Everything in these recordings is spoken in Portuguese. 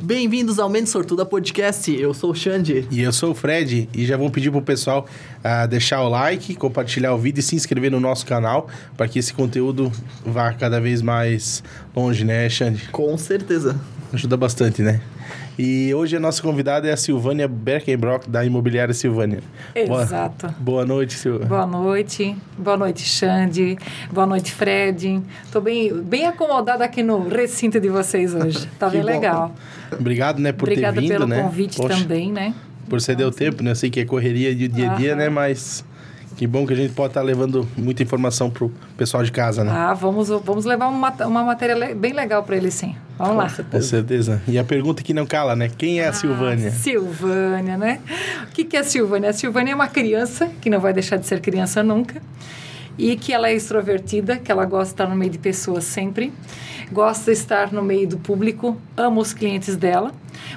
Bem-vindos ao Mente Sortuda Podcast. Eu sou o Xande. E eu sou o Fred. E já vou pedir pro pessoal uh, deixar o like, compartilhar o vídeo e se inscrever no nosso canal para que esse conteúdo vá cada vez mais longe, né, Xande? Com certeza. Ajuda bastante, né? E hoje a nossa convidada é a Silvânia Berkenbrock, da Imobiliária Silvânia. Exato. Boa, boa noite, Silvânia. Boa noite. Boa noite, Xande. Boa noite, Fred. Estou bem, bem acomodada aqui no recinto de vocês hoje. Tá bem legal. Obrigado, né, por Obrigada ter vindo, pelo né? convite Poxa, também, né? Por ceder o tempo, né? Eu sei que é correria de dia a dia, né? Mas que bom que a gente pode estar levando muita informação pro pessoal de casa, né? Ah, vamos, vamos levar uma, uma matéria bem legal para eles, sim. Vamos lá. Com certeza. E a pergunta que não cala, né? Quem é a Silvânia? Ah, Silvânia, né? O que, que é a Silvânia? A Silvânia é uma criança que não vai deixar de ser criança nunca e que ela é extrovertida, que ela gosta de estar no meio de pessoas sempre, gosta de estar no meio do público, ama os clientes dela.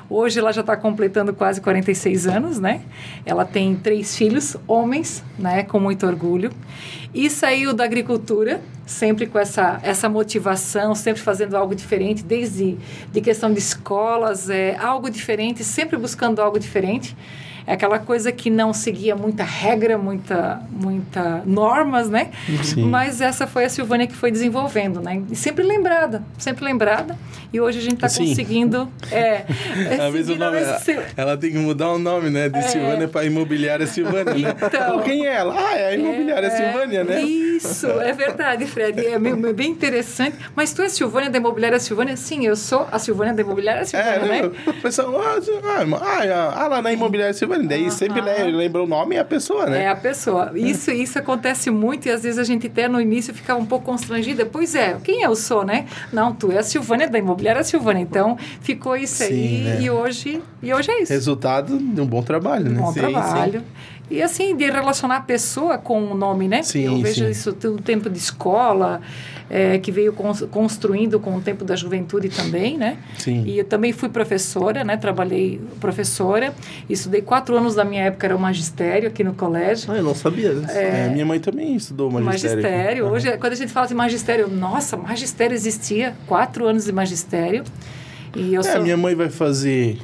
Hoje ela já está completando quase 46 anos, né? Ela tem três filhos, homens, né? Com muito orgulho. E saiu da agricultura, sempre com essa, essa motivação, sempre fazendo algo diferente, desde de questão de escolas, é, algo diferente, sempre buscando algo diferente. É aquela coisa que não seguia muita regra, muita, muita normas, né? Sim. Mas essa foi a Silvânia que foi desenvolvendo, né? E sempre lembrada, sempre lembrada. E hoje a gente está Sim. conseguindo... É, Às vezes o seguindo a nome, mesma- ela, ela tem que mudar o nome, né? De É. Silvânia para Imobiliária Silvânia, né? Então. Pô, quem é ela? Ah, é a Imobiliária É, Silvânia, né? Isso, é verdade, Fred. É bem interessante. Mas tu é Silvânia da Imobiliária Silvânia? Sim, eu sou a Silvânia da Imobiliária Silvânia, É, né? O pessoal, ah, ah, ah, ah, lá na Imobiliária Silvânia. Daí sempre le- lembra o nome e a pessoa, né? É a pessoa. Isso, isso acontece muito e às vezes a gente até no início ficava um pouco constrangida. Pois é, quem eu sou, né? Não, tu é a Silvânia da Imobiliária Silvânia. Então ficou isso aí Sim, né? e hoje e hoje é isso. Resultado de um bom trabalho, né? Bom Sim, trabalho. E assim, de relacionar a pessoa com o nome, né? Sim, Eu vejo sim. isso do tempo de escola, é, que veio cons- construindo com o tempo da juventude também, né? Sim. E eu também fui professora, né? Trabalhei professora. Estudei quatro anos da minha época, era o magistério aqui no colégio. Ah, eu não sabia disso. É, minha mãe também estudou magistério. Magistério. Aham. Hoje, quando a gente fala de magistério, nossa, magistério existia, quatro anos de magistério. E eu É, sou... minha mãe vai fazer.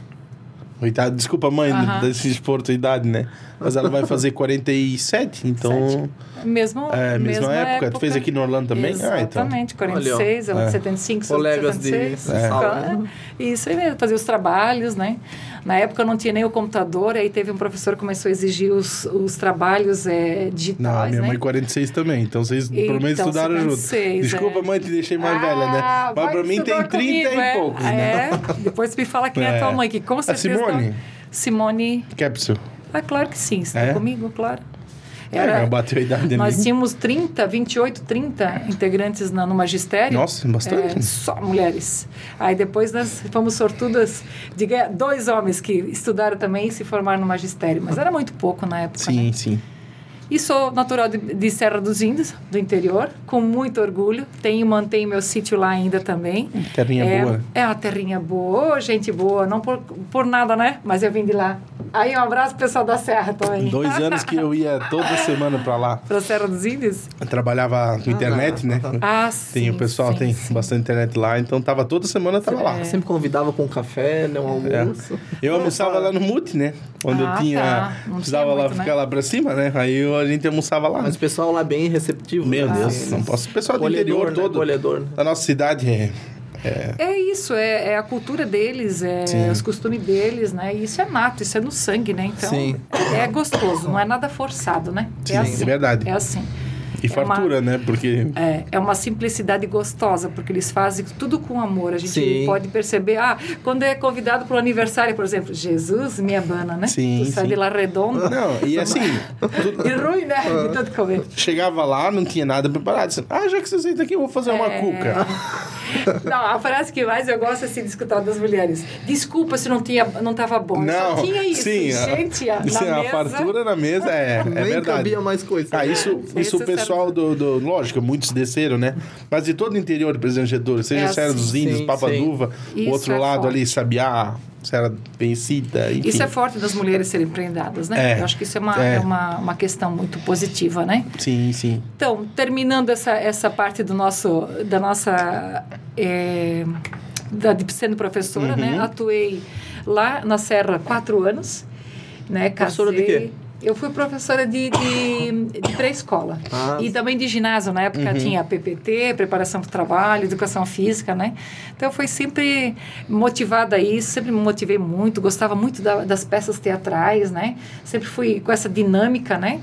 Coitada, desculpa, mãe, desse expor tua idade, né? Mas ela vai fazer 47, então. Mesmo, É, mesma época. Tu fez aqui no Orlando também? Ah, então. Exatamente, 46, ela É. de 75, sou Colegas de de 76. É. Então, é, Isso aí mesmo, fazia os trabalhos, né? Na época eu não tinha nem o computador, aí teve um professor que começou a exigir os, os trabalhos é, Não, digitais, minha né? mãe 46 também, então vocês pelo menos Então, estudaram junto. 56, Desculpa, é. mãe, te deixei mais velha, né? Ah, Mas pra mim tem estudou 30 comigo, e é. poucos, Ah, né? É, depois me fala quem é, É. tua mãe, que com A certeza... Simone? Simone... Capsule. Ah, claro que sim, está É? comigo, claro. É, não bateu a idade Nós tínhamos 30, 28, 30 integrantes na, no magistério. Nossa, bastante. É, só mulheres. Aí depois nós fomos sortudas de dois homens que estudaram também e se formaram no magistério. Mas era muito pouco na época, Sim, né? sim. E sou natural de, de Serra dos Índios, do interior, com muito orgulho. Tenho, mantenho meu sítio lá ainda também. Terrinha é, boa. É uma terrinha boa, gente boa. Não por, por nada, né? Mas eu vim de lá. Aí um abraço pro pessoal da Serra também. Dois anos que eu ia toda semana pra lá. Pra Serra dos Índios? Eu trabalhava com internet, né? Ah, sim. Tem, o pessoal sim, tem sim. bastante internet lá, então tava toda semana eu tava lá. Sempre convidava com um café, né, um almoço. Eu almoçava lá no Mute, né? Quando Ah, eu tinha. tá. Não precisava tinha lá muito, ficar né? lá pra cima, né? Aí eu- a gente almoçava lá. Mas o pessoal lá bem receptivo. Meu né? Deus, Assim, não posso. O pessoal do interior né? todo. Acolhedor, né? Da nossa cidade é. é É isso, é, é a cultura deles, é Sim. os costumes deles, né? E isso é nato, isso é no sangue, né? Então, Sim. é gostoso, não é nada forçado, né? Sim, é é assim. verdade. É assim. E É fartura, né? Porque. É, é uma simplicidade gostosa, porque eles fazem tudo com amor. A gente Sim. pode perceber, ah, quando é convidado para o aniversário, por exemplo, Jesus me abana, né? Sim, tu sai sim. de lá redondo. Não, e assim, E ruim, né? De tanto comer. chegava lá, não tinha nada preparado. Disse, ah, já que vocês estão aqui, eu vou fazer uma É. cuca. Não, a frase que mais eu gosto assim, de escutar das mulheres. Desculpa se não tinha, não estava bom. Não, Só tinha isso. sim, a- gente, a, Sim, na a mesa. fartura na mesa é, é Nem verdade. cabia mais coisa. Ah, isso, Esse isso o é pessoal do, do. Lógico, muitos desceram, né? Mas de todo o interior de Presidente Getúlio, seja É Serra dos assim. Índios, Sim, Papaduva, sim. o outro Isso é lado forte. ali, Sabiá, Serra Vencida, enfim. Isso é forte das mulheres serem prendadas, né? É, Eu acho que isso é uma, é. é uma, uma questão muito positiva, né? Sim, sim. Então, terminando essa, essa parte do nosso, da nossa é, da, de sendo professora, Uhum. né? Atuei lá na Serra quatro anos, né? Professora de Casei- quê? Eu fui professora de, de, de pré-escola. Ah, e também de ginásio. Na época tinha PPT, preparação para o trabalho, educação física, né? Então, eu fui sempre motivada a isso, sempre me motivei muito, gostava muito da- das peças teatrais, né? Sempre fui com essa dinâmica, né?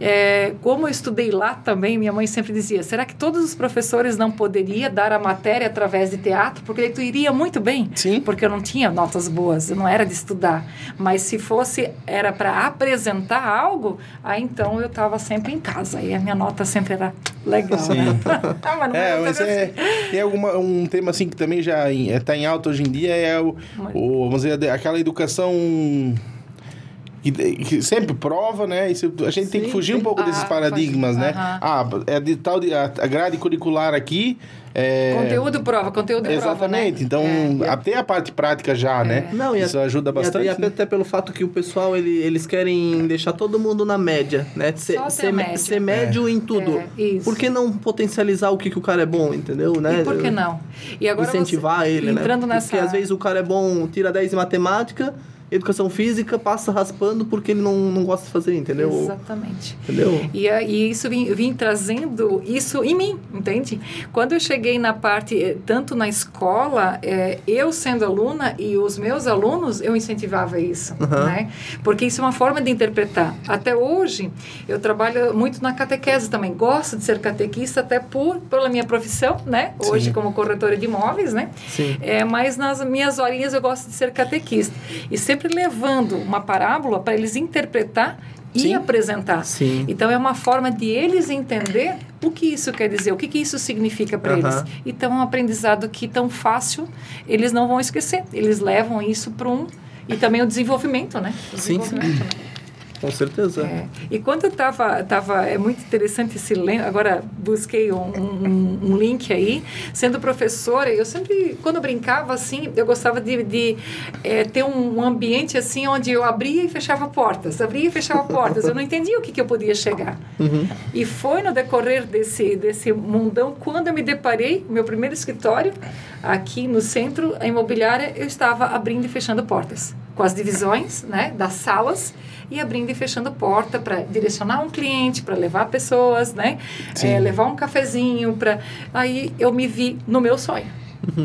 É, como eu estudei lá também, minha mãe sempre dizia, será que todos os professores não poderiam dar a matéria através de teatro? Porque tu iria muito bem. Sim. Porque eu não tinha notas boas, eu não era de estudar. Mas se fosse, era para apresentar algo, aí então eu estava sempre em casa. Aí a minha nota sempre era legal, né? Ah, mas É, mas assim. é, tem alguma, um tema assim que também já está em alta hoje em dia, é o, o- vamos dizer, aquela educação que, que sempre prova, né? Isso, a gente tem que Sim, fugir um sim. pouco Ah, desses paradigmas, faz- né? Ah, é de tal de, a grade curricular aqui. É, Conteúdo prova, conteúdo prova, Exatamente. né? Então, É. a- tem a parte prática já, né? Não, e Isso a- ajuda e bastante. até, né? até pelo fato que o pessoal, ele, eles querem deixar todo mundo na média, né? Ser, ser, a média. ser médio em tudo. É, isso. Por que não potencializar o que, que o cara é bom, entendeu? Né? E por que não? E agora Incentivar você, ele, né? entrando nessa Porque às vezes o cara é bom, tira 10 em matemática, educação física, passa raspando porque ele não, não gosta de fazer, entendeu? Exatamente. Entendeu? E, a- e isso vim, vim trazendo isso em mim, entende? Quando eu cheguei na parte, eh, tanto na escola, eh, eu sendo aluna e os meus alunos, eu incentivava isso, Aham. né? Porque isso é uma forma de interpretar. Até hoje, eu trabalho muito na catequese também. Gosto de ser catequista até por, pela minha profissão, né? Hoje Sim. como corretora de imóveis, né? Sim. É, mas nas minhas horinhas eu gosto de ser catequista. E sempre levando uma parábola para eles interpretar e Sim. apresentar. Sim. Então é uma forma de eles entender o que isso quer dizer, o que, que isso significa para eles. Então é um aprendizado que tão fácil eles não vão esquecer. Eles levam isso para um e também o desenvolvimento, né? O Sim, sim. desenvolvimento, né? Com certeza. É. E quando eu estava, tava, é muito interessante esse lembro, agora busquei um, um, um link aí, sendo professora, eu sempre, quando eu brincava assim, eu gostava de, de é, ter um ambiente assim, onde eu abria e fechava portas, abria e fechava portas, eu não entendia o que, que eu podia chegar. Uhum. E foi no decorrer desse, desse mundão, quando eu me deparei, meu primeiro escritório, aqui no centro, a imobiliária, eu estava abrindo e fechando portas, com as divisões né, das salas, e abrindo e fechando porta para direcionar um cliente, para levar pessoas, né? É, levar um cafezinho, para... Aí eu me vi no meu sonho.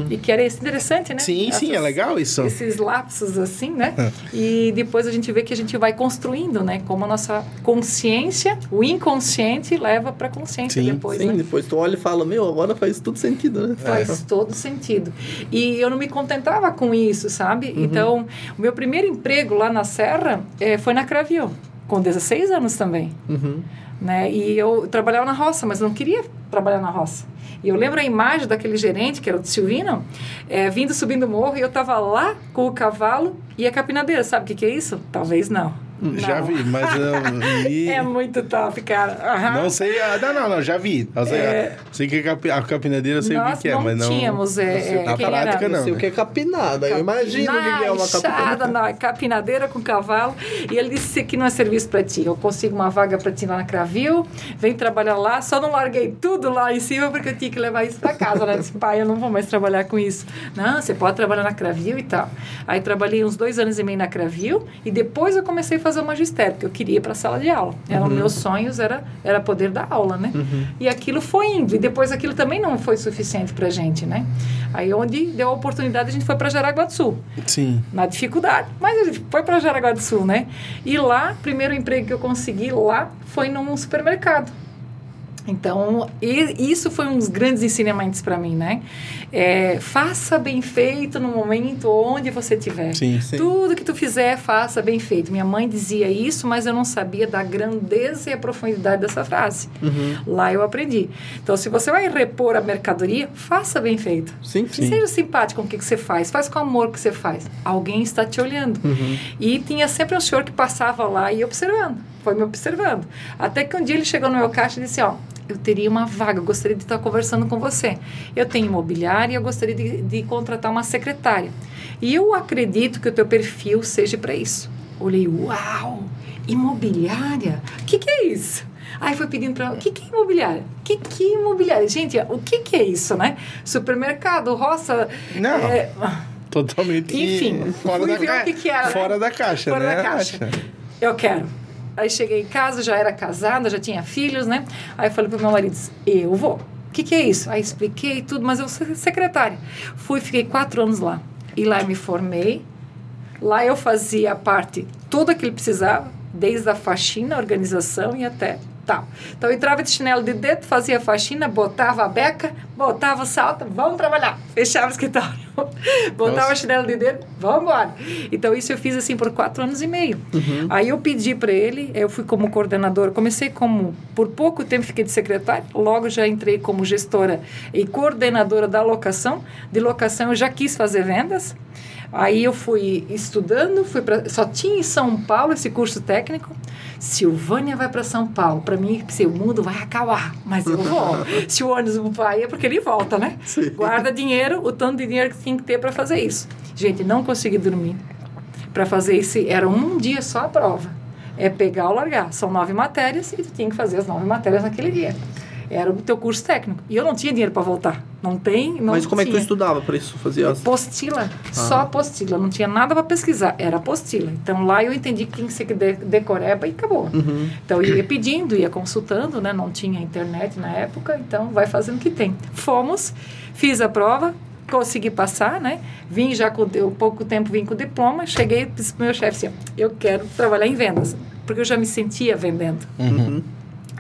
E que era interessante, né? Sim, sim, é Essas- legal isso. esses lapsos assim, né? e depois a gente vê que a gente vai construindo, né? Como a nossa consciência, o inconsciente leva para a consciência Sim, depois, Sim, né? depois tu olha e fala, meu, agora faz tudo sentido, né? Faz todo sentido. E eu não me contentava com isso, sabe? Então, o meu primeiro emprego lá na Serra eh, foi na Cravio, com 16 anos também. Uhum. Né? E eu trabalhava na roça, mas não queria trabalhar na roça. E eu lembro a imagem daquele gerente, que era o Silvino, eh, vindo subindo o morro, e eu estava lá com o cavalo e a capinadeira. Sabe o que, que é isso? Talvez não. Já Não. vi, mas eu vi. É muito top, cara. Aham. Não sei, ah, não, não, não, já vi. Eu sei, sei que a, capi- a capinadeira eu sei o Nós que, que é, não mas não. tínhamos. É, é, Na prática, era? não. Eu sei o que é capinada. Eu imagino o que é uma capinada. não, é capinadeira com cavalo. E ele disse que não é serviço para ti. Eu consigo uma vaga para ti lá na Cravil, vem trabalhar lá. Só não larguei tudo lá em cima porque eu tinha que levar isso para casa. Né? Eu disse, pai, eu não vou mais trabalhar com isso. Não, você pode trabalhar na Cravil e tal. Aí trabalhei uns dois anos e meio na Cravil e depois eu comecei a fazer o magistério, porque eu queria ir para a sala de aula. Era Uhum. meus sonhos era era poder dar aula, né? E aquilo foi indo. E depois aquilo também não foi suficiente para gente, né? Aí onde deu a oportunidade a gente foi para Jaraguá do Sul Sim. na dificuldade. Mas a gente foi para Jaraguá do Sul, né? E lá, primeiro emprego que eu consegui lá foi num supermercado. Então, e- isso foi um dos grandes ensinamentos para mim, né? É, faça bem feito no momento onde você estiver. Tudo que tu fizer, faça bem feito. Minha mãe dizia isso, mas eu não sabia da grandeza e a profundidade dessa frase. Uhum. Lá eu aprendi. Então, se você vai repor a mercadoria, faça bem feito. Sim, sim. Seja simpático com o que, que você faz, faz com amor o que você faz. Alguém está te olhando. Uhum. E tinha sempre um senhor que passava lá e observando, foi me observando. Até que um dia ele chegou no meu caixa e disse: Ó, eu teria uma vaga, eu gostaria de estar conversando com você. Eu tenho imobiliária e eu gostaria de, de contratar uma secretária. E eu acredito que o teu perfil seja para isso. Olhei, uau, imobiliária? O que, que é isso? Aí foi pedindo para o que, que é imobiliária? O que, que é imobiliária? Gente, o que, que é isso, né? Supermercado, roça. Não. é, Totalmente enfim, fora, da, ver ca- o que que era, né? fora da caixa, Fora né? da caixa. Eu quero. Aí cheguei em casa, já era casada, já tinha filhos, né? Aí falei pro meu marido, eu vou. O que, que é isso? Aí expliquei tudo, mas eu sou secretária. Fui, fiquei quatro anos lá. E lá eu me formei. Lá eu fazia a parte, tudo que ele precisava, desde a faxina, organização e até tal. Então eu entrava de chinelo de dedo, fazia faxina, botava a beca, botava o salto, vamos trabalhar. Fechava o escritório. Botava Nossa. chinelo de dedo, vamos embora. Então isso eu fiz assim por quatro anos e meio. Aí eu pedi para ele, eu fui como coordenadora, comecei como, por pouco tempo fiquei de secretária, logo já entrei como gestora e coordenadora da locação. De locação eu já quis fazer vendas. Aí eu fui estudando, fui pra, só tinha em São Paulo esse curso técnico. Silvânia vai para São Paulo. Para mim, se o mundo vai acabar, mas eu vou. se o ônibus vai, é porque ele volta, né? Sim. Guarda dinheiro, o tanto de dinheiro que tem que ter para fazer isso. Gente, não consegui dormir. Para fazer isso, era um dia só a prova. É pegar ou largar. São nove matérias e tu tinha que fazer as nove matérias naquele dia. Era o teu curso técnico. E eu não tinha dinheiro para voltar. Não tem, não Mas como é que tu tinha. estudava para isso? Fazia as... Apostila, só apostila, não tinha nada para pesquisar, era apostila. Então lá eu entendi que tinha que ser de- decoreba e acabou. Uhum. Então eu ia pedindo, ia consultando, né? Não tinha internet na época, então vai fazendo o que tem. Fomos, fiz a prova, consegui passar, né? Vim já com o pouco tempo vim com o diploma, cheguei disse pro meu chefe assim, eu quero trabalhar em vendas, porque eu já me sentia vendendo. Uhum.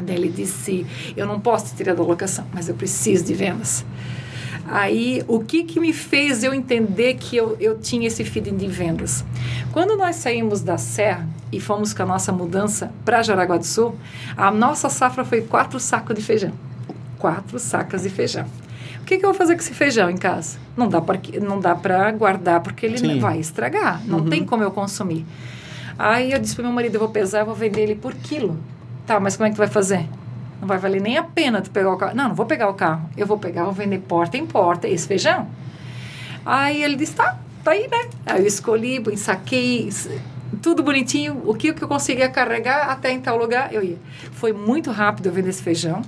Daí ele disse: Eu não posso tirar da locação, mas eu preciso de vendas. Aí, o que, que me fez eu entender que eu, eu tinha esse feeling de vendas? Quando nós saímos da Serra e fomos com a nossa mudança para Jaraguá do Sul, a nossa safra foi quatro sacos de feijão. Quatro sacas de feijão. O que, que eu vou fazer com esse feijão em casa? Não dá para não dá para guardar porque ele Sim. vai estragar. Não tem como eu consumir. Aí eu disse para meu marido, eu vou pesar, eu vou vender ele por quilo. Tá, mas como é que tu vai fazer? Não vai valer nem a pena tu pegar o carro. Não, não vou pegar o carro. Eu vou pegar, vou vender porta em porta esse feijão. Aí ele disse, tá, tá aí, né? Aí eu escolhi, ensaquei, s- tudo bonitinho. O que, que eu conseguia carregar até em tal lugar, eu ia. Foi muito rápido eu vender esse feijão.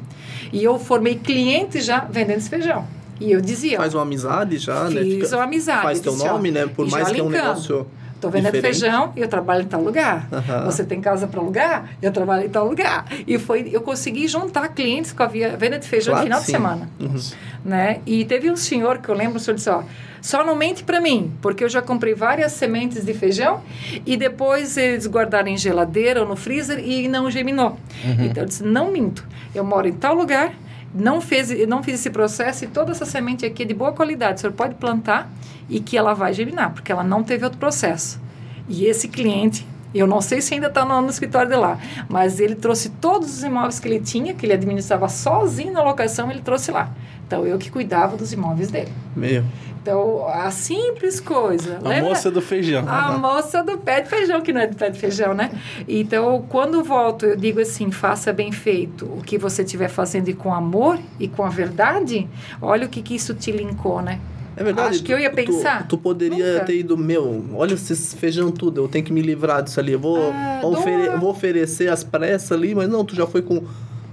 E eu formei clientes já vendendo esse feijão. E eu dizia, Faz uma amizade já, né? Fiz uma amizade. Faz Eu teu disse, ó, nome, né? Por mais que é um negócio. Tô vendendo diferente. feijão e eu trabalho em tal lugar. Aham. Você tem casa para alugar? Eu trabalho em tal lugar. E foi, eu consegui juntar clientes com a via- venda de feijão Claro no final que de sim. semana. Uhum. Né? E teve um senhor que eu lembro, o senhor disse, ó, só não mente para mim, porque eu já comprei várias sementes de feijão e depois eles guardaram em geladeira ou no freezer e não germinou. Então eu disse, não minto, eu moro em tal lugar, não, fez, não fiz esse processo e toda essa semente aqui é de boa qualidade, o senhor pode plantar e que ela vai germinar, porque ela não teve outro processo. E esse cliente, eu não sei se ainda está no, no escritório de lá, mas ele trouxe todos os imóveis que ele tinha, que ele administrava sozinho na locação, ele trouxe lá. Então, eu que cuidava dos imóveis dele. Meu. Então, a simples coisa. A lembra? moça do feijão. A moça do pé de feijão, que não é do pé de feijão, né? Então, quando volto, eu digo assim: faça bem feito o que você estiver fazendo e com amor e com a verdade. Olha o que, que isso te linkou, né? É verdade. Acho que eu ia tu- pensar. Tu, poderia Nunca. ter ido, meu, olha esses feijão tudo, eu tenho que me livrar disso ali. Eu vou, Ah, ofere- vou oferecer as pressas ali, mas não, tu já foi com.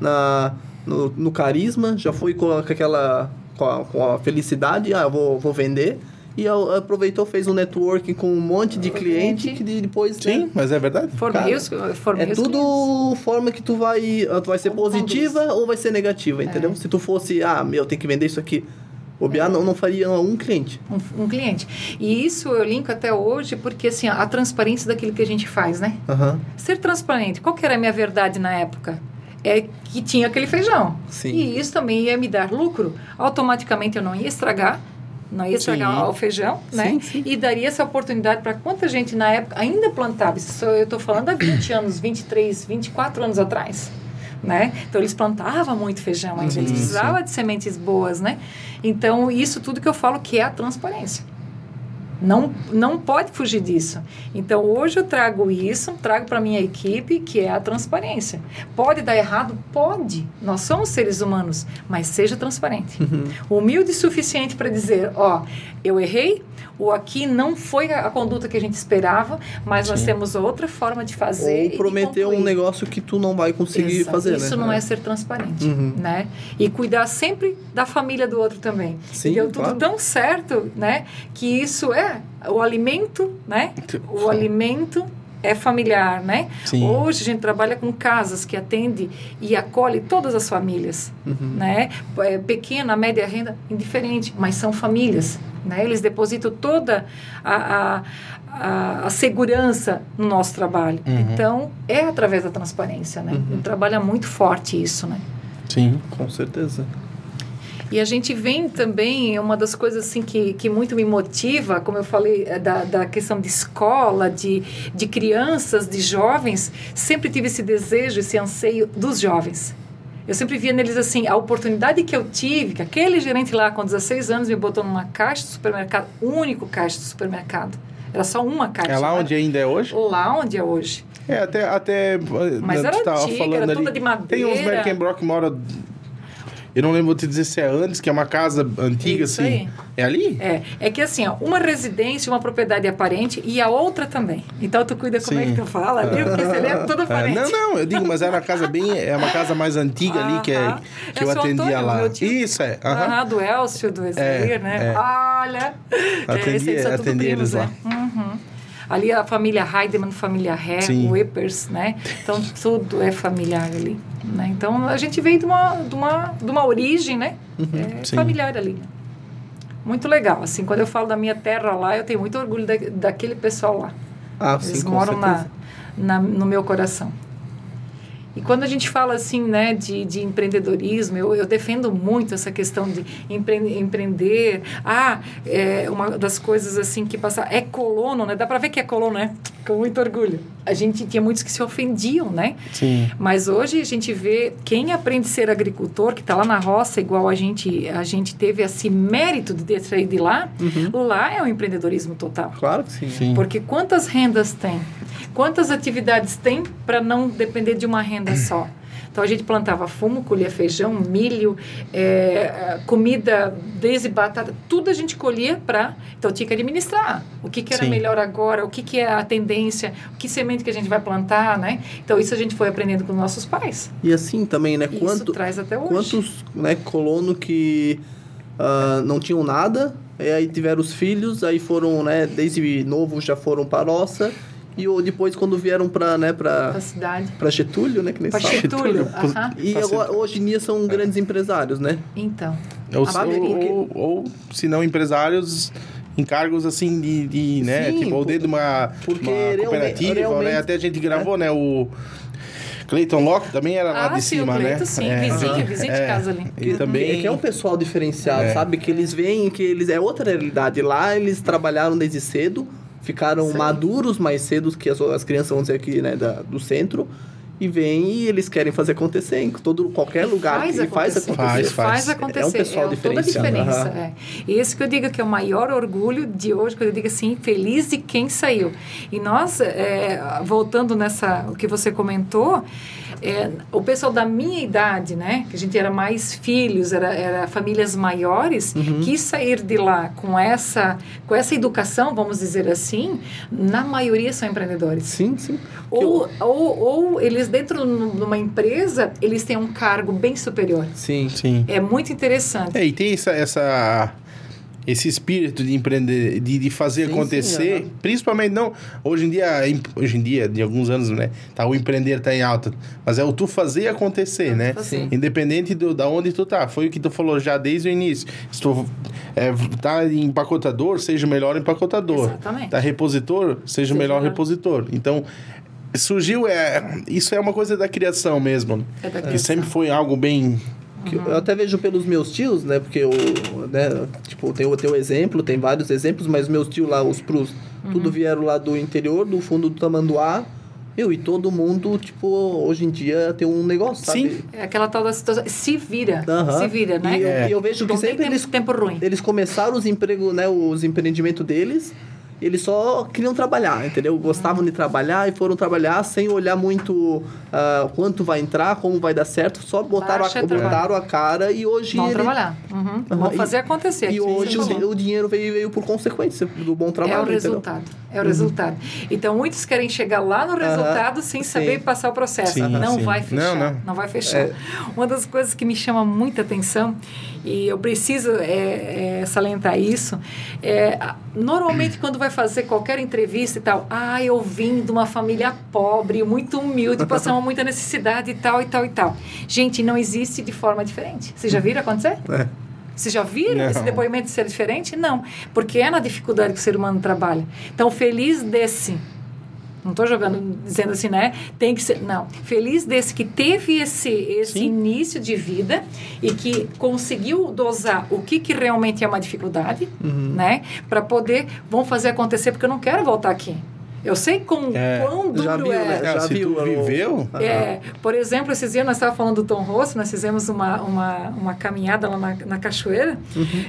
Na, no, no carisma, já foi com, aquela. Com a, com a felicidade, ah, eu vou, vou vender. E aproveitou, fez um networking com um monte de cliente Cliente. que de- depois. Sim, né, mas é verdade. Formei Cara, os, formei é tudo clientes. forma que tu vai. Tu vai ser Como positiva ou vai ser negativa, entendeu? É. Se tu fosse, ah, meu, tem que vender isso aqui. O Biá não, não faria um cliente. Um, um cliente. E isso eu linko até hoje porque, assim, a transparência daquilo que a gente faz, né? Aham. Ser transparente. Qual que era a minha verdade na época? É que tinha aquele feijão. Sim. E isso também ia me dar lucro. Automaticamente eu não ia estragar, não ia estragar o feijão, né? Sim, sim. E daria essa oportunidade para quanta gente na época ainda plantava. Isso eu estou falando há 20 anos, 23, 24 anos atrás. Né? Então eles plantavam muito feijão ainda, eles Sim, precisavam de sementes boas, né? Então isso tudo que eu falo que é a transparência. Não, não pode fugir disso. Então, hoje eu trago isso, trago para minha equipe, que é a transparência. Pode dar errado? Pode. Nós somos seres humanos, mas seja transparente. Uhum. Humilde o suficiente para dizer, ó, eu errei, ou aqui não foi a, a conduta que a gente esperava, mas nós Sim. temos outra forma de fazer Ou prometer um negócio que tu não vai conseguir Exato. fazer, Isso né? não é ser transparente, Uhum. né? E cuidar sempre da família do outro também. Sim, deu tudo claro. tão certo, né? Que isso é o alimento, né? O alimento é familiar, né? Sim. Hoje a gente trabalha com casas que atende e acolhe todas as famílias, Uhum. né? É, pequena, média renda, indiferente, mas são famílias, né? Eles depositam toda a, a, a, a segurança no nosso trabalho. Uhum. Então, é através da transparência, né? Uhum. Trabalha muito forte isso, né? Sim. Com certeza. E a gente vem também, uma das coisas assim que, que muito me motiva, como eu falei, é da, da questão de escola, de, de crianças, de jovens, sempre tive esse desejo, esse anseio dos jovens. Eu sempre via neles assim, a oportunidade que eu tive, que aquele gerente lá com 16 anos me botou numa caixa de supermercado, único caixa de supermercado. Era só uma caixa. É lá né? onde ainda é hoje? Lá onde é hoje. É, até. até Mas tu era antiga, falando era ali. toda de Tem uns madeira. Merkenbrock que mora. Eu não lembro vou te dizer se é antes, que é uma casa antiga, Isso assim. aí. É ali? É, é que assim, ó, uma residência, uma propriedade aparente e a outra também. Então tu cuida como é Sim. que tu fala ali, porque você lê tudo É, aparente. não, não, eu digo, mas era uma casa bem. É uma casa mais antiga ali que, é, que É eu atendia Antônio, lá. Isso, é. aham. Aham, do Elcio, do Esler, né? é. Olha! Atendi- tudo atendi primos, eles lá. né? Uhum. Ali a família Heidemann, família Ré, Sim. o Eppers, né? Então tudo é familiar ali. Né? Então a gente veio de uma, de uma, de uma origem, né? É, Uhum. Sim. familiar ali. né? Muito legal. Assim, quando eu falo da minha terra lá, eu tenho muito orgulho da, daquele pessoal lá. Ah, Eles sim, moram na, na, no meu coração. E quando a gente fala assim, né, de, de empreendedorismo, eu, eu defendo muito essa questão de empre, empreender. Ah, é uma das coisas assim que passa é colono, né? Dá para ver que é colono, né? Com muito orgulho. A gente tinha muitos que se ofendiam, né? Sim. Mas hoje a gente vê quem aprende a ser agricultor, que está lá na roça, igual a gente, a gente teve esse mérito de ter saído de lá, lá é o empreendedorismo total. Claro que sim. Sim. Porque quantas rendas tem? Quantas atividades tem para não depender de uma renda só? Então a gente plantava fumo, colhia feijão, milho, é, comida, desde batata, tudo a gente colhia para. Então tinha que administrar. O que, que era Sim. melhor agora, o que, que é a tendência, que semente que a gente vai plantar, né? Então isso a gente foi aprendendo com nossos pais. E assim também, né? Quanto, isso traz até hoje. quantos né, colono que ah, não tinham nada, e aí tiveram os filhos, aí foram, né, desde novo já foram para a roça, e o- depois quando vieram para né, Da para cidade. para Getúlio, né, que nem Para fala. Getúlio. Aham. E Pra agora, hoje em dia são grandes empresários, né? Então. Ou, Sabe ou, o que- ou, ou, se não, empresários em cargos assim de, de né? Sim, tipo, ou por- dentro de uma, uma cooperativa, realmente- né? Até a gente gravou, né? O Clayton Locke também era lá Ah, de sim, o cima, Cleito, né? sim, É, vizinho, aham. vizinho de É. casa ali. E também... É que é um pessoal diferenciado, É. sabe? Que eles veem que eles é outra realidade. Lá eles trabalharam desde cedo, ficaram Sim. maduros mais cedo que as, as crianças, vamos dizer aqui, né, da, do centro. E vêm e eles querem fazer acontecer em todo, qualquer E lugar. faz e faz acontecer. Faz, faz. Faz acontecer. É um pessoal toda a diferenciado, diferença. aham. É. E esse que eu digo que é o maior orgulho de hoje, quando eu digo assim, feliz de quem saiu. E nós, é, voltando nessa, o que você comentou, é, o pessoal da minha idade, né, que a gente era mais filhos, era, era famílias maiores, Uhum. quis sair de lá com essa, com essa educação, vamos dizer assim, na maioria são empreendedores. Sim, sim. Ou, ou, ou eles dentro de uma empresa, eles têm um cargo bem superior. Sim. Sim. É muito interessante. É, e tem essa, essa esse espírito de empreender, de, de fazer Sim, acontecer, sim, aham. principalmente não hoje em dia, hoje em dia, de alguns anos, né, tá o empreender tá em alta, mas é o tu fazer acontecer, né? fazer. Independente do da onde tu tá, foi o que tu falou já desde o início. Se tu é, tá em empacotador, seja o melhor empacotador. Exatamente. Tá repositor, seja o Seja melhor melhor. repositor. Então surgiu é isso é uma coisa da criação mesmo. É da Que criação. sempre foi algo bem Que Eu até vejo pelos meus tios, né? Porque eu, né, tipo, tem o teu exemplo, tem vários exemplos, mas meus tios lá, os Prus, Uhum. tudo vieram lá do interior, do fundo do Tamanduá. Eu, e todo mundo, tipo, hoje em dia tem um negócio, sabe? Sim. É aquela tal da situação. Se vira. Aham. Se vira, né? E eu, É. e eu vejo que Não tem sempre tempo, eles, tempo ruim. eles começaram os empregos, né? Os empreendimentos deles. Eles só queriam trabalhar, entendeu? Gostavam de trabalhar e foram trabalhar sem olhar muito ah, quanto vai entrar, como vai dar certo, só botaram, Baixa a, é botaram a cara e hoje Vamos ele- trabalhar. Uhum. Vamos e- fazer acontecer. E hoje o, o dinheiro veio, veio por consequência do bom trabalho, É o entendeu? resultado. É o resultado. Então, muitos querem chegar lá no resultado sem sim. saber passar o processo. Sim, não sim. vai fechar. Não, não. vai fechar. É. Uma das coisas que me chama muita atenção, e eu preciso é, é, salientar isso, é, normalmente quando vai fazer qualquer entrevista e tal, ah, eu vim de uma família pobre, muito humilde, passamos muita necessidade e tal, e tal, e tal. Gente, não existe de forma diferente. Vocês já viram acontecer? É. Vocês já viram Não. esse depoimento ser diferente? Não, porque é na dificuldade que o ser humano trabalha. Então, feliz desse. Não estou jogando, dizendo assim, né? Tem que ser. Não. Feliz desse que teve esse, esse Sim. início de vida e que conseguiu dosar o que, que realmente é uma dificuldade, né? Para poder, vamos fazer acontecer, porque eu não quero voltar aqui. Eu sei com, É. quão duro Já viu, é. né? Ah, Já se viu tu viveu, É, por exemplo, esses dias nós estávamos falando do Tom Rosso, nós fizemos uma, uma, uma caminhada lá na, na cachoeira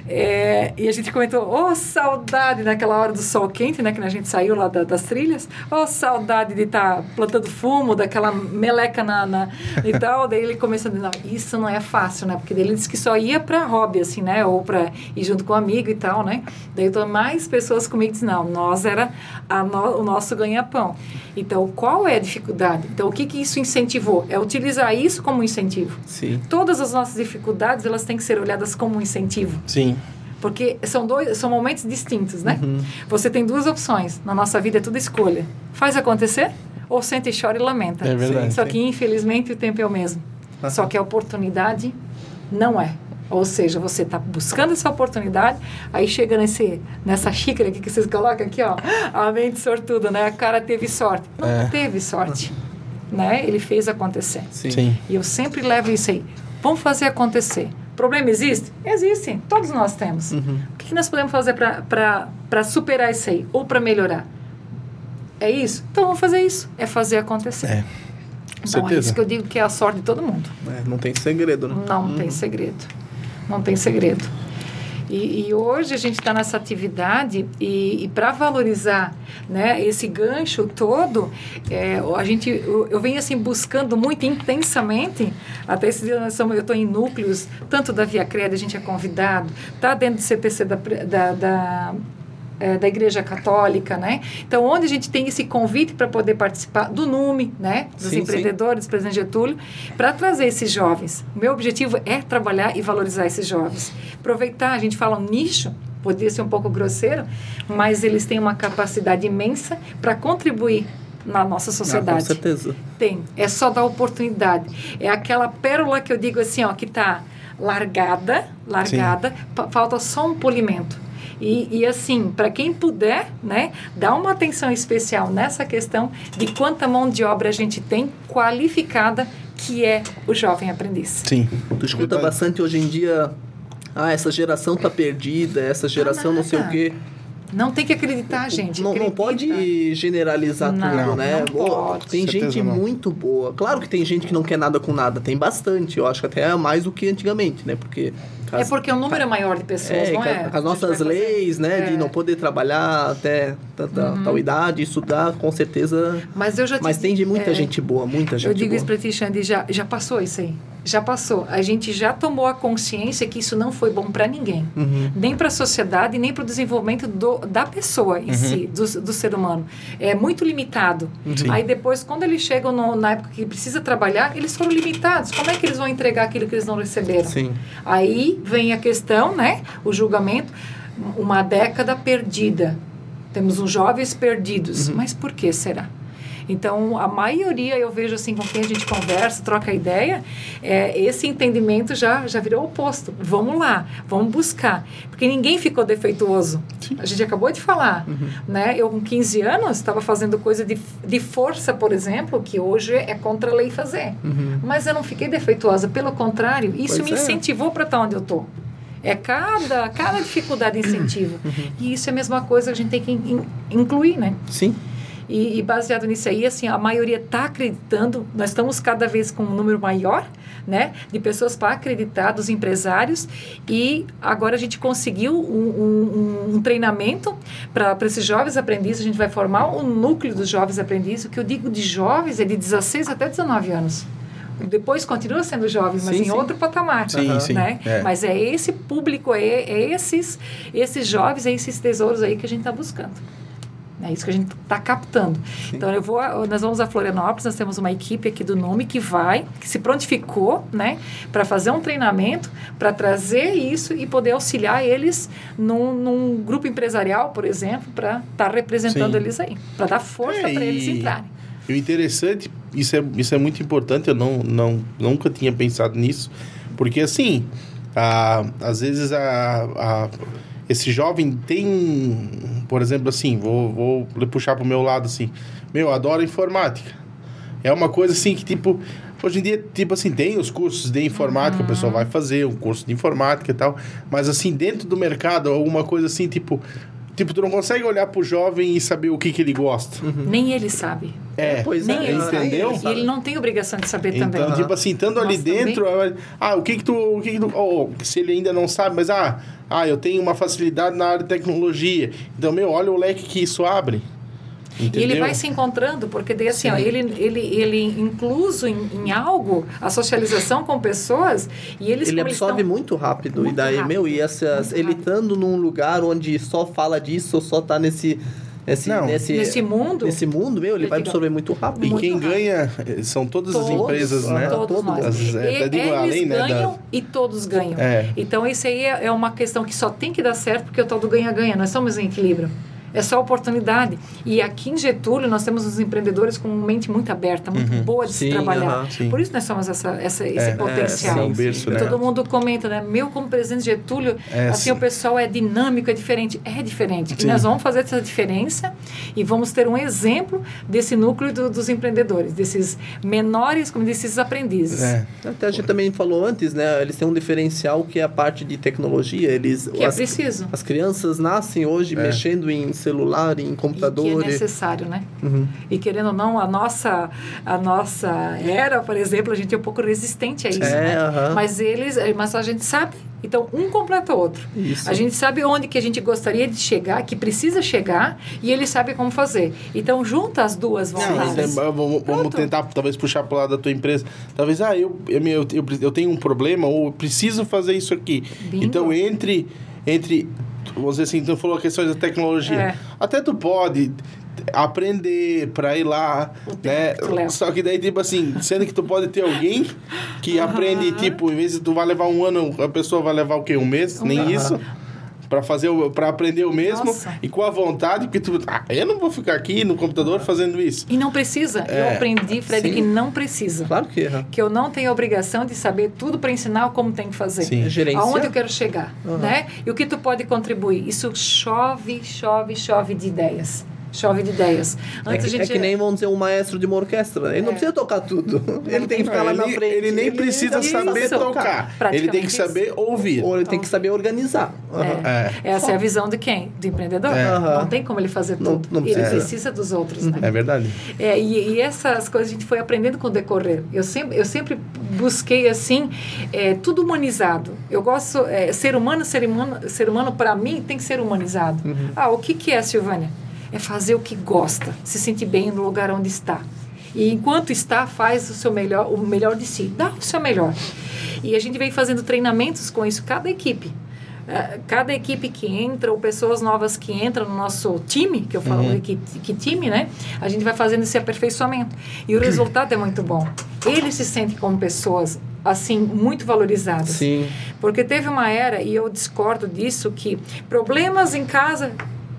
é, e a gente comentou, oh, saudade naquela hora do sol quente, né, que a gente saiu lá da- das trilhas, oh, saudade de estar plantando fumo, daquela meleca na, na- e tal, daí ele começou a dizer, não, isso não é fácil, né, porque daí ele disse que só ia para hobby, assim, né, ou para ir junto com um amigo e tal, né, daí mais pessoas comigo. Dizem, não, nós era a no- o nosso ganha-pão. Então, qual é a dificuldade? Então, o que, que isso incentivou? É utilizar isso como incentivo. Sim. Todas as nossas dificuldades, elas têm que ser olhadas como um incentivo. sim. Porque são, dois, são momentos distintos, né? Uhum. Você tem duas opções. Na nossa vida é tudo escolha. Faz acontecer ou sente, chora e lamenta. É verdade. Só que, infelizmente, o tempo é o mesmo. Só que a oportunidade não é. Ou seja, você está buscando essa oportunidade, aí chega nesse, nessa xícara aqui que vocês colocam aqui, ó, a mente sortuda, né? A cara teve sorte. Não É. teve sorte, né? Ele fez acontecer. Sim. Sim. E eu sempre levo isso aí. Vamos fazer acontecer. Problema existe? Existe. Todos nós temos. Uhum. O que, que nós podemos fazer para superar isso aí? Ou para melhorar? É isso? Então vamos fazer isso. É fazer acontecer. É. então é certeza. isso que eu digo que é a sorte de todo mundo. É, não tem segredo, né? Não tem segredo. Não tem segredo. E, e hoje a gente está nessa atividade e, e para valorizar né, esse gancho todo, é, a gente, eu, eu venho assim buscando muito intensamente, até esse dia nós eu estou em núcleos, tanto da Via Creda, a gente é convidado, está dentro do CPC da, da, da é, da Igreja Católica, né? Então, onde a gente tem esse convite para poder participar do NUME, né? Dos Sim, empreendedores, presidente Getúlio, para trazer esses jovens. O meu objetivo é trabalhar e valorizar esses jovens. Aproveitar, a gente fala um nicho, poderia ser um pouco grosseiro, mas eles têm uma capacidade imensa para contribuir na nossa Ah, com sociedade. certeza. Tem, é só dar oportunidade. É aquela pérola que eu digo assim, ó, que está largada, largada, falta só um polimento. E, e assim, para quem puder, né, dá uma atenção especial nessa questão de quanta mão de obra a gente tem qualificada, que é o jovem aprendiz. Sim. Tu escuta Verdade. bastante hoje em dia, ah, essa geração tá perdida, essa geração não sei o quê. Não tem que acreditar, gente. Não, não pode generalizar Não, tudo, né? não Boa, pode. Tem gente não. muito boa. Claro que tem gente que não quer nada com nada. Tem bastante. Eu acho que até é mais do que antigamente, né? Porque... É porque o número é maior de pessoas, É, não é? com as nossas fazer- leis, né? De É. Uhum. não poder trabalhar até tanta tal idade, estudar, com certeza... Mas eu já Mas tem de muita é, gente boa, muita gente Eu digo boa. isso para ti, Xande, já, já passou isso aí. Já passou. A gente já tomou a consciência que isso não foi bom para ninguém. Uhum. Nem para a sociedade, nem para o desenvolvimento do, da pessoa em si, do, do ser humano. É muito limitado. Sim. Aí depois, quando eles chegam no- na época que precisa trabalhar, eles foram limitados. Como é que eles vão entregar aquilo que eles não receberam? Sim. Aí vem a questão, né? O julgamento, uma década perdida. Temos uns jovens perdidos. Mas por que será? Então, a maioria, eu vejo assim, com quem a gente conversa, troca ideia, é, esse entendimento já, já virou oposto. Vamos lá, vamos buscar. Porque ninguém ficou defeituoso. A gente acabou de falar. Né? Eu, com 15 anos, estava fazendo coisa de, de força, por exemplo, que hoje é contra a lei fazer. Mas eu não fiquei defeituosa. Pelo contrário, isso Pois me é. incentivou para estar onde eu estou. É cada, cada dificuldade incentiva. E isso é a mesma coisa que a gente tem que in- incluir, né? Sim. E, e baseado nisso aí, assim, a maioria está acreditando. Nós estamos cada vez com um número maior né? De pessoas para acreditar, dos empresários. E agora a gente conseguiu um, um, um treinamento para esses jovens aprendizes. A gente vai formar um núcleo dos jovens aprendizes. O que eu digo de jovens é de 16 até 19 anos depois continua sendo jovem, mas Sim, em sim. outro patamar. Sim, sim, Né? é. Mas é esse público, é, é esses, esses jovens, é esses tesouros aí que a gente está buscando. É isso que a gente está captando. Então, eu vou, nós vamos a Florianópolis, nós temos uma equipe aqui do Nome que vai, que se prontificou, né, para fazer um treinamento, para trazer isso e poder auxiliar eles num, num grupo empresarial, por exemplo, para estar representando Sim. eles aí, para dar força É, para eles entrarem. E o interessante, isso é, isso é muito importante, eu não, não, nunca tinha pensado nisso, porque assim, a, às vezes a, a, esse jovem tem, por exemplo, assim, vou, vou puxar para o meu lado assim, meu, adoro informática. É uma coisa assim que, tipo, hoje em dia, tipo assim, tem os cursos de informática, a pessoa vai fazer um curso de informática e tal, mas assim, dentro do mercado, alguma coisa assim, tipo, tipo, tu não consegue olhar pro jovem e saber o que que ele gosta. Nem ele sabe. É, Pois Nem é, ele entendeu? sabe. E ele não tem obrigação de saber Então, também. tipo assim, estando ali dentro, ah, o que que tu, o que que tu, oh, se ele ainda não sabe, mas ah, ah, eu tenho uma facilidade na área de tecnologia. Então, meu, olha o leque que isso abre. E Entendeu? ele vai se encontrando, porque daí assim, ó, ele, ele, ele incluso em, em algo, a socialização com pessoas, e eles Ele absorve estão- muito rápido. Muito e daí, rápido. meu, e essas, Muito ele rápido. estando num lugar onde só fala disso, só tá nesse. Nesse, Não. nesse, Nesse mundo, nesse mundo, meu, ele Ele vai fica absorver muito rápido. E muito quem rápido. ganha eh, são todas as Todos, empresas, né? Todos Todo nós. mundo. As- é, digo eles além, né, ganham da- e todos ganham. É. Então, isso aí é é uma questão que só tem que dar certo porque o tal do ganha-ganha. Nós somos em equilíbrio. É só oportunidade. E aqui em Getúlio, nós temos os empreendedores com mente muito aberta, muito boa de se Sim, trabalhar. aham, sim. Por isso nós somos essa, essa, esse É, é, potencial. o sim, berço, né? Todo mundo comenta, né? Meu, como presidente de Getúlio, É, assim, sim. o pessoal é dinâmico, é diferente. É diferente. Sim. E nós vamos fazer essa diferença e vamos ter um exemplo desse núcleo do- dos empreendedores, desses menores, como desses aprendizes. É. Até a gente também falou antes, né? Eles têm um diferencial que é a parte de tecnologia. Eles, Que é as, preciso. as crianças nascem hoje É. mexendo em celular, em E que computador. é e- necessário, né? Uhum. E querendo ou não, a nossa, a nossa era, por exemplo, a gente é um pouco resistente a isso, É, né? aham. Mas eles, mas a gente sabe. Então, um completa o outro. Isso. A gente sabe onde que a gente gostaria de chegar, que precisa chegar, e ele sabe como fazer. Então, junta as duas Não, vontades. mas, é, vamos, vamos tentar talvez puxar para lado da tua empresa. Talvez, ah, eu, eu, eu, eu, eu tenho um problema ou eu preciso fazer isso aqui. Bingo. Então, entre, entre, vamos dizer assim, tu falou questões da tecnologia. É. Até tu pode aprender para ir lá, né? que. Só que daí, tipo assim, sendo que tu pode ter alguém que aprende, tipo, em vez de tu vai levar um ano, a pessoa vai levar o quê? Um mês? Nem Aham. isso. Pra fazer o, para aprender o mesmo Nossa. e com a vontade, porque tu, ah, eu não vou ficar aqui no computador fazendo isso. E não precisa. Eu É. aprendi, Fred, Sim. que não precisa. Claro que é. Que eu não tenho a obrigação de saber tudo para ensinar como tem que fazer. Sim. É. Aonde eu quero chegar, Aham. né? E o que tu pode contribuir? Isso chove, chove, chove de ideias. Chove de ideias. É Antes que, a gente é que nem, vamos dizer, um maestro de uma orquestra. Ele não É. precisa tocar tudo. Ele tem que ficar lá ele, na frente. ele nem precisa Isso. saber tocar. Ele tem que saber ouvir. Ou ele tem que saber organizar. É. É. Essa é a visão de quem? Do empreendedor. É. Não tem como ele fazer Não- tudo. não ele precisa. precisa dos outros, né? É verdade. É, e, e essas coisas a gente foi aprendendo com o decorrer. Eu sempre, eu sempre busquei assim é, tudo humanizado. Eu gosto é, ser humano, ser humano, ser humano para mim tem que ser humanizado. Ah, o que que é, Silvânia? É fazer o que gosta, se sentir bem no lugar onde está. E enquanto está, faz o seu melhor, o melhor de si, dá o seu melhor. E a gente vem fazendo treinamentos com isso, cada equipe. Eh, cada equipe que entra, ou pessoas novas que entram no nosso time, que eu falo Uhum. que, que time, né? A gente vai fazendo esse aperfeiçoamento. E o resultado é muito bom. Eles se sentem como pessoas, assim, muito valorizadas. Sim. Porque teve uma era, e eu discordo disso, que problemas em casa,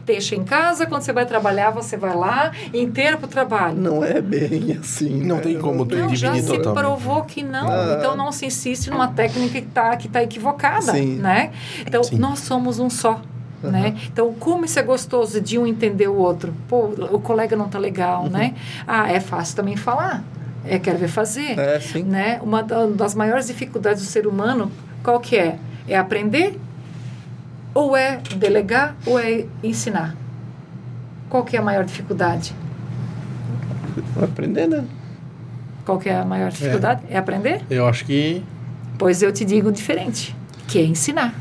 deixa em casa, quando você vai trabalhar, você vai lá inteiro para o trabalho. Não é bem assim. Não né? tem como tu Não, já se totalmente. provou que não. Ah. Então não se insiste numa técnica que está que tá equivocada, Sim. né? Então Sim. nós somos um só. Né? Então, como isso é gostoso de um entender o outro? Pô, o colega não tá legal, né? Ah, é fácil também falar. É, quero ver fazer. É, sim. Né? Uma da- das maiores dificuldades do ser humano, qual que é? É aprender? Ou é delegar? Ou é ensinar? Qual que é a maior dificuldade? Aprender, né? Qual que é a maior dificuldade? É, aprender? Eu acho que. Pois eu te digo diferente, que é ensinar.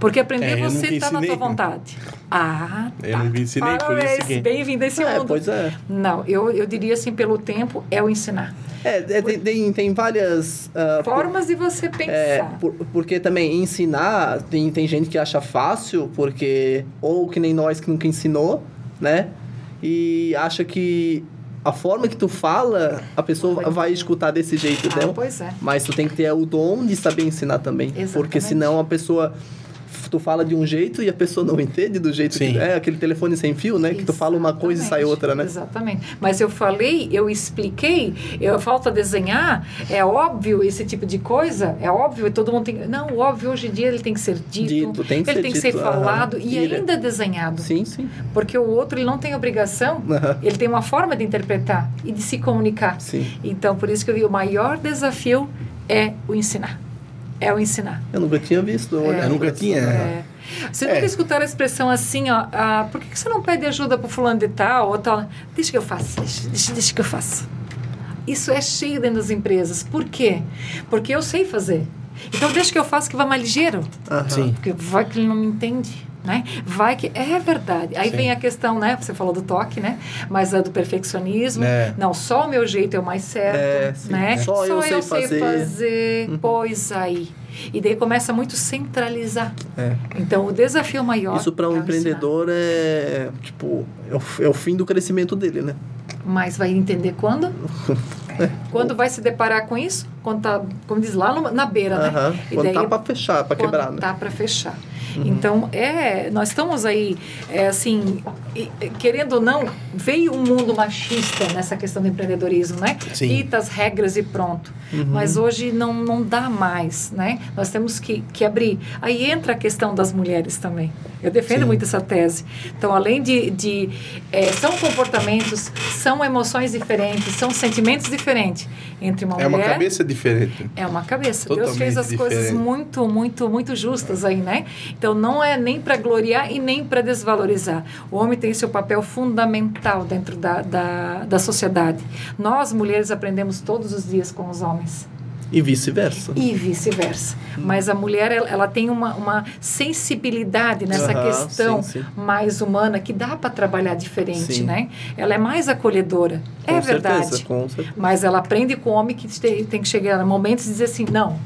Porque aprender É, você está na tua vontade. Ah, tá. Eu nunca ensinei, por isso que- Bem-vindo a esse É, mundo. pois é. Não, eu, eu diria assim, pelo tempo, é o ensinar. É, é, tem, tem, tem várias. por- Formas de você pensar. É, por- porque também ensinar, tem, tem gente que acha fácil, porque. Ou que nem nós que nunca ensinou, né? E acha que a forma que tu fala, a pessoa Vai vai escutar desse jeito, Ah, pois é. Mas tu tem que ter o dom de saber ensinar também. Exatamente. Porque senão a pessoa. Tu fala de um jeito e a pessoa não entende do jeito Sim. que. É aquele telefone sem fio, né? Que tu fala uma coisa e sai Exatamente, outra, né? Exatamente. Mas eu falei, eu expliquei, eu falta desenhar, é óbvio esse tipo de coisa, é óbvio, todo mundo tem. Não, o óbvio hoje em dia ele tem que ser dito, Dito, tem que ele ser tem que ser dito, aham. falado e Ele- ainda desenhado. Sim, sim. Porque o outro ele não tem obrigação, Aham. ele tem uma forma de interpretar e de se comunicar. Sim. Então, por isso que eu vi o maior desafio é o ensinar. É o ensinar. Eu nunca tinha visto. olhar Eu nunca tinha. essa- É. Você É. nunca escutaram a expressão assim, ó, ah, por que você não pede ajuda pro fulano de tal ou tal? Deixa que eu faço, deixa, deixa, deixa que eu faço. Isso é cheio dentro das empresas. Por quê? Porque eu sei fazer. Então deixa que eu faço que vai mais ligeiro. Aham. Sim. Porque vai que ele não me entende. Né? Vai que é verdade. Aí Sim. vem a questão, né? Você falou do toque, né? Mas a do perfeccionismo. É. Não, só o meu jeito é o mais certo, É, né? Só eu sei fazer. fazer. Uhum. Pois aí. E daí começa muito centralizar. É. Então, o desafio maior. Isso para é um o empreendedor é tipo é o, é o fim do crescimento dele, né? Mas vai entender quando? Quando vai se deparar com isso? Quando tá, como diz lá na beira, né? Aham. E Quando daí- tá para fechar, para quebrar, né? tá para fechar. Então, é, nós estamos aí, é, assim, querendo ou não, veio um mundo machista nessa questão do empreendedorismo, né? Sim. Dita as regras e pronto. Mas hoje não, não dá mais, né? Nós temos que, que abrir. Aí entra a questão das mulheres também. Eu defendo Sim. muito essa tese. Então, além de... de é, são comportamentos, são emoções diferentes, são sentimentos diferentes entre uma É uma mulher... cabeça diferente. É uma cabeça. Deus Totalmente fez as coisas diferente. muito, muito, muito justas aí, né? Então não é nem para gloriar e nem para desvalorizar. O homem tem seu papel fundamental dentro da, da, da sociedade. Nós, mulheres, aprendemos todos os dias com os homens. E vice-versa. E vice-versa. Mas a mulher, ela, ela tem uma, uma sensibilidade nessa questão sim, sim. mais humana que dá para trabalhar diferente, Sim. né? Ela é mais acolhedora. é Com verdade. certeza, com certeza. Mas ela aprende com o homem que tem, tem que chegar em momentos e dizer assim, não,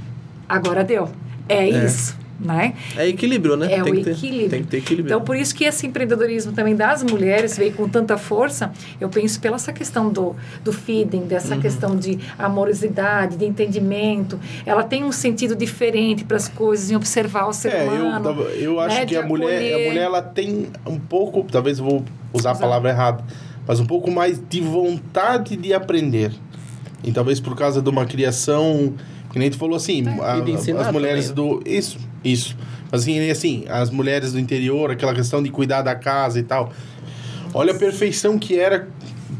agora deu. É, É. isso, né? É equilíbrio, né? É tem o que ter, equilíbrio. Tem que ter equilíbrio. Então, por isso que esse empreendedorismo também das mulheres veio com tanta força, eu penso pela essa questão do, do feeding, dessa Uhum. questão de amorosidade, de entendimento. Ela tem um sentido diferente para as coisas, em observar o ser É, eu, humano. tava- eu acho né, que a mulher, a mulher ela tem um pouco, talvez eu vou usar a palavra errada, mas um pouco mais de vontade de aprender. E talvez por causa de uma criação, que nem tu falou assim, a- de ensinar as mulheres também, do isso, isso. Mas assim, assim, as mulheres do interior, aquela questão de cuidar da casa e tal. Olha a perfeição que era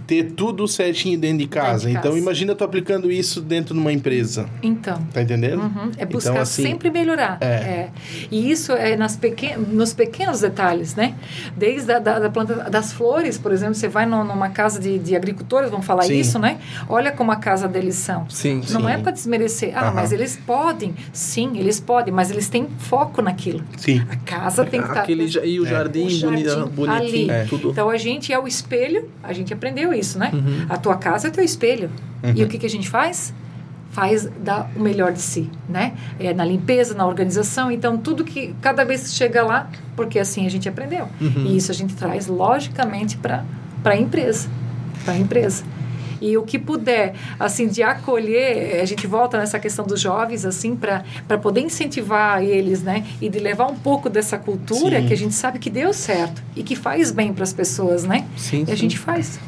ter tudo certinho dentro de casa. de Então imagina tu aplicando isso dentro de uma empresa. Então, Tá entendendo? Uhum, É buscar Então, assim, sempre melhorar. é. É. E isso é nas pequen nos pequenos detalhes, né? Desde a da, da planta das flores, por exemplo, você vai num- numa casa de, de agricultores, vamos falar Sim. isso, né? Olha como a casa deles são. Sim, Não Sim. é para desmerecer. Ah, Aham. mas eles podem. Sim, eles podem, mas eles têm foco naquilo. Sim. A casa tem que estar. Aquele, ja- e o É. jardim, O jardim boni- bonitinho, ali. tudo. Então a gente é o espelho, a gente aprendeu isso, né? Uhum. A tua casa é teu espelho. E o que, que a gente faz? Faz dar o melhor de si, né? É, na limpeza, na organização. Então, tudo que cada vez chega lá, porque assim a gente aprendeu. Uhum. E isso a gente traz, logicamente, para a empresa. Para a empresa. E o que puder, assim, de acolher, a gente volta nessa questão dos jovens, assim, para poder incentivar eles, né? E de levar um pouco dessa cultura Sim. que a gente sabe que deu certo e que faz bem para as pessoas, né? Sim, E a sim. gente faz.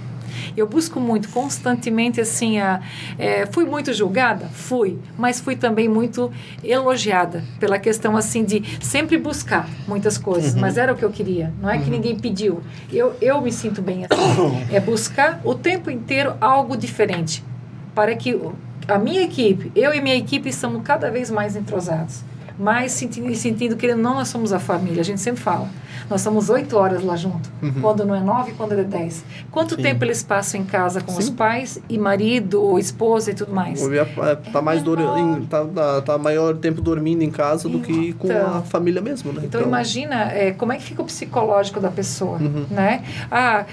Eu busco muito, constantemente, assim, a, é, fui muito julgada? Fui, mas fui também muito elogiada pela questão, assim, de sempre buscar muitas coisas, mas era o que eu queria, não é que ninguém pediu. Eu, eu me sinto bem assim, é buscar o tempo inteiro algo diferente, para que a minha equipe, eu e minha equipe, estamos cada vez mais entrosados, mais sentindo, sentindo que não nós somos a família. A gente sempre fala. Nós somos oito horas lá junto. Quando não é nove, quando é dez. Quanto Sim. tempo eles passam em casa com os Sim. pais e marido ou esposa e tudo mais? Hoje é- tá mais dor, em- tá, tá, tá maior tempo dormindo em casa do que com Então. a família mesmo, né? Então, imagina é, como é que fica o psicológico da pessoa, né? Ah,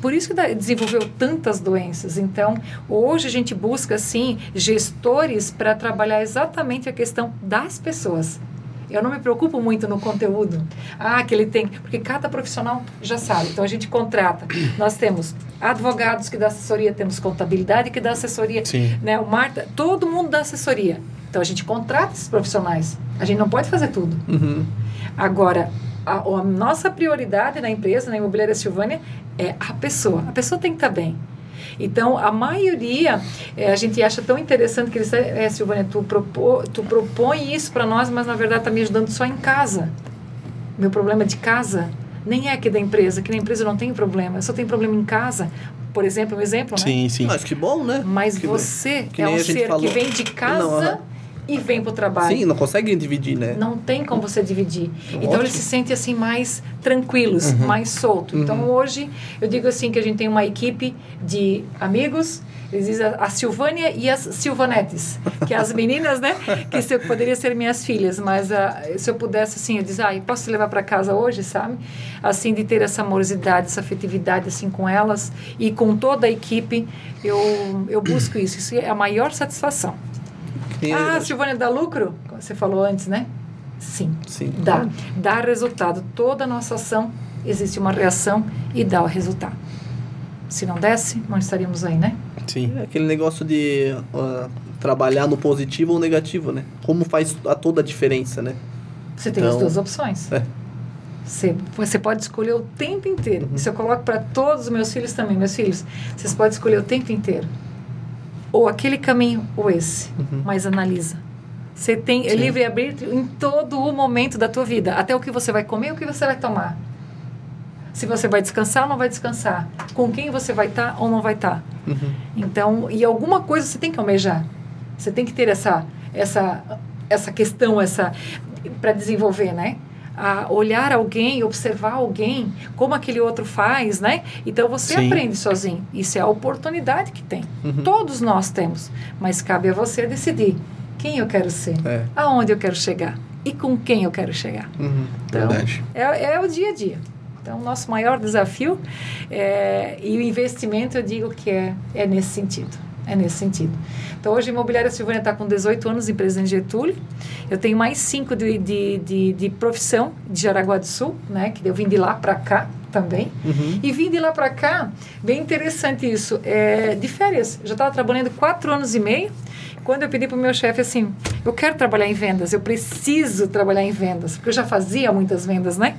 por isso que desenvolveu tantas doenças. Então, hoje a gente busca, assim, gestores para trabalhar exatamente a questão das pessoas. Eu não me preocupo muito no conteúdo. Ah, que ele tem. Porque cada profissional já sabe. Então a gente contrata. Nós temos advogados que dá assessoria, temos contabilidade que dá assessoria. Sim. Né? O Marta, todo mundo dá assessoria. Então a gente contrata esses profissionais. A gente não pode fazer tudo. Uhum. Agora, a, a nossa prioridade na empresa, na Imobiliária Silvânia, é a pessoa. A pessoa tem que estar bem. Então, a maioria, eh, a gente acha tão interessante que eles dizem, é, Silvânia, tu, propo, tu propõe isso para nós, mas na verdade está me ajudando só em casa. Meu problema é de casa nem é aqui da empresa, que na empresa eu não tenho problema, eu só tenho problema em casa. Por exemplo, um exemplo, né? Sim, sim. Mas que bom, né? Mas que, você que é nem um a gente ser falou. que vem de casa Não. E vem para o trabalho. Sim, não consegue dividir, né? Não tem como você dividir. Então Ótimo. eles se sentem assim mais tranquilos, mais soltos. Então hoje eu digo assim que a gente tem uma equipe de amigos. Eles dizem a, Silvânia e as Silvanetes, que é as meninas, né? Que se, poderia ser minhas filhas, mas ah, se eu pudesse assim, eu dizer, ah, posso te levar para casa hoje, sabe? Assim de ter essa amorosidade, essa afetividade assim com elas e com toda a equipe, eu eu busco isso. Isso é a maior satisfação. Que Ah, Silvânia, dá lucro? Você falou antes, né? Sim. Sim. Dá. Dá resultado. Toda a nossa ação existe uma reação e dá o resultado. Se não desse, não estaríamos aí, né? Sim. É aquele negócio de ah, trabalhar no positivo ou negativo, né? Como faz a toda a diferença, né? Você tem Então, as duas opções. é. Você, você pode escolher o tempo inteiro. Isso eu coloco para todos os meus filhos também. Meus filhos, vocês podem escolher o tempo inteiro. Ou aquele caminho ou esse. Mas analisa. Você tem Sim. livre-arbítrio em todo o momento da tua vida. Até o que você vai comer o que você vai tomar. Se você vai descansar ou não vai descansar. Com quem você vai estar ou não vai estar. Uhum. Então, e alguma coisa você tem que almejar. Você tem que ter essa essa essa questão essa para desenvolver, né? A olhar alguém, observar alguém, como aquele outro faz, né? Então você Sim. aprende sozinho. Isso é a oportunidade que tem. Todos nós temos, mas cabe a você decidir quem eu quero ser, É. aonde eu quero chegar e com quem eu quero chegar. Uhum. Então, Verdade. é, é o dia a dia. Então, o nosso maior desafio é, e o investimento, eu digo que é, é nesse sentido. É nesse sentido. Então, hoje a Imobiliária Silvânia está com 18 anos em Presidente Getúlio. Eu tenho mais cinco de, de, de, de profissão de Jaraguá do Sul, né? Que eu vim de lá para cá também. Uhum. E vim de lá para cá, bem interessante isso, é, de férias. Já estava trabalhando quatro anos e meio. Quando eu pedi para o meu chefe assim, eu quero trabalhar em vendas, eu preciso trabalhar em vendas, porque eu já fazia muitas vendas, né?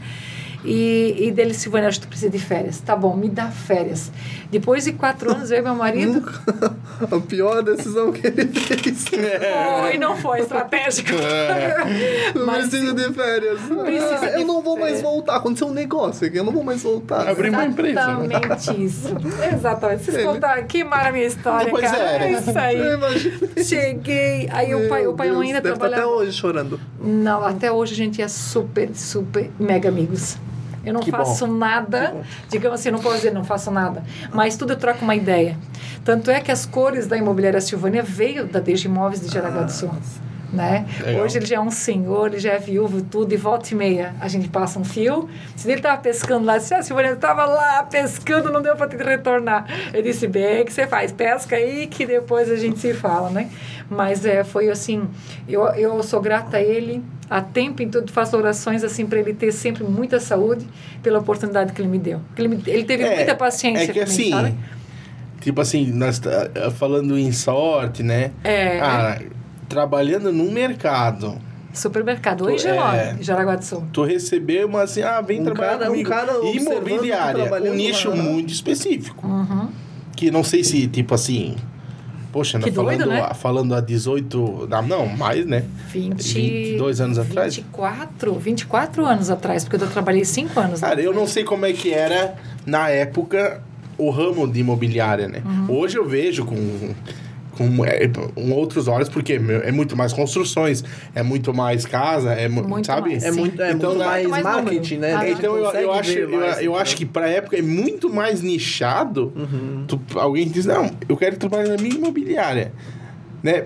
E, e dele, Silvânia, acho que tu precisa de férias. Tá bom, me dá férias. Depois de quatro anos, eu e meu marido. a pior decisão que ele fez. Foi, não foi estratégico. Eu Mas- preciso de férias. Precisa Ah, de eu não vou mais voltar. Aconteceu um negócio aqui, eu não vou mais voltar. Abri uma empresa. né? Exatamente isso. Exatamente. Vocês contaram aqui, mara minha história, Pois cara. é. É isso aí. Cheguei. Aí o pai, o pai ainda trabalhavam. até hoje chorando. Não, até hoje a gente é super, super mega amigos. Eu não Que bom. faço nada, digamos assim, não posso dizer não faço nada, mas tudo eu troco uma ideia. Tanto é que as cores da imobiliária Silvânia veio da Desde Imóveis de Jaraguá do Sul. Né? Legal. Hoje ele já é um senhor, ele já é viúvo, tudo, e volta e meia a gente passa um fio. Se ele estava pescando lá, disse, ah, Silvânia, eu estava lá pescando, não deu para te retornar. Eu disse, bem, que você faz? Pesca aí que depois a gente se fala, né? Mas é, foi assim, eu, eu sou grata a ele, a tempo em tudo, faço orações assim para ele ter sempre muita saúde pela oportunidade que ele me deu. Ele, me- ele teve É, muita paciência É que comigo, assim, sabe? tipo assim, nós tá, falando em sorte, né? É. Ah, trabalhando num mercado, Supermercado, Tu- hoje é. em Jaraguá do Sul. tu recebeu uma assim, ah, vem Um trabalhar cara- um comigo. cara observando tu Imobiliária, um nicho lá. muito específico. Uhum. Que não sei se, tipo assim... Poxa, Que né, falando, doido, né? a- falando há 18... Não, não, mais, né? 20, 22 anos atrás? 24, 24 anos atrás, porque eu trabalhei 5 anos. né? Cara, eu não sei como é que era na época o ramo de imobiliária, né? Uhum. Hoje eu vejo com, com, é, com outros olhos, porque meu, é muito mais construções, é muito mais casa, é mu- Muito sabe? mais, É muito, é Então, muito mais, mais marketing, né? Ah, Então eu, eu acho, eu, mais, eu né? acho que pra época é muito mais nichado. Uhum. Tu- alguém diz, não, eu quero trabalhar na minha imobiliária. Né?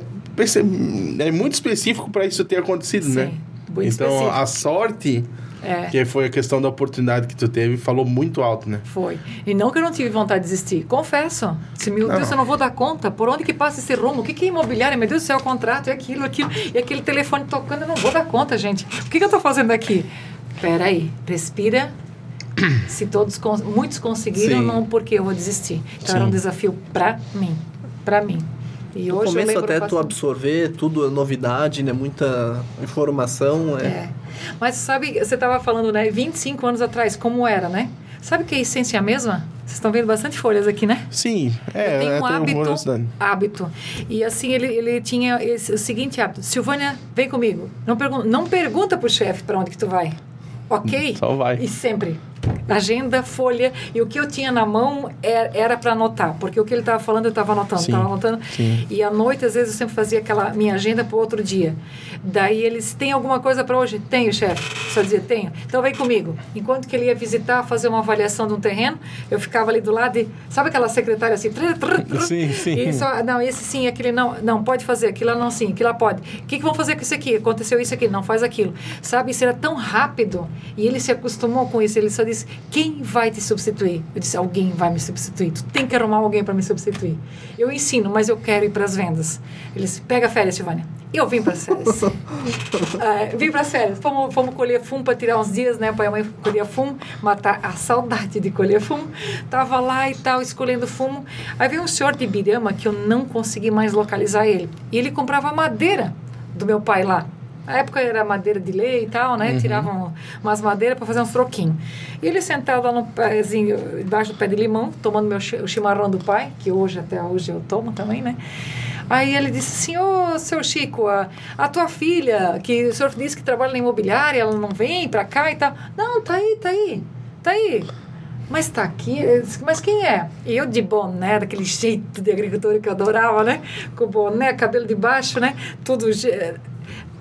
É muito específico para isso ter acontecido, Sim, né? muito então específico. a sorte, É. que foi a questão da oportunidade que tu teve, falou muito alto, né? Foi. E não que eu não tive vontade de desistir. Confesso. Se, meu Não. Deus, eu não vou dar conta. Por onde que passa esse rumo? O que, que é imobiliária? Meu Deus do céu, o contrato, é aquilo, aquilo. E aquele telefone tocando, eu não vou dar conta, gente. O que, que eu estou fazendo aqui? Espera aí. Respira. Se todos, muitos conseguiram, Sim. não porque eu vou desistir. Então era um Sim. desafio para mim. Para mim. E No hoje começo até tu absorver tudo, é novidade, né? Muita informação. É. É. Mas sabe, você estava falando, né? 25 anos atrás, como era, né? Sabe que a essência é a mesma? Vocês estão vendo bastante folhas aqui, né? Sim, é, eu tenho é, um tem hábito, curiosidade. hábito. E assim, ele, ele tinha esse, o seguinte hábito. Silvânia, vem comigo. Não, pergun não pergunta pro chefe para onde que tu vai. Ok? Só vai. E sempre. Agenda, folha. E o que eu tinha na mão era, era para anotar. Porque o que ele estava falando, eu estava anotando. Estava anotando. sim. E à noite, às vezes, eu sempre fazia aquela minha agenda para o outro dia. Daí eles, tem alguma coisa para hoje? Tenho, chefe. Só dizia, tenho. Então vem comigo. Enquanto que ele ia visitar, fazer uma avaliação de um terreno, eu ficava ali do lado e... Sabe aquela secretária assim? Sim, sim. Só, não, esse sim, aquele não. Não, pode fazer. Aquilo não, sim. Aquilo lá pode. O que, que vão fazer com isso aqui? Aconteceu isso aqui. Não faz aquilo. Sabe? Isso era tão rápido. E ele se acostumou com isso. Ele só disse, quem vai te substituir? Eu disse, alguém vai me substituir. Tu tem que arrumar alguém para me substituir. Eu ensino, mas eu quero ir para as vendas. Ele disse, pega férias, Silvânia. Eu vim para as férias. Ah, vim para as férias. Fomos, fomos colher fumo para tirar uns dias, né? Pai e a mãe colher fumo, matar a saudade de colher fumo. Tava lá e tal, escolhendo fumo. Aí veio um senhor de Ibirama que eu não consegui mais localizar ele. E ele comprava madeira do meu pai lá. Na época era madeira de lei e tal, né? Tiravam umas madeiras para fazer uns troquinhos. E ele sentado lá no pezinho, embaixo do pé de limão, tomando meu o chimarrão do pai, que hoje, até hoje, eu tomo também, né? Aí ele disse assim, ô, seu Chico, a, a tua filha, que o senhor disse que trabalha na imobiliária, ela não vem pra cá e tal. Não, tá aí, tá aí, tá aí. Mas tá aqui, mas quem é? E eu de boné, daquele jeito de agricultor que eu adorava, né? Com boné, cabelo de baixo, né? Tudo...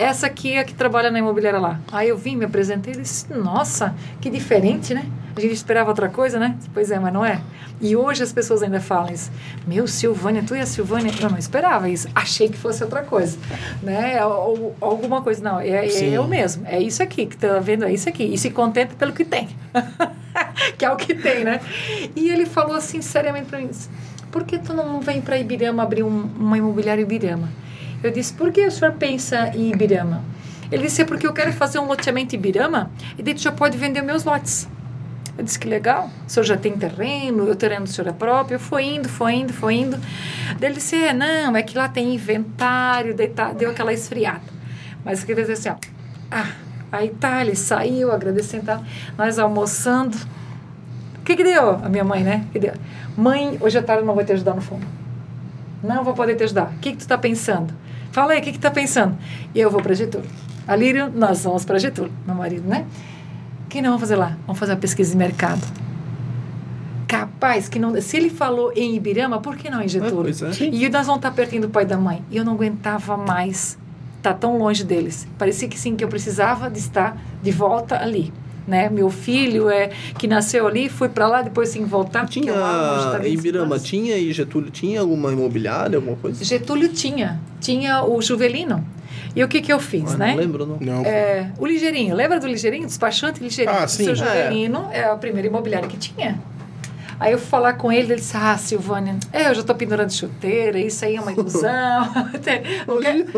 Essa aqui é a que trabalha na imobiliária lá. Aí eu vim, me apresentei e disse, nossa, que diferente, né? A gente esperava outra coisa, né? Pois é, mas não é. E hoje as pessoas ainda falam isso. Meu, Silvânia, tu e a Silvânia? Eu não esperava isso. Achei que fosse outra coisa. Né? Ou, ou alguma coisa. Não, é, é eu mesmo. É isso aqui que tá vendo, é isso aqui. E se contenta pelo que tem. que é o que tem, né? E ele falou assim, seriamente para mim, por que tu não vem para Ibirama abrir um, uma imobiliária em Ibirama? Eu disse, por que o senhor pensa em Ibirama? Ele disse, é porque eu quero fazer um loteamento em Ibirama e daí tu já pode vender meus lotes. Eu disse, que legal, o senhor já tem terreno, o terreno do senhor é próprio. Foi indo, foi indo, foi indo. Daí ele disse, é, não, é que lá tem inventário, daí tá, deu aquela esfriada. Mas eu queria dizer assim, ó, ah, aí tá, saiu, agradecendo, tá, nós almoçando. O que que deu? A minha mãe, né? Que deu? Mãe, hoje à tarde eu não vou te ajudar no fundo. Não vou poder te ajudar. O que que tu tá pensando? Fala aí, o que que tá pensando? E eu vou para Getúlio. Alírio, nós vamos para Getúlio, meu marido, né? O que nós vamos fazer lá? Vamos fazer uma pesquisa de mercado. Capaz que não. Se ele falou em Ibirama, por que não em Getúlio? pois é. E nós vamos estar pertinho do pai e da mãe. E eu não aguentava mais estar tão longe deles. Parecia que sim, que eu precisava de estar de volta ali. Né? Meu filho é que nasceu ali, fui para lá, depois sim voltar. porque Tinha eu amo, hoje em bem Ibirama, distante. tinha e Getúlio tinha alguma imobiliária, alguma coisa? Getúlio tinha. Tinha o Juvelino. E o que, que eu fiz, Ah, né? Não lembro, não. Não. É, o Ligeirinho, lembra do Ligeirinho? Despachante Ligeirinho. Ah, sim. O seu É. Juvelino é. a primeira imobiliária que tinha. Aí eu fui falar com ele, ele disse, ah, Silvânia, é, eu já tô pendurando chuteira, isso aí é uma ilusão. Quer,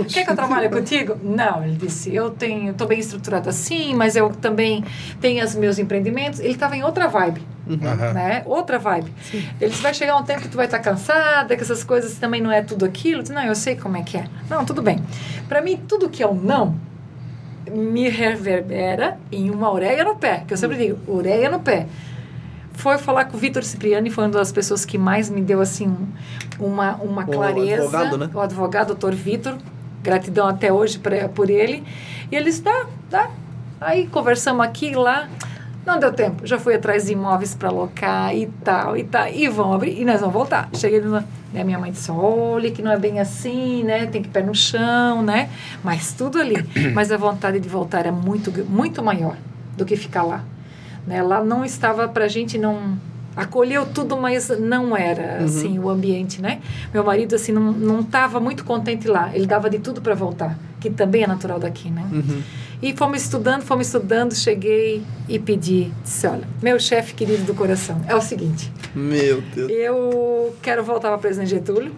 quer que eu trabalhe contigo? Não, ele disse, eu tenho, tô bem estruturado assim, mas eu também tenho os meus empreendimentos. Ele estava em outra vibe, Aham. né? Outra vibe. Ele disse, vai chegar um tempo que tu vai estar cansada, que essas coisas também não é tudo aquilo. Eu disse, não, eu sei como é que é. Não, tudo bem. Para mim, tudo que é um não, me reverbera em uma orelha no pé, que eu sempre digo, orelha no pé. Foi falar com o Vitor Cipriani, foi uma das pessoas que mais me deu assim um- uma, uma O clareza. advogado, né? O advogado, doutor Vitor, gratidão até hoje pra, por ele. E ele disse, dá, dá. Aí conversamos aqui e lá. Não deu tempo. Já fui atrás de imóveis para alocar e tal, e tal. E vão abrir, e nós vamos voltar. Cheguei na. Né, minha mãe disse: olha, que não é bem assim, né? Tem que pé no chão, né? Mas tudo ali. Mas a vontade de voltar é muito, muito maior do que ficar lá. Né? Lá não estava para a gente não acolheu tudo, mas não era uhum. assim o ambiente, né? Meu marido assim não não estava muito contente lá. Ele dava de tudo para voltar, que também é natural daqui, né? Uhum. E fomos estudando, fomos estudando, cheguei e pedi, disse, olha, meu chefe querido do coração, é o seguinte. Meu Deus. Eu quero voltar para Presidente Getúlio.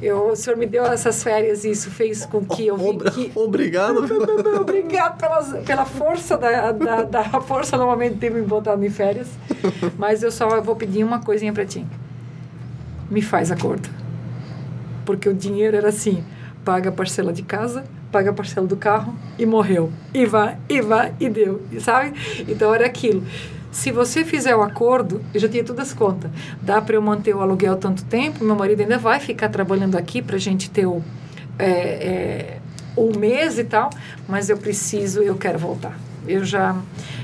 Eu, o senhor me deu essas férias e isso fez com que eu vi que... Obrigado. Obrigado pela, pela força da, da, da força normalmente de me botado em férias. Mas eu só vou pedir uma coisinha para ti. Me faz acordo. Porque o dinheiro era assim, paga a parcela de casa, paga a parcela do carro e morreu. E vai, e vai, e deu, sabe? Então era aquilo. Se você fizer o acordo, eu já tinha todas as contas. Dá para eu manter o aluguel tanto tempo, meu marido ainda vai ficar trabalhando aqui para a gente ter o, é, é, um mês e tal, mas eu preciso, eu quero voltar. Eu já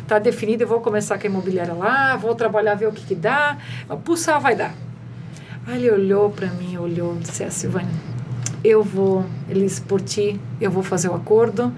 está definido, eu vou começar com a imobiliária lá, vou trabalhar, ver o que, que dá. Pulsar vai dar. Aí ele olhou para mim, olhou, disse, ah, Silvânia, eu vou, eles por ti, eu vou fazer o acordo,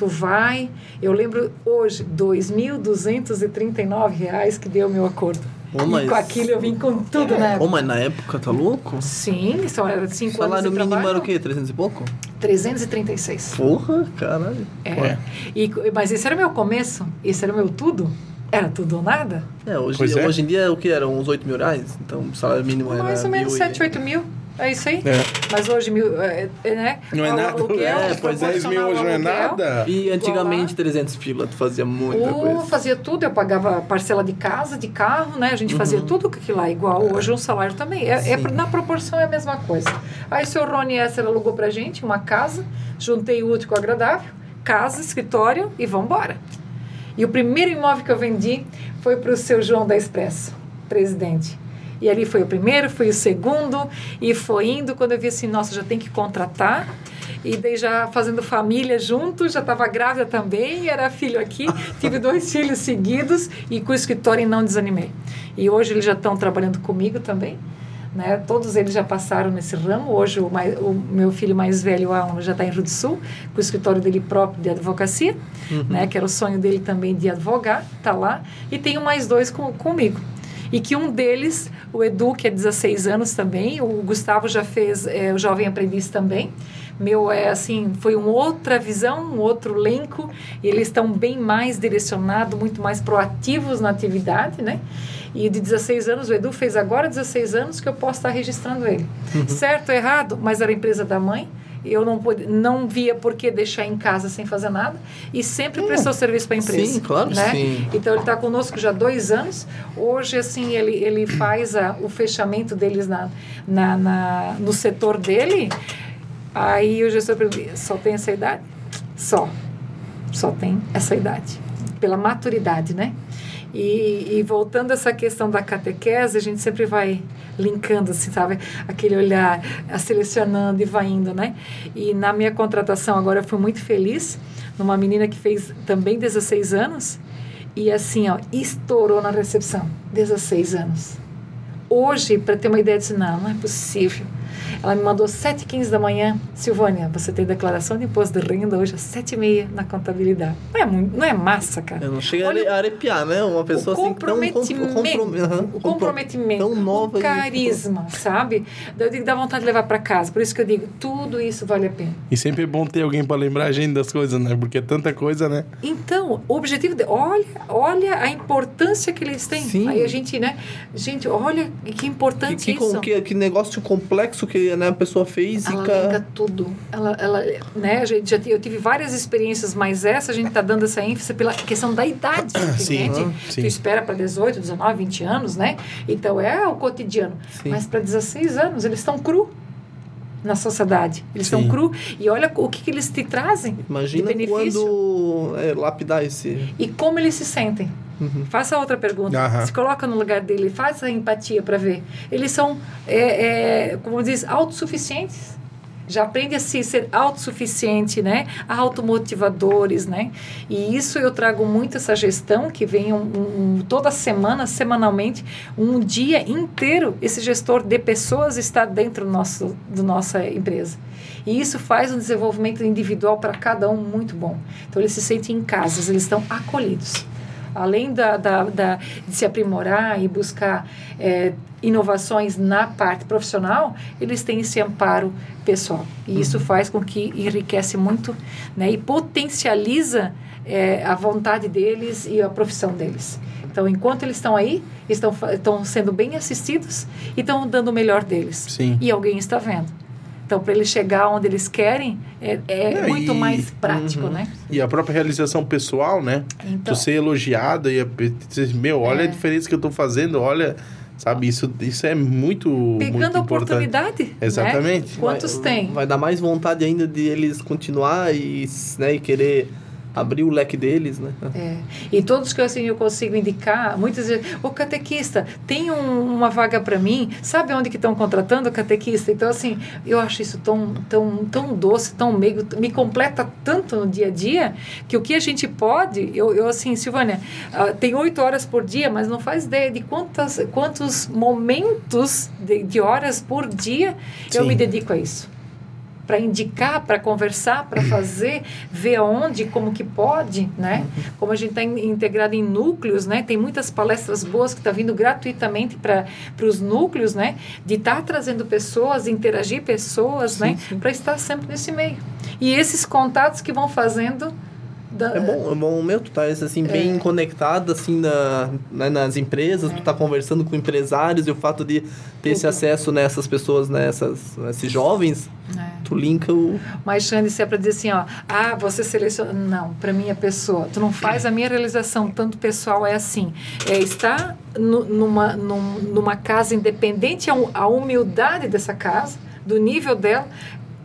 tu vai. Eu lembro hoje, R$ 2.239 que deu o meu acordo. Oh, mas... E com aquilo eu vim com tudo, né? Oh, mas na época tá louco? Sim, só era 5 anos Salário mínimo era o quê? 300 e pouco? 336. Porra, caralho. É. E, mas esse era o meu começo, esse era o meu tudo. Era tudo ou nada? É, hoje, é. hoje em dia o que era? Uns 8 mil reais? Então o salário mínimo era. Mais ou menos 7, 8 mil. É isso aí. É. Mas hoje, mil, é, é né? Não é nada. Aluguel, é, pois 10 mil hoje não é nada. E antigamente 300 pila, tu fazia muita uh, coisa. fazia tudo. Eu pagava parcela de casa, de carro, né? A gente uhum. fazia tudo aquilo lá igual. Hoje um salário também. É, é, na proporção é a mesma coisa. Aí o senhor Rony Esser alugou pra gente uma casa. Juntei o útil com o agradável. Casa, escritório e vamos embora. E o primeiro imóvel que eu vendi foi para o seu João da Expresso, presidente. E ali foi o primeiro, foi o segundo, e foi indo. Quando eu vi assim, nossa, já tem que contratar. E daí já fazendo família junto, já estava grávida também, era filho aqui. Tive dois filhos seguidos e com o escritório e não desanimei. E hoje eles já estão trabalhando comigo também. Né? Todos eles já passaram nesse ramo. Hoje o, mais, o meu filho mais velho, Alan, já está em Rio do Sul, com o escritório dele próprio de advocacia, uhum. né? que era o sonho dele também de advogar, está lá. E tenho mais dois com, comigo. E que um deles, o Edu, que é 16 anos também, o Gustavo já fez é, o Jovem Aprendiz também. Meu, é assim, foi uma outra visão, um outro elenco, e eles estão bem mais direcionados, muito mais proativos na atividade, né? E de 16 anos, o Edu fez agora 16 anos que eu posso estar registrando ele. Uhum. Certo ou errado, mas era a empresa da mãe, eu não, podia, não via por que deixar em casa sem fazer nada e sempre prestou serviço para a empresa. Sim, claro, né? sim. Então ele está conosco já há dois anos. Hoje, assim, ele, ele faz a, o fechamento deles na, na, na, no setor dele. Aí o gestor pergunta, só tem essa idade? Só. Só tem essa idade. Pela maturidade, né? E, e, voltando a essa questão da catequese, a gente sempre vai linkando, assim, sabe? Aquele olhar, selecionando e vai indo, né? E na minha contratação agora eu fui muito feliz numa menina que fez também 16 anos e assim, ó, estourou na recepção. 16 anos. Hoje, para ter uma ideia, disse, não, não é possível ela me mandou 7h15 da manhã. Silvânia, você tem declaração de imposto de renda hoje às 7h30 na contabilidade. Não é, não é massa, cara. Eu não chega Olha, a arepiar, né? Uma pessoa assim tão... Comprometimento, o comprometimento, tão nova o carisma, e... sabe? Eu digo, dá vontade de levar para casa. Por isso que eu digo, tudo isso vale a pena. E sempre é bom ter alguém para lembrar a gente das coisas, né? Porque é tanta coisa, né? Então, o objetivo... De, olha, olha a importância que eles têm. Sim. Aí a gente, né? Gente, olha que importante que, que, isso. Que, que negócio complexo que né, a pessoa física. Ela liga tudo. Ela, ela, né, gente já, eu tive várias experiências, mas essa a gente está dando essa ênfase pela questão da idade do cliente. Uhum, tu espera para 18, 19, 20 anos, né? Então é o cotidiano. Sim. Mas para 16 anos, eles estão cru na sociedade. Eles estão cru e olha o que, que eles te trazem Imagina de benefício. quando é, lapidar esse... E como eles se sentem. Uhum. Faça outra pergunta. Uhum. Se coloca no lugar dele, faça a empatia para ver. Eles são, é, é, como diz, autossuficientes. Já aprende a se ser autossuficiente, né? Automotivadores, né? E isso eu trago muito essa gestão que vem um, um, toda semana, semanalmente, um dia inteiro esse gestor de pessoas está dentro do nosso do nossa empresa. E isso faz um desenvolvimento individual para cada um muito bom. Então eles se sentem em casa, eles estão acolhidos além da, da, da, de se aprimorar e buscar é, inovações na parte profissional, eles têm esse amparo pessoal. E uhum. isso faz com que enriquece muito né, e potencializa é, a vontade deles e a profissão deles. Então, enquanto eles estão aí, estão, estão sendo bem assistidos e estão dando o melhor deles. Sim. E alguém está vendo. Então, para eles chegar onde eles querem, é, é, é muito e, mais prático, uhum. né? E a própria realização pessoal, né? Então, tu ser elogiada e dizer, meu, olha é. a diferença que eu estou fazendo, olha sabe isso isso é muito pegando muito a oportunidade né? exatamente né? quantos vai, tem vai dar mais vontade ainda de eles continuar e né e querer abrir o leque deles, né? É. E todos que assim eu consigo indicar, muitas vezes, o catequista, tem um, uma vaga para mim, sabe onde que estão contratando o catequista? Então assim, eu acho isso tão tão tão doce, tão meigo, me completa tanto no dia a dia, que o que a gente pode, eu, eu assim, Silvânia, uh, tem oito horas por dia, mas não faz ideia de quantas quantos momentos de, de horas por dia Sim. eu me dedico a isso para indicar, para conversar, para fazer, ver onde, como que pode, né? Como a gente está integrado em núcleos, né? Tem muitas palestras boas que está vindo gratuitamente para os núcleos, né? De estar tá trazendo pessoas, interagir pessoas, sim, né? Para estar sempre nesse meio. E esses contatos que vão fazendo da... É bom, é bom meu, tu tá assim, bem é. conectado assim na, né, nas empresas, é. tu tá conversando com empresários e o fato de ter esse acesso nessas pessoas, nessas, né, esses jovens, é. tu linka o... Mas, Xande, se é para dizer assim, ó, ah, você seleciona... Não, para mim é pessoa. Tu não faz a minha realização, tanto pessoal é assim. É estar numa, num, numa casa independente, a humildade dessa casa, do nível dela,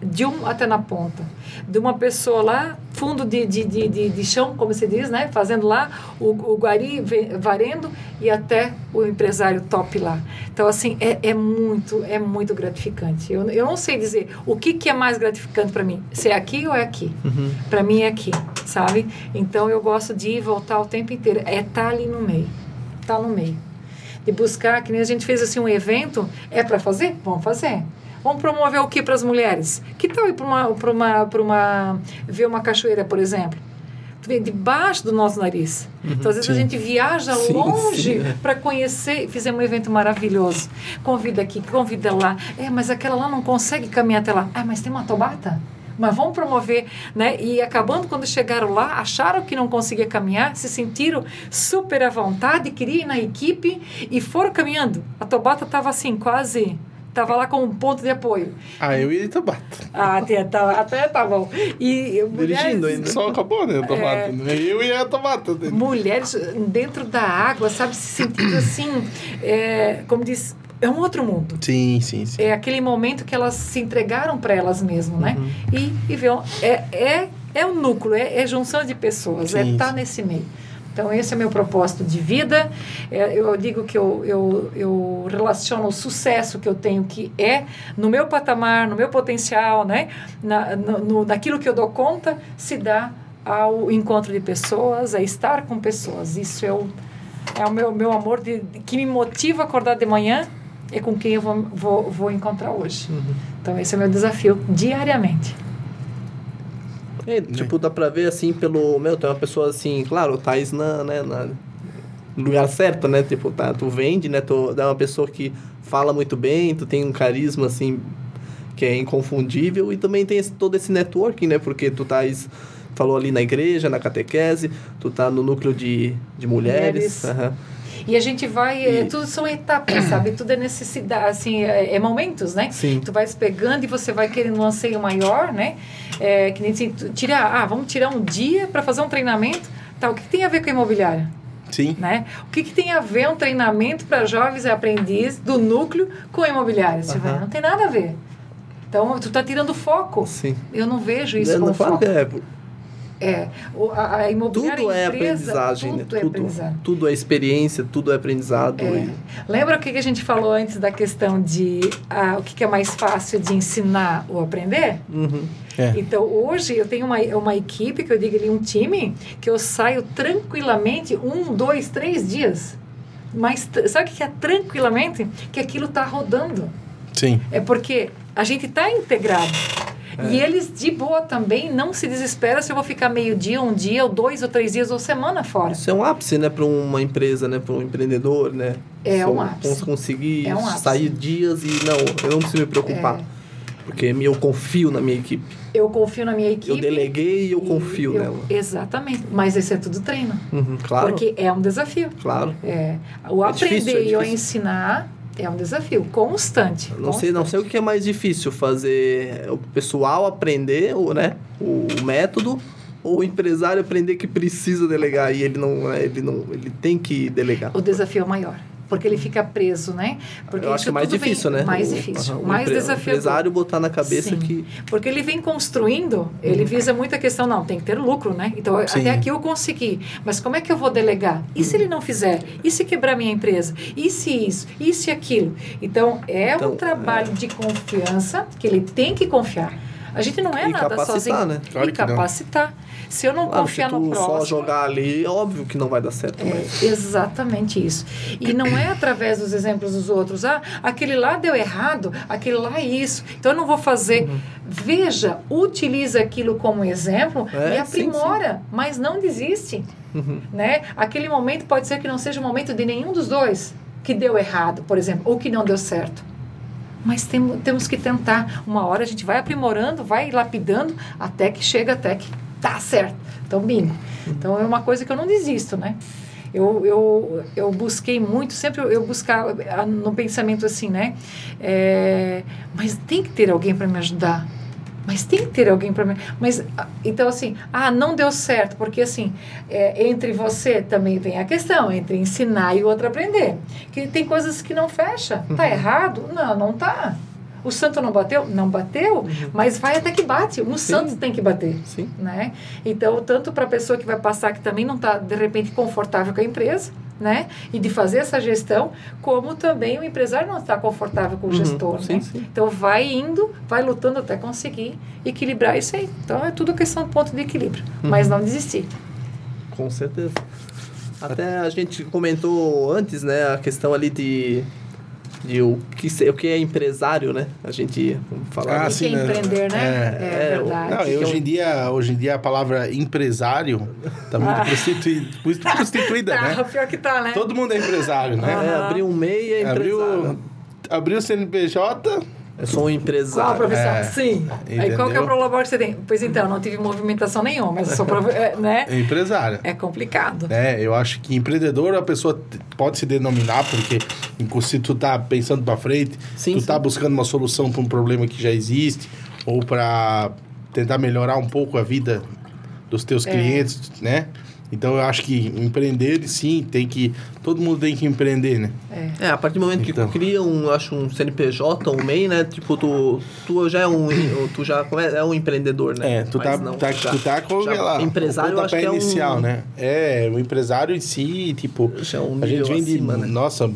de um até na ponta. De uma pessoa lá, fundo de, de, de, de, de chão, como se diz, né? Fazendo lá o, o guari varendo e até o empresário top lá. Então, assim, é, é muito, é muito gratificante. Eu, eu não sei dizer o que, que é mais gratificante para mim, se é aqui ou é aqui. Uhum. Para mim é aqui, sabe? Então, eu gosto de ir voltar o tempo inteiro. É estar tá ali no meio. Estar tá no meio. De buscar, que nem a gente fez assim um evento, é para fazer? Vamos fazer. Vamos promover o que para as mulheres? Que tal ir para uma, para uma, para uma, ver uma cachoeira, por exemplo? debaixo do nosso nariz. Uhum, então, às vezes, sim. a gente viaja sim, longe para conhecer. Fizemos um evento maravilhoso. Convida aqui, convida lá. É, mas aquela lá não consegue caminhar até lá. Ah, mas tem uma tobata? Mas vamos promover, né? E acabando, quando chegaram lá, acharam que não conseguia caminhar, se sentiram super à vontade, queriam ir na equipe e foram caminhando. A Tobata estava assim, quase Tava lá com um ponto de apoio. Ah, eu ia de Tabata. Ah, até tá, até tá bom. E Dirigindo ainda. Só acabou, né? Tabata. É, né? eu ia a Tabata. Mulheres dentro da água, sabe? Se sentindo assim, é, como diz, é um outro mundo. Sim, sim, sim. É aquele momento que elas se entregaram para elas mesmas, né? Uhum. E, e vê, é, é, é o núcleo, é, é junção de pessoas, sim, é estar tá nesse meio. Então, esse é meu propósito de vida. É, eu digo que eu, eu, eu relaciono o sucesso que eu tenho, que é no meu patamar, no meu potencial, né? Na, no, naquilo que eu dou conta, se dá ao encontro de pessoas, a estar com pessoas. Isso é o, é o meu, meu amor de, de que me motiva a acordar de manhã é com quem eu vou, vou, vou encontrar hoje. Uhum. Então, esse é o meu desafio diariamente. É, tipo, dá pra ver assim pelo. Meu, tem uma pessoa assim, claro, Thais na, né, na lugar certo, né? Tipo, tá, tu vende, né? Tu é uma pessoa que fala muito bem, tu tem um carisma assim que é inconfundível e também tem esse, todo esse networking, né? Porque tu tá falou ali na igreja, na catequese, tu tá no núcleo de, de mulheres. mulheres. Uhum. E a gente vai, e... é, tudo são etapas, sabe? Tudo é necessidade, assim, é, é, momentos, né? Sim. Tu vais pegando e você vai querendo um anseio maior, né? É, que nem assim, tirar, ah, vamos tirar um dia para fazer um treinamento. Tá, o que tem a ver com a imobiliária? Sim. Né? O que, que tem a ver um treinamento para jovens aprendizes do núcleo com imobiliária? Não tem nada a ver. Então, tu tá tirando foco. Sim. Eu não vejo isso Eu como foco. É, É, o- a, a imobiliária Tudo é empresa, aprendizagem, tudo né? é Tudo, aprendizado. tudo é experiência, tudo é aprendizado. É. e- Lembra o que a gente falou antes da questão de ah, o que é mais fácil de ensinar ou aprender? Uhum. É. Então, hoje eu tenho uma, uma equipe, que eu digo ali, um time, que eu saio tranquilamente um, dois, três dias. Mas sabe o que é tranquilamente? Que aquilo está rodando. Sim. É porque a gente está integrado. É. E eles, de boa também, não se desesperam se eu vou ficar meio dia, um dia, ou dois, ou três dias, ou semana fora. Isso é um ápice, né, para uma empresa, né, para um empreendedor, né? É Se um ápice. cons- conseguir É um ápice. sair dias e não, eu não preciso me preocupar, É. porque eu confio na minha equipe. Eu confio na minha equipe. Eu deleguei e eu confio eu- nela. Exatamente. Mas esse é tudo treino. Uhum, claro, Porque é um desafio. claro. É, o É aprender difícil, é e o difícil. ensinar é um desafio constante. Não sei, não sei o que é mais difícil, fazer o pessoal aprender, o, né, o método, ou o empresário aprender que precisa delegar e ele não, né, ele não, ele tem que delegar. O desafio é maior. Porque ele fica preso, né? Porque eu acho é mais vem- difícil, né? Mais O- difícil. mais empre- O desafiador. empresário botar na cabeça Sim. que Porque ele vem construindo, ele visa muito a questão, não, tem que ter lucro, né? Então, Sim. até aqui eu consegui. Mas como é que eu vou delegar? E se ele não fizer? E se quebrar minha empresa? E se isso? E se aquilo? Então, é Então, um trabalho de confiança que ele tem que confiar. A gente não é E nada capacitar, sozinho. né? Claro e que não. Se eu não Claro, confiar no próximo... só jogar ali, é óbvio que não vai dar certo. mas- É exatamente isso. E não é através dos exemplos dos outros. Ah, aquele lá deu errado, aquele lá é isso. Então eu não vou fazer. Uhum. Veja, utiliza aquilo como exemplo É, e sim, aprimora, mas não desiste. Uhum. Né? Aquele momento pode ser que não seja o momento de nenhum dos dois que deu errado, por exemplo, ou que não deu certo. Mas tem, temos que tentar. Uma hora a gente vai aprimorando, vai lapidando, até que chega, até que tá certo. Então, bingo. Então, é uma coisa que eu não desisto, né? Eu, eu, eu busquei muito, sempre eu, eu buscava ah, no pensamento assim, né? É, mas tem que ter alguém para me ajudar. Mas tem que ter alguém para mim. Mas, ah, então, assim, ah, não deu certo, porque, assim, é, entre você também vem a questão, entre ensinar e o outro aprender. Que tem coisas que não fecha. Tá errado? Não, não tá. O santo não bateu? Não bateu, mas vai até que bate. Um santo tem que bater. Sim. Né? Então, tanto para a pessoa que vai passar, que também não está, de repente, confortável com a empresa, né? E de fazer essa gestão, como também o empresário não está confortável com o Uhum, gestor, sim, né? sim. Então, vai indo, vai lutando até conseguir equilibrar isso aí. Então, é tudo questão de ponto de equilíbrio, Uhum. mas não desistir. Com certeza. Até a gente comentou antes, né, a questão ali de, de o, que, o que é empresário, né? A gente vamos falar. Ah, né? É empreender, né? É, É, é, verdade. Não, e hoje em dia, hoje em dia a palavra empresário tá muito prostituída, muito prostituída, tá, né? pior que tá, né? Todo mundo é empresário, né? É, abrir um MEI é empresário. Abriu, abriu o CNPJ, Eu sou um Qual a empresário. profissão? É, Sim. Aí qual que é entendeu? o prolabore que você tem? Pois então, não tive movimentação nenhuma, mas eu sou prof... é, né? é empresário. É complicado. né? Eu acho que empreendedor a pessoa pode se denominar porque se tu tá pensando para frente, Sim, tu sim. tá buscando uma solução para um problema que já existe ou para tentar melhorar um pouco a vida dos teus É. clientes, né? Então eu acho que empreender sim, tem que todo mundo tem que empreender, né? É. É, a partir do momento que Então. tu cria um, acho, um CNPJ, um MEI, né? Tipo, tu, tu já é um, tu já come- é um empreendedor, né? É, tu tá, não, tá, já- tu tá com já- lá, empresário, acho que é um- inicial, né? É, o empresário em si, tipo, é um a gente vem acima, de, né? nossa,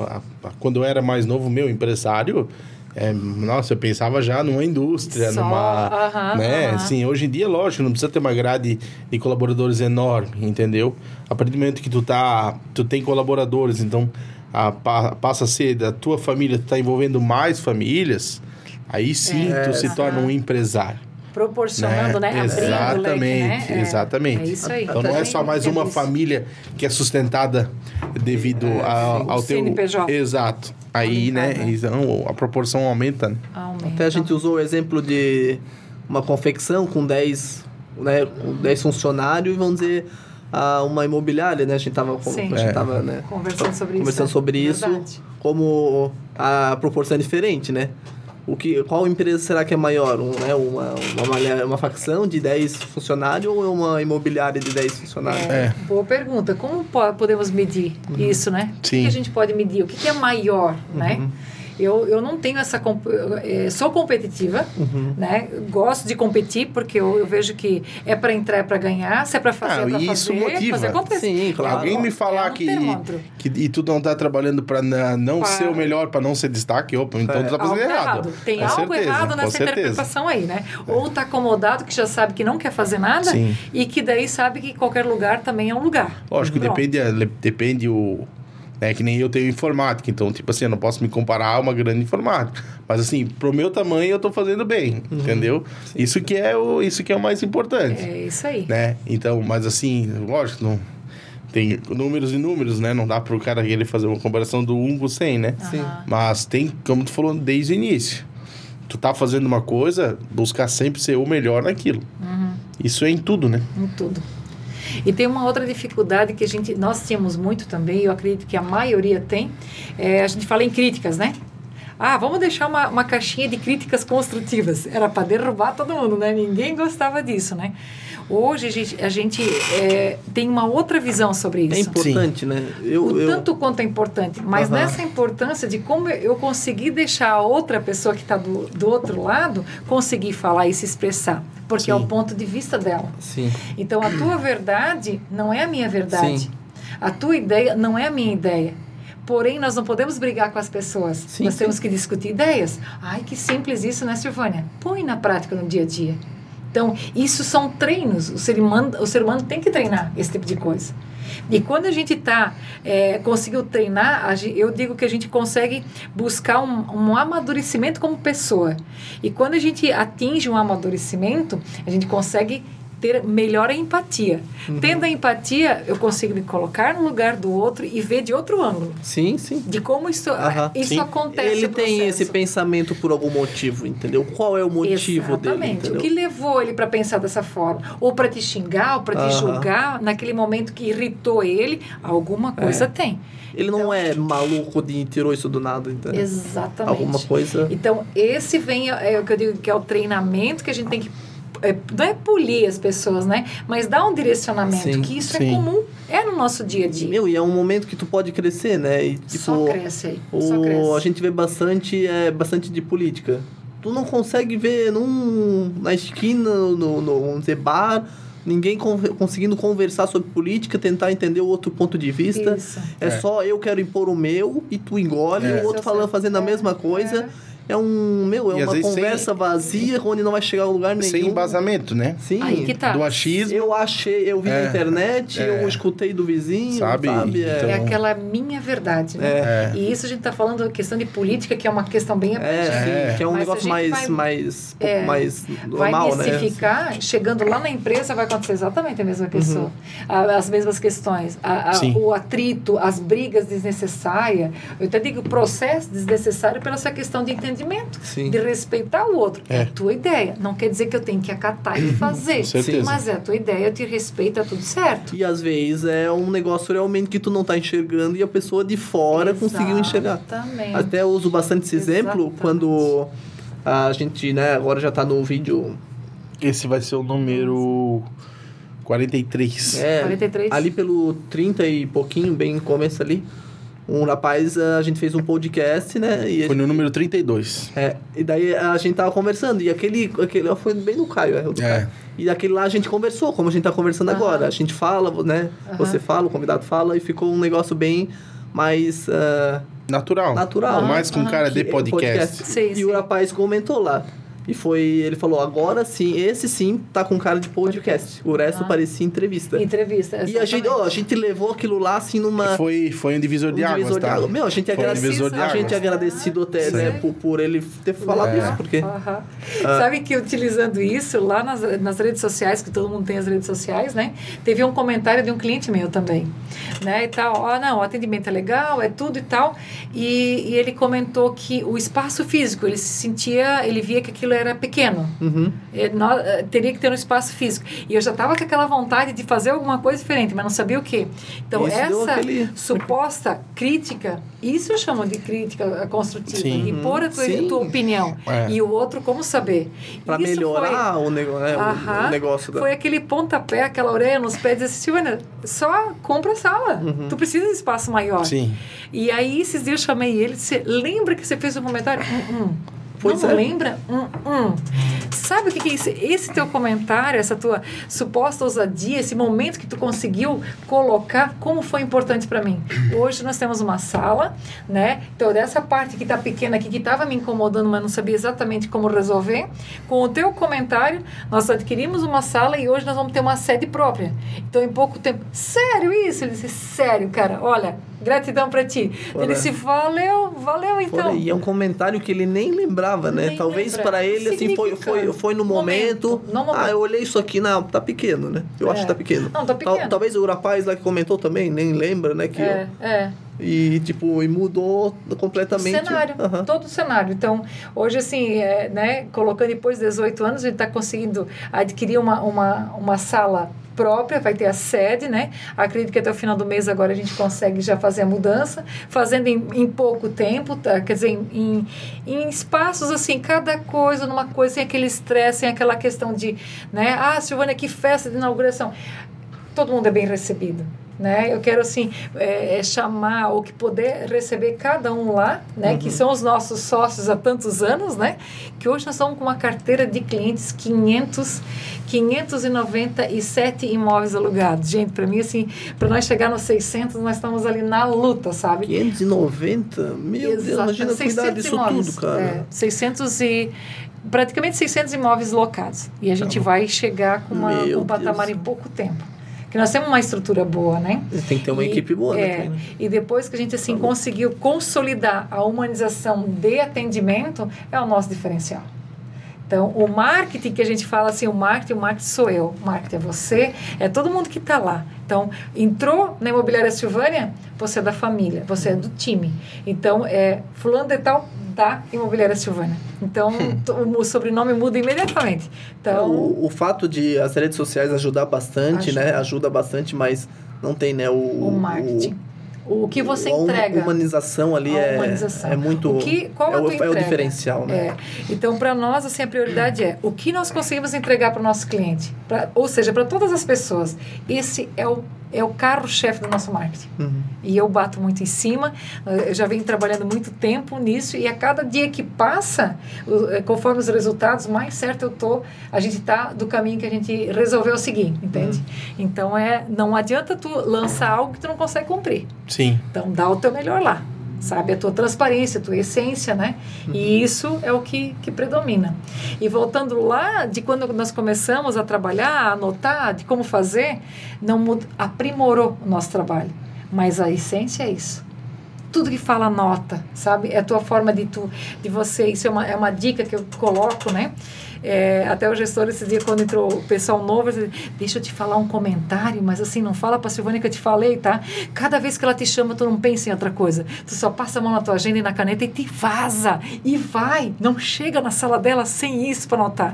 quando eu era mais novo, meu empresário, é, nossa, eu pensava já numa indústria, Só, numa, aham, né? aham. Assim, hoje em dia, lógico, não precisa ter uma grade de colaboradores enorme, entendeu? A partir do momento que tu tá, tu tem colaboradores, então a, pa- passa a ser da tua família, tu tá envolvendo mais famílias, aí sim É, tu se aham. torna um empresário. Proporcionando, né? Leque, Exatamente, né? É, exatamente. É isso aí. Então não é só mais uma família que é sustentada devido ao, sim. ao O teu CNPJ. exato. Aí, né, né? então a proporção aumenta. né? Aumenta. Até a gente usou o exemplo de uma confecção com 10, né, com 10 funcionários e vamos dizer a uma imobiliária, né? A gente tava, com- Sim. a gente É. tava né, Conversando sobre isso. conversando é. sobre isso, Verdade. como a proporção é diferente, né? O que, qual empresa será que é maior? Um, né, uma, uma, uma facção de 10 funcionários ou é uma imobiliária de 10 funcionários? É, Boa pergunta. Como po- podemos medir isso, né? O que Sim. a gente pode medir? O que, que é maior, né? Eu, eu não tenho essa. eh, sou competitiva, Uhum. né? Gosto de competir porque eu, eu vejo que é para entrar, é para ganhar. Se é para fazer, Ah, é para e isso fazer. motiva. Fazer. Sim, claro. Alguém me É falar um que, termômetro. que e tu não tá trabalhando para não Para- ser o melhor, para não ser destaque, opa, então É. tu tá fazendo Algo errado. Tem Com algo certeza, errado nessa certeza. interpretação aí, né? Ou tá acomodado que já sabe que não quer fazer nada Sim. e que daí sabe que qualquer lugar também é um lugar. Lógico, Pronto. depende, le- depende o. Né, que nem eu tenho informática, então, tipo assim, eu não posso me comparar a uma grande informática. Mas, assim, pro meu tamanho, eu tô fazendo bem, entendeu? isso, que é o, isso que é o mais importante, É isso aí. né? Então, mas assim, lógico, não... Tem números e números, né? Não dá pro cara ele fazer uma comparação do 1 com 100, né? Sim. Mas tem, como tu falou desde o início, tu tá fazendo uma coisa, buscar sempre ser o melhor naquilo. Uhum. Isso é em tudo, né? em tudo. E tem uma outra dificuldade que a gente, nós tínhamos muito também, eu acredito que a maioria tem, é, a gente fala em críticas, né? Ah, vamos deixar uma, uma caixinha de críticas construtivas. Era para derrubar todo mundo, né? Ninguém gostava disso, né? Hoje a gente, a gente é, tem uma outra visão sobre isso. É importante, né? Eu, o eu, tanto quanto é importante, mas Aham. nessa importância de como eu consegui deixar a outra pessoa que está do, do outro lado conseguir falar e se expressar, porque é Sim. o ponto de vista dela. Sim. Então a tua verdade não é a minha verdade. Sim. A tua ideia não é a minha ideia. Porém, nós não podemos brigar com as pessoas. Sim, nós sim. temos que discutir ideias. Ai, que simples isso, né, Silvânia? Põe na prática no dia a dia. Então, isso são treinos. O ser humano, o ser humano tem que treinar esse tipo de coisa. E quando a gente tá, é, conseguiu treinar, eu digo que a gente consegue buscar um, um amadurecimento como pessoa. E quando a gente atinge um amadurecimento, a gente consegue ter melhor a empatia. Tendo a empatia, eu consigo me colocar no lugar do outro e ver de outro ângulo. Sim, sim. De como isso, Aham. isso Sim. acontece. Ele tem esse pensamento por algum motivo, entendeu? Qual é o motivo dele, Exatamente. O que levou ele para pensar dessa forma? Ou para te xingar, ou para te Aham. julgar, naquele momento que irritou ele, alguma coisa tem. Ele não Então- é maluco de tirou isso do nada, entendeu? Exatamente. Alguma coisa. Então, esse vem, é o que eu digo que é o treinamento que a gente tem que. É, não é polir as pessoas, né? Mas dar um direcionamento, Sim, que isso sim. é comum, é no nosso dia a dia. Meu, e é um momento que tu pode crescer, né? E, tipo, só cresce aí. só o, cresce. a gente vê bastante, é, bastante de política. Tu não consegue ver num, na esquina, no, no vamos dizer, bar, ninguém con- conseguindo conversar sobre política, tentar entender o outro ponto de vista. Isso. É, É. só eu quero impor o meu e tu engole, É. o outro falando, fazendo a É, mesma coisa. É, um, meu, é E uma vezes sem- conversa vazia onde não vai chegar a lugar nenhum. Sem embasamento, né? Sim. Aí que tá. Do achismo. Eu achei, eu vi É, na internet, é. eu escutei do vizinho, Sabe? sabe? É, Então- É aquela minha verdade, né? É. E isso a gente está falando da questão de política, que é uma questão bem É, sim, que é um Mas negócio mais, vai- mais, pouco é, mais vai normal, né? mistificar, chegando lá na empresa vai acontecer exatamente a mesma Uhum. pessoa. A- as mesmas questões. A- a- o atrito, as brigas desnecessárias. Eu até digo processo desnecessário pela essa questão de entendimento, Sim. de respeitar o outro. É. É. a tua ideia. Não quer dizer que eu tenho que acatar e fazer. Com certeza. Mas é a tua ideia, eu te respeito, é tudo certo. E às vezes é um negócio realmente que tu não tá enxergando e a pessoa de fora conseguiu enxergar. Exatamente. Até eu uso bastante esse exemplo Exatamente. quando a gente, né, agora já tá no vídeo. Esse vai ser o número 43. É, 43. ali pelo 30 e pouquinho, bem começo ali. Um rapaz, a gente fez um podcast, né? E Foi no número 32. É, e daí a gente tava conversando, e aquele, aquele foi bem no Caio, é, o do É. Caio. E aquele lá a gente conversou, como a gente tá conversando agora. A gente fala, né? Você fala, o convidado fala, e ficou um negócio bem mais ah, Natural. natural. Por mais com Aham. cara de Que- podcast. Sim, e sim. o rapaz comentou lá. E foi, ele falou, agora sim, esse sim tá com cara de podcast. O resto Ah. parecia entrevista. Entrevista. E a gente, ó, a exatamente. gente levou aquilo lá assim numa. Foi, foi um divisor de um águas, de tá? água. Meu, a gente, Foi um a gente é águas. agradecido até, Sim. né, por, por ele ter falado É. isso, porque. Aham. Sabe que utilizando isso, lá nas, nas redes sociais, que todo mundo tem as redes sociais, né? Teve um comentário de um cliente meu também, né? E tal, ó, não, o atendimento é legal, é tudo e tal. E, e ele comentou que o espaço físico, ele se sentia, ele via que aquilo era pequeno. Uhum. É, nó- é, teria que ter um espaço físico. E eu já estava com aquela vontade de fazer alguma coisa diferente, mas não sabia o quê. Então, Isso essa aquele- suposta crítica, isso eu chamo de crítica construtiva. Sim. De pôr a tua, Sim. tua opinião. É. E o outro, como saber. Isso melhorar o, nego né, o- Aham. o negócio da. Foi aquele pontapé, aquela orelha nos pés, dizer assim, Silvana, só compra a sala. Uhum. Tu precisa de espaço maior. Sim. E aí, esses dias eu chamei ele, disse, lembra que você fez um comentário? Hum, hum. Pois não é. lembra? Hum, hum. Sabe o que, que é esse, esse teu comentário, essa tua suposta ousadia, esse momento que tu conseguiu colocar, como foi importante para mim? Hoje nós temos uma sala, né? Então, dessa parte que tá pequena aqui, que estava me incomodando, mas não sabia exatamente como resolver, com o teu comentário, nós adquirimos uma sala e hoje nós vamos ter uma sede própria. Então, em pouco tempo, sério isso? Ele disse, sério, cara, olha, gratidão para ti. Ele disse, valeu, valeu então. E é um comentário que ele nem lembrava, né? Nem Talvez para ele, assim, foi, foi, foi no momento. momento, no momento. Ah, eu olhei isso aqui, não, tá pequeno, né? Eu É. acho que tá pequeno. Não, tá Tal- pequeno. talvez o rapaz lá que comentou também, nem lembra, né? Que É, é. E, tipo, e mudou completamente. cenário, Aham. todo o cenário. Então, hoje, assim, é, né, colocando depois de 18 anos, a gente está conseguindo adquirir uma, uma, uma sala própria, vai ter a sede, né? Acredito que até o final do mês agora a gente consegue já fazer a mudança, fazendo em, em pouco tempo, tá? quer dizer, em, em, em espaços assim, cada coisa numa coisa, sem aquele estresse, sem aquela questão de, né? Ah, Silvana, que festa de inauguração. Todo mundo é bem recebido. Né? Eu quero assim é, é chamar ou que poder receber cada um lá, né? Que são os nossos sócios há tantos anos, né? Que hoje nós estamos com uma carteira de clientes 500 597 imóveis alugados. Gente, para mim assim, para nós chegar nos 600, nós estamos ali na luta, sabe? 590? Meu Deus, Exato, imagina cuidar 600 disso imóveis, tudo, cara. É, 600 e praticamente 600 imóveis locados. E a gente vai chegar com, uma, Tá com um patamar Deus. em pouco tempo. Que nós temos uma estrutura boa, né? Tem que ter uma E- equipe boa, é, também, né? E depois que a gente assim conseguiu consolidar a humanização de atendimento, é o nosso diferencial. Então, o marketing que a gente fala assim, o marketing, o marketing sou eu, o marketing é você, é todo mundo que está lá. Então, entrou na imobiliária Silvânia, você é da família, você é do time. Então, é fulano de tal da imobiliária Silvânia. Então, o sobrenome muda imediatamente. Então, o, o fato de as redes sociais ajudar bastante, Ajuda. né? Ajuda bastante, mas não tem, né? O, o marketing. O, que você a entrega. humanização ali A é, humanização. é muito. O que, qual é, a o, tua é o entrega? diferencial, né? É. Então, para nós, assim, a prioridade é o que nós conseguimos entregar para o nosso cliente. Pra, ou seja, para todas as pessoas. Esse é o, é o carro-chefe do nosso marketing. Uhum. E eu bato muito em cima. Eu já venho trabalhando muito tempo nisso. E a cada dia que passa, eh, conforme os resultados, mais certo eu tô. A gente tá do caminho que a gente resolveu seguir, entende? Então, é, não adianta tu lançar algo que tu não consegue cumprir. Sim. Então, dá o teu melhor lá. Sabe? A tua transparência, a tua essência, né? E isso é o que, que predomina. E voltando lá, de quando nós começamos a trabalhar, a anotar, de como fazer, não mud- aprimorou o nosso trabalho. Mas a essência é isso. Tudo que fala nota, sabe? É a tua forma de tu, de você. Isso é uma, é uma dica que eu coloco, né? É, até o gestor esse dia, quando entrou o pessoal novo, ele disse, deixa eu te falar um comentário, mas assim, não fala pra Silvânia que eu te falei, tá? Cada vez que ela te chama, tu não pensa em outra coisa. Tu só passa a mão na tua agenda e na caneta e te vaza. E vai. Não chega na sala dela sem isso para anotar.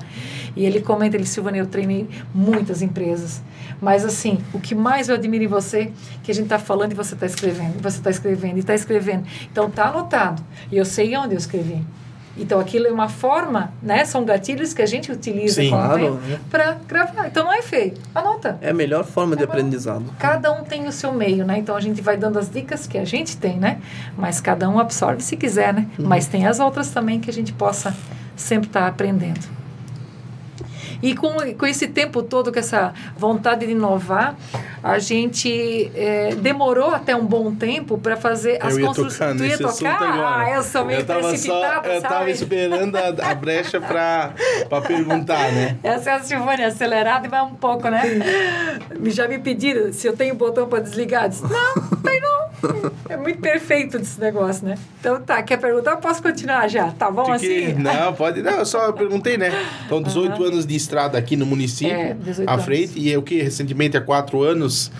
E ele comenta, ele, Silvânia, eu treinei muitas empresas. Mas assim, o que mais eu admiro em você, que a gente está falando e você está escrevendo, e você está escrevendo, e está escrevendo. Então tá anotado. E eu sei onde eu escrevi. Então aquilo é uma forma, né? São gatilhos que a gente utiliza. Claro, né? para gravar. Então não é feio. Anota. É a melhor forma de É bom. aprendizado. Cada um tem o seu meio, né? Então a gente vai dando as dicas que a gente tem, né? Mas cada um absorve se quiser, né? Mas tem as outras também que a gente possa sempre estar aprendendo. E com, com esse tempo todo, com essa vontade de inovar, a gente eh, demorou até um bom tempo para fazer as eu construções. tocar Tu ia tocar? Ah, eu sou meio eu tava só, Eu sabe? tava esperando a, a brecha pra perguntar, né? Essa é a Silvânia acelerada e vai um pouco, né? Já me pediram se eu tenho botão para desligar. Disse, não, não tem não. É muito perfeito esse negócio, né? Então tá, quer perguntar? Eu posso continuar já. Tá bom assim? Não, pode. Não, eu só perguntei, né? Então, 18 anos de estrada aqui no município, É, 18 à frente, e eu que recentemente há 4 anos.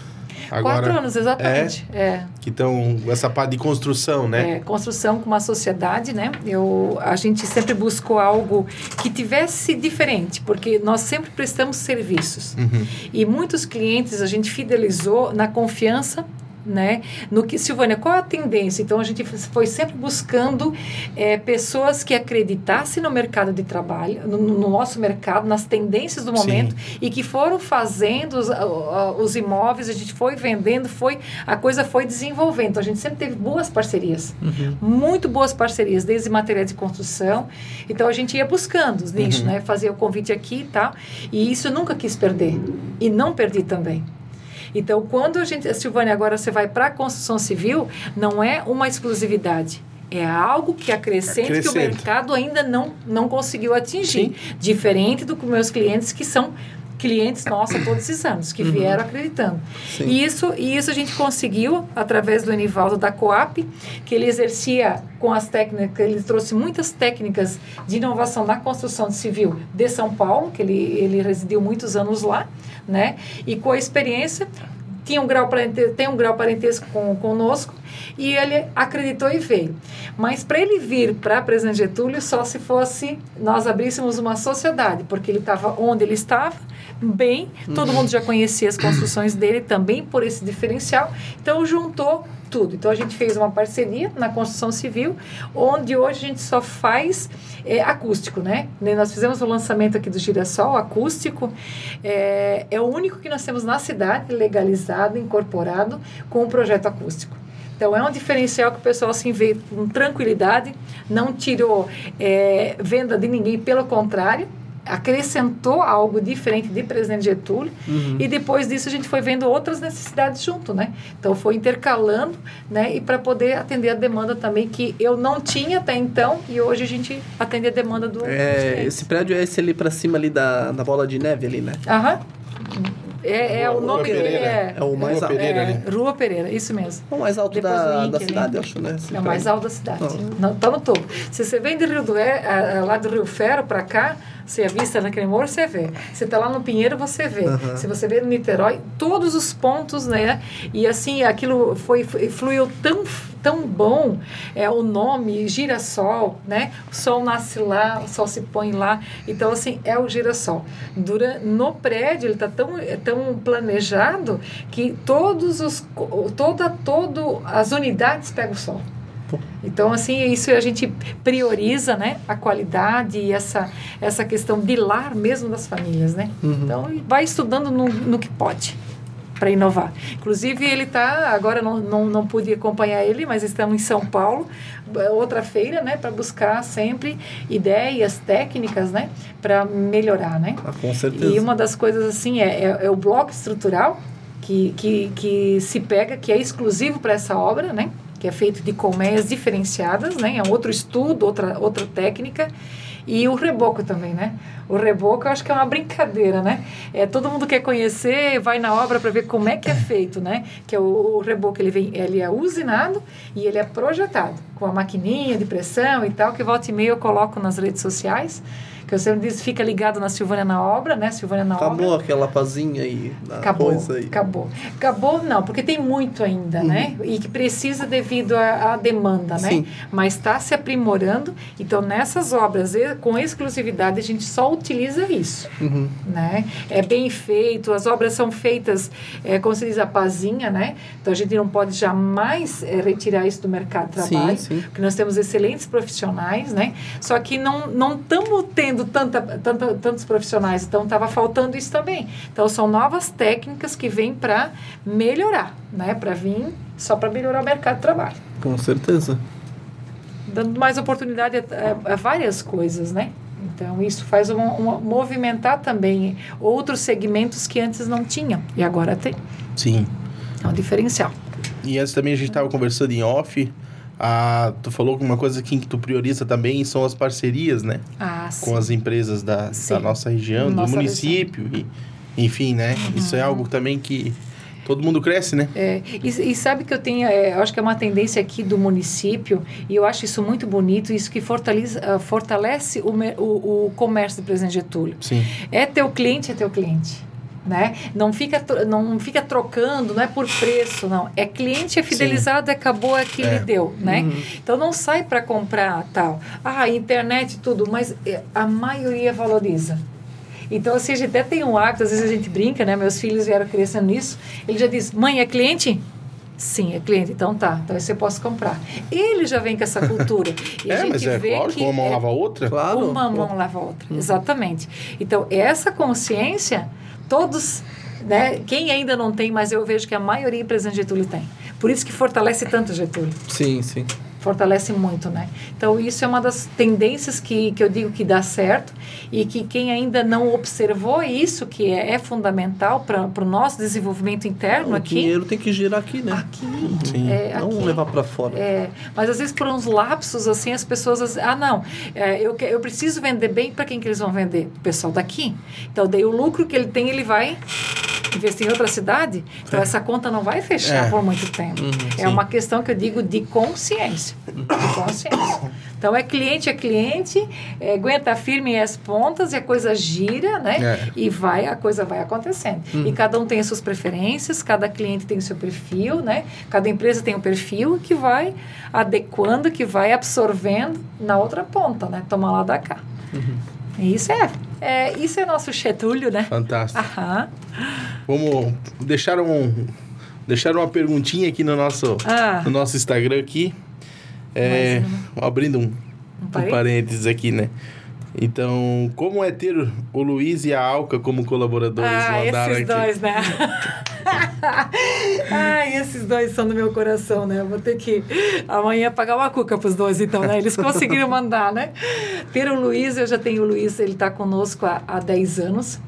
agora. Quatro anos, exatamente. É. Que estão essa parte de construção, né? É, construção com uma sociedade, né? Eu, a gente sempre buscou algo que tivesse diferente, porque nós sempre prestamos serviços. Uhum. E muitos clientes a gente fidelizou na confiança né? No que, Silvânia, qual a tendência? Então, a gente foi sempre buscando é, pessoas que acreditassem no mercado de trabalho, no, no nosso mercado, nas tendências do momento Sim. e que foram fazendo os, os, imóveis, a gente foi vendendo, foi a coisa foi desenvolvendo. Então, a gente sempre teve boas parcerias, Uhum. muito boas parcerias, desde materiais de construção. Então, a gente ia buscando os nichos, Uhum. né? Fazia o convite aqui e tal. E isso eu nunca quis perder. E não perdi também. Então, quando a gente, Silvânia, agora você vai para a construção civil, não é uma exclusividade. É algo que acrescenta, que o mercado ainda não, não conseguiu atingir. Diferente do que meus clientes, que são clientes nossos todos esses anos, que vieram acreditando. Sim. E isso, e isso a gente conseguiu através do Enivaldo da Coap, que ele exercia com as técnicas, ele trouxe muitas técnicas de inovação na construção civil de São Paulo, que ele, ele residiu muitos anos lá, né? E com a experiência tinha um grau tem um grau parentesco com, conosco e ele acreditou e veio. Mas para ele vir para Presidente Getúlio só se fosse nós abríssemos uma sociedade, porque ele estava onde ele estava, bem, todo mundo já conhecia as construções dele também por esse diferencial, então juntou tudo. Então a gente fez uma parceria na construção civil, onde hoje a gente só faz é, acústico, né? Ne- Nós fizemos o lançamento aqui do Girassol acústico, é, é o único que nós temos na cidade legalizado, incorporado com o projeto acústico. Então é um diferencial que o pessoal assim vê com tranquilidade, não tirou é, venda de ninguém, pelo contrário, acrescentou algo diferente de Presidente Getúlio e depois disso a gente foi vendo outras necessidades junto, né? Então foi intercalando, né? E para poder atender a demanda também que eu não tinha até então e hoje a gente atende a demanda do. É, esse prédio é esse ali pra cima ali da, da bola de neve ali, né? Aham. É, é o Rua nome dele Pereira. é, É o mais Rua alto. Pereira é ali. Rua Pereira, isso mesmo. É o mais alto Depois da, do da né? cidade, acho, né? É o mais prédio. alto da cidade. Ah. Não, tá no topo. Se você vem de Rio do é, lá do Rio Ferro para cá, você avista naquele morro, você vê. Você tá lá no Pinheiro, você vê. Aham. Se você vê no Niterói, todos os pontos, né? E assim, aquilo foi, fluiu tão, tão bom. É o nome, girassol, né? O sol nasce lá, o sol se põe lá. Então, assim, é o girassol. Dura, no prédio, ele tá tão, é tão planejado que todos os, toda, todo, as unidades pegam o sol. Então, assim, isso a gente prioriza, né? A qualidade e essa, essa questão de lar mesmo das famílias, né? Uhum. Então, vai estudando no, no que pode para inovar. Inclusive, ele está, agora não, não, não pude acompanhar ele, mas estamos em São Paulo, outra feira, né? Para buscar sempre ideias técnicas, né? Para melhorar, né? Ah, com certeza. E uma das coisas assim é, é, é o bloco estrutural que, que, que se pega, que é exclusivo para essa obra, né? Que é feito de colmeias diferenciadas, né? É outro estudo, outra, outra técnica. E o reboco também, né? O reboco eu acho que é uma brincadeira, né? É, todo mundo quer conhecer, vai na obra para ver como é que é feito, né? Que é o, o reboco, ele, vem, ele é usinado e ele é projetado com a maquininha de pressão e tal, que volta e meia eu coloco nas redes sociais. Que eu sempre diz, fica ligado na Silvânia na obra, né? Silvânia na obra. Acabou aquela pazinha aí Acabou, aí. acabou. Acabou não, porque tem muito ainda, né? E que precisa devido à, demanda, né? Sim. Mas está se aprimorando. Então, nessas obras, com exclusividade, a gente só utiliza isso, Uhum. né? É bem feito, as obras são feitas, é, como se diz, a pazinha, né? Então, a gente não pode jamais é, retirar isso do mercado de Sim, trabalho. sim. Porque nós temos excelentes profissionais, né? Só que não não estamos tendo tanta, tanta, tantos profissionais, então estava faltando isso também. Então são novas técnicas que vêm para melhorar, né? Para vir só para melhorar o mercado de trabalho, Com certeza. dando mais oportunidade a, a- a várias coisas, né? Então isso faz uma, uma- movimentar também outros segmentos que antes não tinham e agora tem. Sim. É um diferencial. E antes também a gente estava conversando em off. Ah, tu falou que uma coisa que tu prioriza também são as parcerias, né? Ah, sim. Com as empresas da, da nossa região, do Nossa município. E, enfim, né? Isso é algo também que todo mundo cresce, né? É, e, e sabe que eu tenho, é, eu acho que é uma tendência aqui do município, e eu acho isso muito bonito, isso que fortalece, ah, fortalece o, o, o comércio do Presidente Getúlio. Sim. É teu cliente, é teu cliente. Né? Não fica, não fica trocando, não é por preço, não. É cliente, é fidelizado, acabou, é que É. ele deu, né? Uhum. Então não sai para comprar tal. Ah, internet, tudo, mas é, a maioria valoriza. Então, assim, a gente até tem um hábito, às vezes a gente brinca, né? Meus filhos vieram crescendo nisso. Ele já diz, mãe, é cliente? Sim, é cliente. Então tá, então você posso comprar. Ele já vem com essa cultura. E a É, gente mas é vê lógico, que uma mão é- lava a outra. Claro. uma mão lava a outra. Exatamente. Então, essa consciência, todos, né? Quem ainda não tem, mas eu vejo que a maioria do presidente Getúlio tem. Por isso que fortalece tanto Getúlio. Sim, sim. Fortalece muito, né? Então, isso é uma das tendências que, que eu digo que dá certo e que quem ainda não observou isso, que é, é fundamental para o nosso desenvolvimento interno o aqui. dinheiro tem que girar aqui, né? Aqui. Sim. É, Não aqui. levar pra fora. É, mas às vezes por uns lapsos assim as pessoas ah não é, eu, que- eu preciso vender bem para quem que eles vão vender o pessoal daqui então daí o lucro que ele tem ele vai investir em outra cidade então essa conta não vai fechar É. por muito tempo. É sim. uma questão que eu digo de consciência de consciência. Então é cliente é cliente é, aguenta firme as pontas e a coisa gira né? É. e vai a coisa vai acontecendo. E cada um tem as suas preferências cada cliente tem o seu perfil né? Cada empresa tem um perfil que vai adequando que vai absorvendo na outra ponta né? Toma lá da cá. E isso é, é isso é nosso chetulho né Fantástico. Aham. Vamos deixar um deixar uma perguntinha aqui no nosso Ah. no nosso Instagram aqui. É, abrindo um, um parênteses? parênteses aqui, né? Então, como é ter o Luiz e a Alca como colaboradores? Ah, Mandaram esses aqui. dois, né? Ai, esses dois são do meu coração, né? Eu vou ter que amanhã pagar uma cuca pros dois, então, né? Eles conseguiram mandar, né? Ter o Luiz, eu já tenho o Luiz, ele tá conosco há, há 10 anos.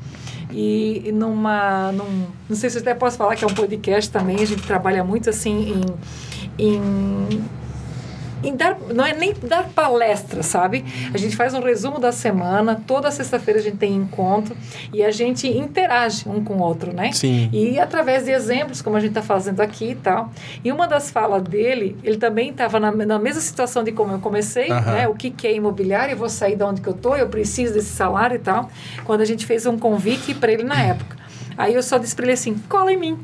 E e numa. Num, não sei se eu até posso falar que é um podcast também, a gente trabalha muito assim em. em em dar, não é nem dar palestra, sabe? A gente faz um resumo da semana, toda sexta-feira a gente tem encontro e a gente interage um com o outro, né? Sim. E através de exemplos, como a gente está fazendo aqui e tal. E uma das falas dele, ele também estava na, na mesma situação de como eu comecei, né? O que, que é imobiliário? Eu vou sair de onde que eu tô, eu preciso desse salário e tal. Quando a gente fez um convite para ele na época. Aí eu só disse para ele assim, cola em mim.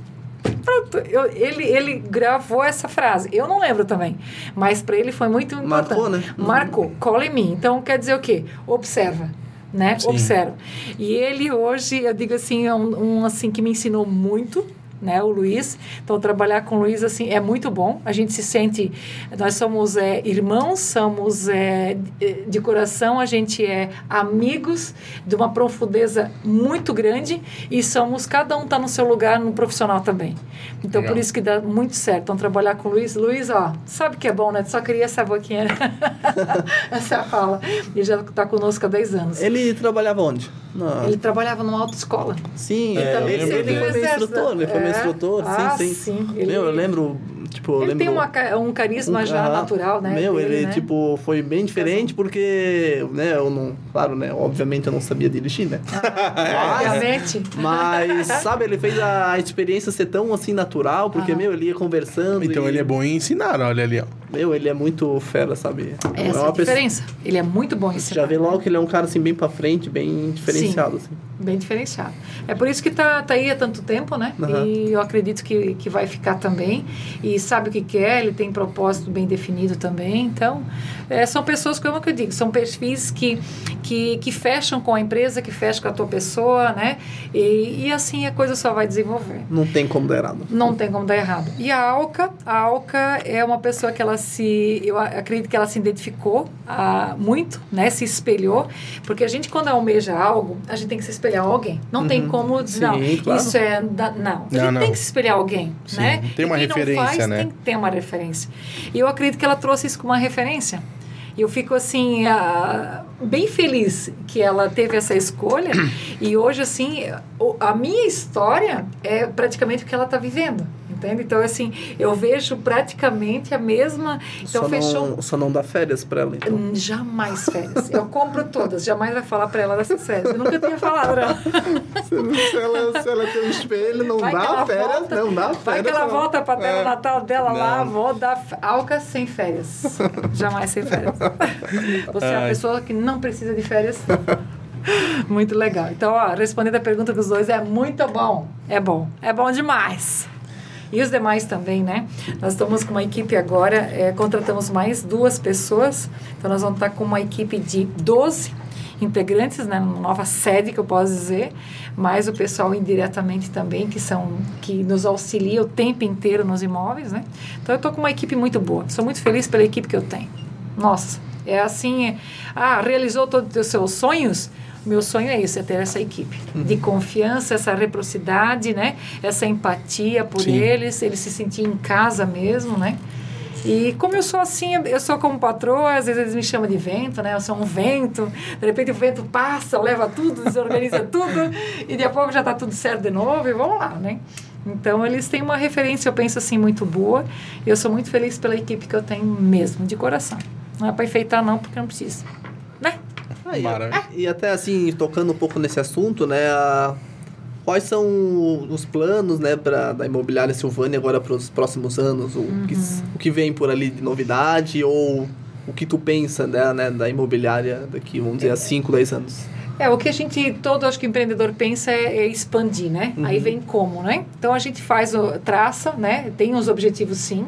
Pronto, eu, ele, ele gravou essa frase. Eu não lembro também, mas para ele foi muito importante. Marcou, né? Marcou, cola em mim. Então quer dizer o quê? Observa, né? Sim. Observa. E ele hoje, eu digo assim, é um, um, assim que me ensinou muito. Né, o Luiz. Então, trabalhar com o Luiz assim, é muito bom. A gente se sente. Nós somos é, irmãos, somos é, de- coração, a gente é amigos de uma profundeza muito grande e somos. Cada um está no seu lugar no profissional também. Então, Legal. por isso que dá muito certo. Então, trabalhar com o Luiz. Luiz, ó, sabe que é bom, né? Só queria essa boquinha. essa fala. Ele já está conosco há 10 anos. Ele, Ele trabalhava onde? Na... trabalhava numa autoescola. Sim, É, é, eu ele, ele dele. foi meu instrutor, ele foi meu É. instrutor, Ah, sim, sim. sim, ele- Meu, eu lembro, tipo, Ele lembro... tem uma, um carisma já Aham. natural, né? Meu, dele, ele, né? tipo, foi bem diferente porque, né, eu não... Claro, né, obviamente eu não sabia dirigir, né? Obviamente. Mas, sabe, ele fez a experiência ser tão, assim, natural, porque, Aham. meu, ele ia conversando Então e- ele é bom em ensinar, olha ali, ó. Meu, ele é muito fera, sabe? Essa é a pessoa- diferença. Ele é muito bom em Você já ensinar. vê logo que ele é um cara, assim, bem pra frente, bem diferenciado, assim. Bem diferenciado. É por isso que tá, tá aí há tanto tempo, né? Aham. E eu acredito que, que vai ficar também. E sabe o que quer, ele tem propósito bem definido também. Então, é, são pessoas, como que eu digo, são perfis que, que, que fecham com a empresa, que fecham com a tua pessoa, né? E, e assim a coisa só vai desenvolver. Não tem como dar errado. Não tem como dar errado. E a Alca, a Alca é uma pessoa que ela se, eu a- acredito que ela se identificou ah, muito, né? Se espelhou, porque a gente quando almeja algo, a gente tem que se espelhar em alguém. Não tem Uhum. como dizer, não, claro. isso é, da, não. A gente não. tem que se espelhar alguém, Sim, né? tem uma E referência, faz, né? Tem que ter uma referência. E eu acredito que ela trouxe isso como uma referência. E eu fico assim, ah, bem feliz que ela teve essa escolha. e hoje, assim, a minha história é praticamente o que ela está vivendo. Entende? Então, assim, eu vejo praticamente a mesma. Então, só, fechou. não, só não dá férias pra ela, então. Hum, Jamais férias. Eu compro todas, jamais vai falar pra ela dessas férias. Eu nunca tinha falado, não. se, ela, se ela tem um espelho, não Vai dá férias, volta- não dá Vai férias. que ela não. volta pra terra É. natal dela lá, Não. vou dar alca sem férias. Jamais sem férias. Você é a Ai. pessoa que não precisa de férias. muito legal. Então, ó, respondendo a pergunta dos dois, é muito bom. É bom. É bom demais. E os demais também, né? Nós estamos com uma equipe agora, é, contratamos mais duas pessoas. Então, nós vamos estar com uma equipe de 12 integrantes, né? Uma nova sede, que eu posso dizer. Mais o pessoal indiretamente também, que são que nos auxilia o tempo inteiro nos imóveis, né? Então, eu estou com uma equipe muito boa. Sou muito feliz pela equipe que eu tenho. Nossa, é assim... É, ah, realizou todos os seus sonhos? Meu sonho é isso, é ter essa equipe uhum. de confiança, essa reciprocidade, né? Essa empatia por Sim. eles, eles se sentirem em casa mesmo, né? E como eu sou assim, eu sou como patroa, às vezes eles me chamam de vento, né? Eu sou um vento, de repente o vento passa, leva tudo, desorganiza tudo, e de a pouco já está tudo certo de novo, e vamos lá, né? Então, eles têm uma referência, eu penso assim, muito boa. E eu sou muito feliz pela equipe que eu tenho mesmo, de coração. Não é para enfeitar, não, porque não precisa. Né? Ah, e, até assim, tocando um pouco nesse assunto, né? A, quais são os planos, né, pra, da imobiliária Silvânia agora para os próximos anos? O, uhum. que, o que vem por ali de novidade ou o que tu pensa né, né da imobiliária daqui, vamos dizer, a 5, 10 anos? É, o que a gente, todo acho que empreendedor pensa é, é expandir, né? Uhum. Aí vem como, né? Então a gente faz, o, traça, né? Tem uns objetivos sim.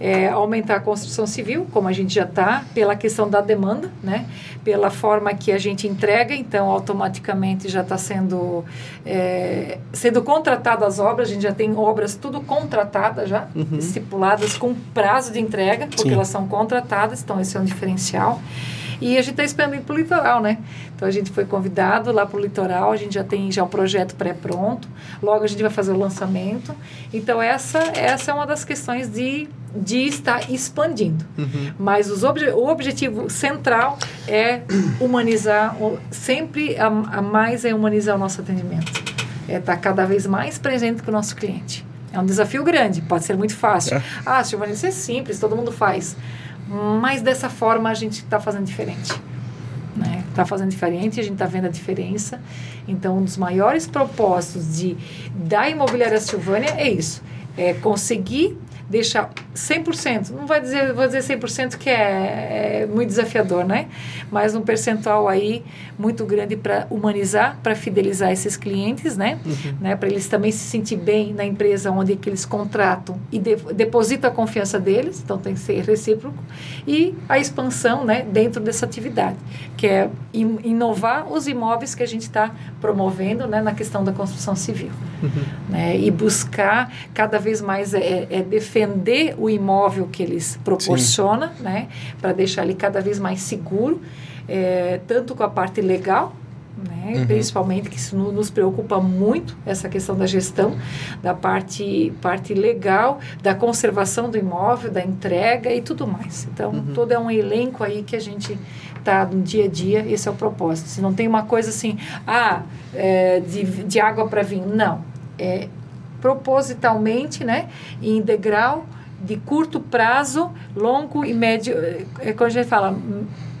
É, aumentar a construção civil, como a gente já está, pela questão da demanda, né? Pela forma que a gente entrega, então automaticamente já está sendo, é, sendo contratada as obras, a gente já tem obras tudo contratadas já, uhum. estipuladas com prazo de entrega, porque sim. elas são contratadas, então esse é um diferencial. E a gente está expandindo para o litoral, né? Então a gente foi convidado lá para o litoral, a gente já tem já o projeto pré-pronto, logo a gente vai fazer o lançamento. Então essa, essa é uma das questões de, de estar expandindo. Uhum. Mas os obje, o objetivo central é humanizar, sempre a, a mais é humanizar o nosso atendimento. É estar tá cada vez mais presente com o nosso cliente. É um desafio grande, pode ser muito fácil. É. Ah, Silvana, isso é simples, todo mundo faz. Mas dessa forma a gente está fazendo diferente. Né? Está fazendo diferente, a gente está vendo a diferença. Então, um dos maiores propósitos de, da Imobiliária Silvânia é isso: é conseguir deixar 100%, não vai dizer, vou dizer 100% que é, é, muito desafiador, né? Mas um percentual aí muito grande para humanizar, para fidelizar esses clientes, né? Uhum. né? Para eles também se sentir bem na empresa onde que eles contratam e de, depositam a confiança deles, então tem que ser recíproco. E a expansão, né? Dentro dessa atividade, que é in, inovar os imóveis que a gente está promovendo, né? Na questão da construção civil, uhum. né? E buscar cada vez mais é, é defender o imóvel que eles proporcionam, né, para deixar ele cada vez mais seguro, é, tanto com a parte legal, né, uhum. principalmente que isso nos preocupa muito essa questão da gestão da parte parte legal da conservação do imóvel da entrega e tudo mais então uhum. todo é um elenco aí que a gente tá no dia a dia esse é o propósito se não tem uma coisa assim ah é, de, de água para vinho não é propositalmente né em degrau de curto prazo, longo e médio, é quando a gente fala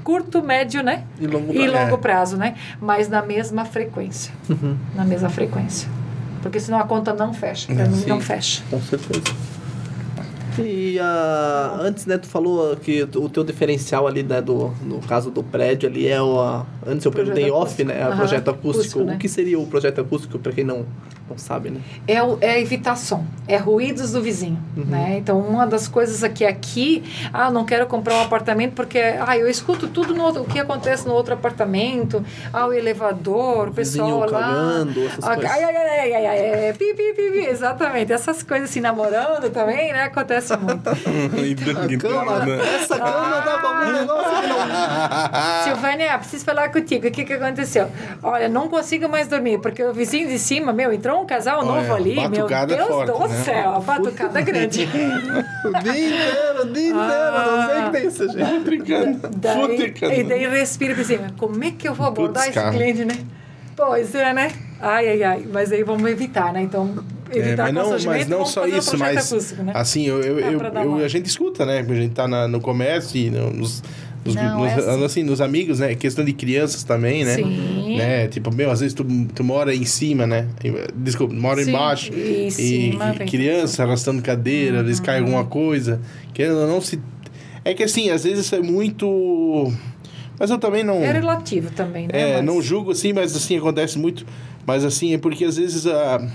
curto, médio, né? E longo, e longo é. prazo, né? Mas na mesma frequência. Uhum. Na mesma frequência. Porque senão a conta não fecha. É, não fecha. Com certeza. E uh, antes, né, tu falou que o teu diferencial ali, né, do, no caso do prédio ali é o... Antes eu perguntei off, né, o projeto acústico. acústico né? O que seria o projeto acústico, para quem não não sabe, né? É, o, é evitar som, é ruídos do vizinho, uhum. né? Então, uma das coisas aqui, aqui, ah, não quero comprar um apartamento porque, ah, eu escuto tudo no outro, o que acontece no outro apartamento, ah, o elevador, o pessoal lá... Cagando, essas ah, coisas. Ai, ai, ai, ai, ai, ai, pi, pi, pi, pi, exatamente, essas coisas assim, namorando também, né? Acontece muito. cama, essa cama dá pra algum negócio que não... Silvânia, preciso falar contigo, o que que aconteceu? Olha, não consigo mais dormir, porque o vizinho de cima, meu, entrou entrou um casal Olha, novo ali, meu Deus forte, do né? céu, a batucada grande. o dia inteiro, o dia inteiro, ah, não sei o que tem isso, gente. Brincando. Daí, e daí respira e pensa, como é que eu vou abordar esse cliente, né? Pois é, né? Ai, ai, ai. Mas aí vamos evitar, né? Então, evitar é, mas não, mas não só isso, mas acústico, né? assim, eu, eu, eu, eu, a gente escuta, né? A gente tá na, no comércio e nos nos, não, nos, é assim. assim. nos amigos, né? Questão de crianças também, né? Sim. Né? Tipo, meu, às vezes tu, tu mora em cima, né? Desculpa, mora Sim, embaixo. E, cima, e criança arrastando cadeira, uhum. às vezes cai alguma coisa. Querendo ou não se. É que assim, às vezes isso é muito Mas eu também não. É relativo também, né? É, Mas- não julgo assim, mas assim acontece muito. Mas assim, é porque às vezes ah,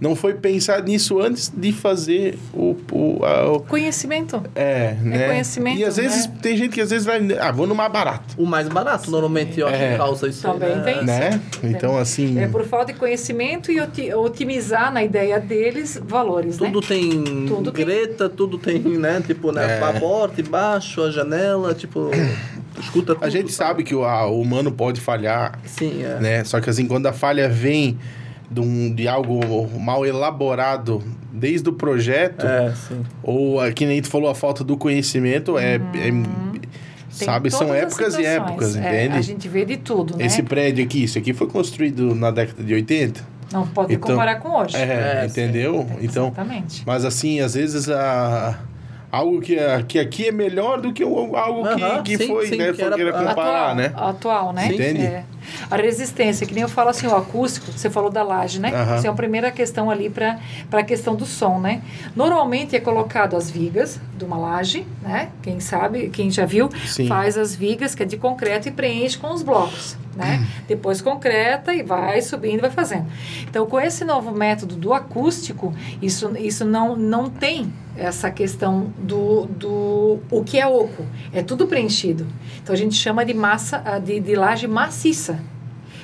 não foi pensar nisso antes de fazer o. o, a- o- Conhecimento. é, né? conhecimento, E às vezes né? tem gente que às vezes vai. Ah, vou no mais barato. O mais barato, normalmente, eu acho É. que causa isso. Também né? tem. Né? Então, assim. É por falta de conhecimento e oti- otimizar na ideia deles valores, Tudo né? tem Tudo tem- greta, tudo tem, né? Tipo, né? É. A porta, embaixo, a janela, tipo, escuta tudo. A gente sabe que o, a- o humano pode falhar, Sim, é. né? Só que assim, quando a falha vem de, um, de algo mal elaborado desde o projeto, É, sim. ou ah, que nem tu falou, a falta do conhecimento, é, é- Tem sabe, são épocas e épocas, É, entende? a gente vê de tudo, né? Esse prédio aqui, isso aqui foi construído na década de 80. Não pode Então- comparar com hoje. É, É, entendeu? Então, Exatamente. mas assim, às vezes a algo que, que aqui é melhor do que o- algo Aham, que, que sim, foi, sim, né? que foi era- querer comparar, atual, né? Atual, né? Sim. Entende? É. A resistência, que nem eu falo assim, o acústico, você falou da laje, né? Aham. Essa é a primeira questão ali para a questão do som, né? Normalmente é colocado as vigas de uma laje, né? Quem sabe, quem já viu, Sim. faz as vigas, que é de concreto, e preenche com os blocos, né? Depois concreta e vai subindo vai fazendo. Então, com esse novo método do acústico, isso, isso não, não tem essa questão do, do o que é oco. É tudo preenchido. Então, a gente chama de massa, ah, de, de laje maciça.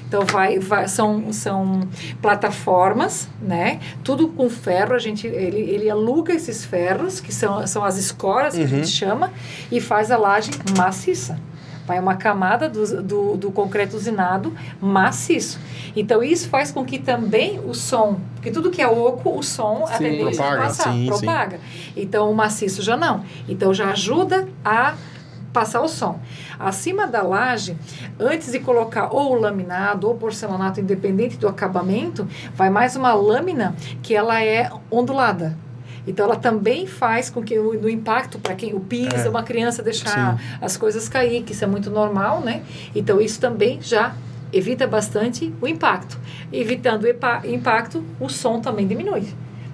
Então vai, vai- são, são plataformas, né? Tudo com ferro. A gente ele, ele aluga esses ferros que são, são as escoras que a gente chama e faz a laje maciça. Vai uma camada do, do, do concreto usinado maciço. Então isso faz com que também o som, porque tudo que é oco, o som, a Sim. tendência Propaga, é passar, sim, sim. propaga. Então o maciço já não. Então já ajuda a passar o som. Acima da laje, antes de colocar ou o laminado ou porcelanato, independente do acabamento, vai mais uma lâmina que ela é ondulada. Então ela também faz com que o, no impacto para quem o piso, É. uma criança deixar as coisas cair, que isso é muito normal, né? Então isso também já evita bastante o impacto. Evitando o impacto, o som também diminui.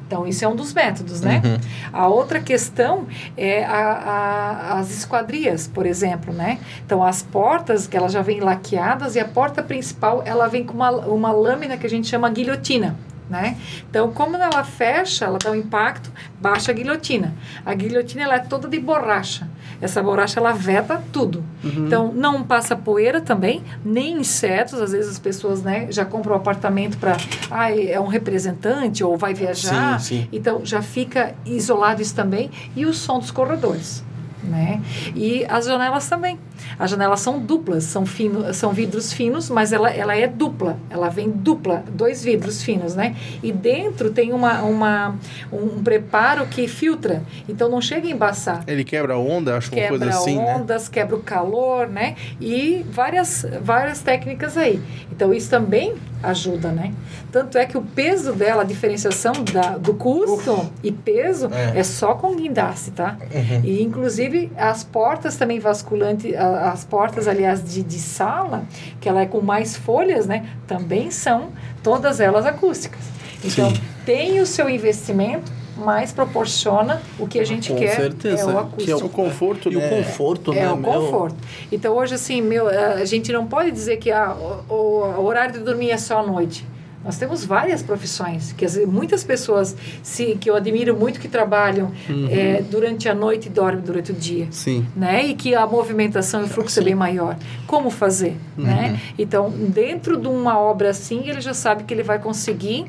Então, isso é um dos métodos, né? Uhum. A outra questão é a- a- as esquadrias, por exemplo, né? Então, as portas, que elas já vêm laqueadas, e a porta principal, ela vem com uma, uma lâmina que a gente chama guilhotina, né? Então, como ela fecha, ela dá um impacto, baixa a guilhotina. A guilhotina, ela é toda de borracha. Essa borracha, ela veta tudo. Então, não passa poeira também, nem insetos. Às vezes as pessoas, né, já compram um apartamento para... Ah, é um representante ou vai viajar. Sim, sim. Então, já fica isolado isso também. E o som dos corredores, né? E as janelas também. As janelas são duplas, são, fino, são vidros finos, mas ela, ela é dupla. Ela vem dupla, dois vidros finos, né? E dentro tem uma, uma, um preparo que filtra. Então, não chega a embaçar Ele quebra a onda, acho uma quebra coisa assim, né? ondas, quebra o calor, né? E várias, várias técnicas aí. Então, isso também ajuda, né? Tanto é que o peso dela, a diferenciação da, do custo e peso, É. é. só com guindaste, tá? Uhum. E, inclusive, as portas também vasculantes, as portas, aliás, de, de sala, que ela é com mais folhas, né? Também são todas elas acústicas. Então, Sim. tem o seu investimento, mas proporciona o que a gente Com quer. certeza, É o que é acústico. O conforto, E né? o conforto, É né? o meu? conforto. Então hoje assim, meu, a gente não pode dizer que ah, o, o- o horário de dormir é só à noite. Nós temos várias profissões que vezes, muitas pessoas se, que eu admiro muito que trabalham Uhum. é, durante a noite e dormem durante o dia. Sim. Né? E que a movimentação e o fluxo é bem maior. Como fazer? Uhum. Né? Então, dentro de uma obra assim, ele já sabe que ele vai conseguir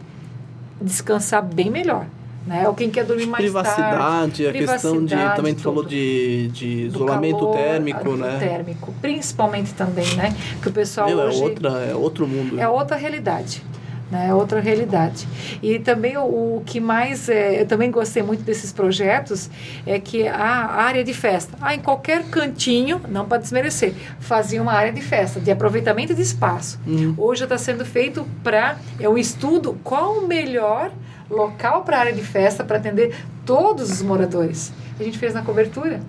descansar bem melhor. Né? Ou quem quer dormir mais Privacidade, tarde. a questão de. privacidade, Também tu falou de, de isolamento calor, térmico, né? Térmico, principalmente também, né? Que o pessoal Meu, é, hoje outra, é outro mundo. é outra realidade. Né, é outra realidade. E também o, o que mais é, eu também gostei muito desses projetos é que a área de festa, ah, em qualquer cantinho, não para desmerecer, fazia uma área de festa, de aproveitamento de espaço. Uhum. Hoje está sendo feito para é um estudo qual o melhor local para área de festa para atender todos os moradores. A gente fez na cobertura.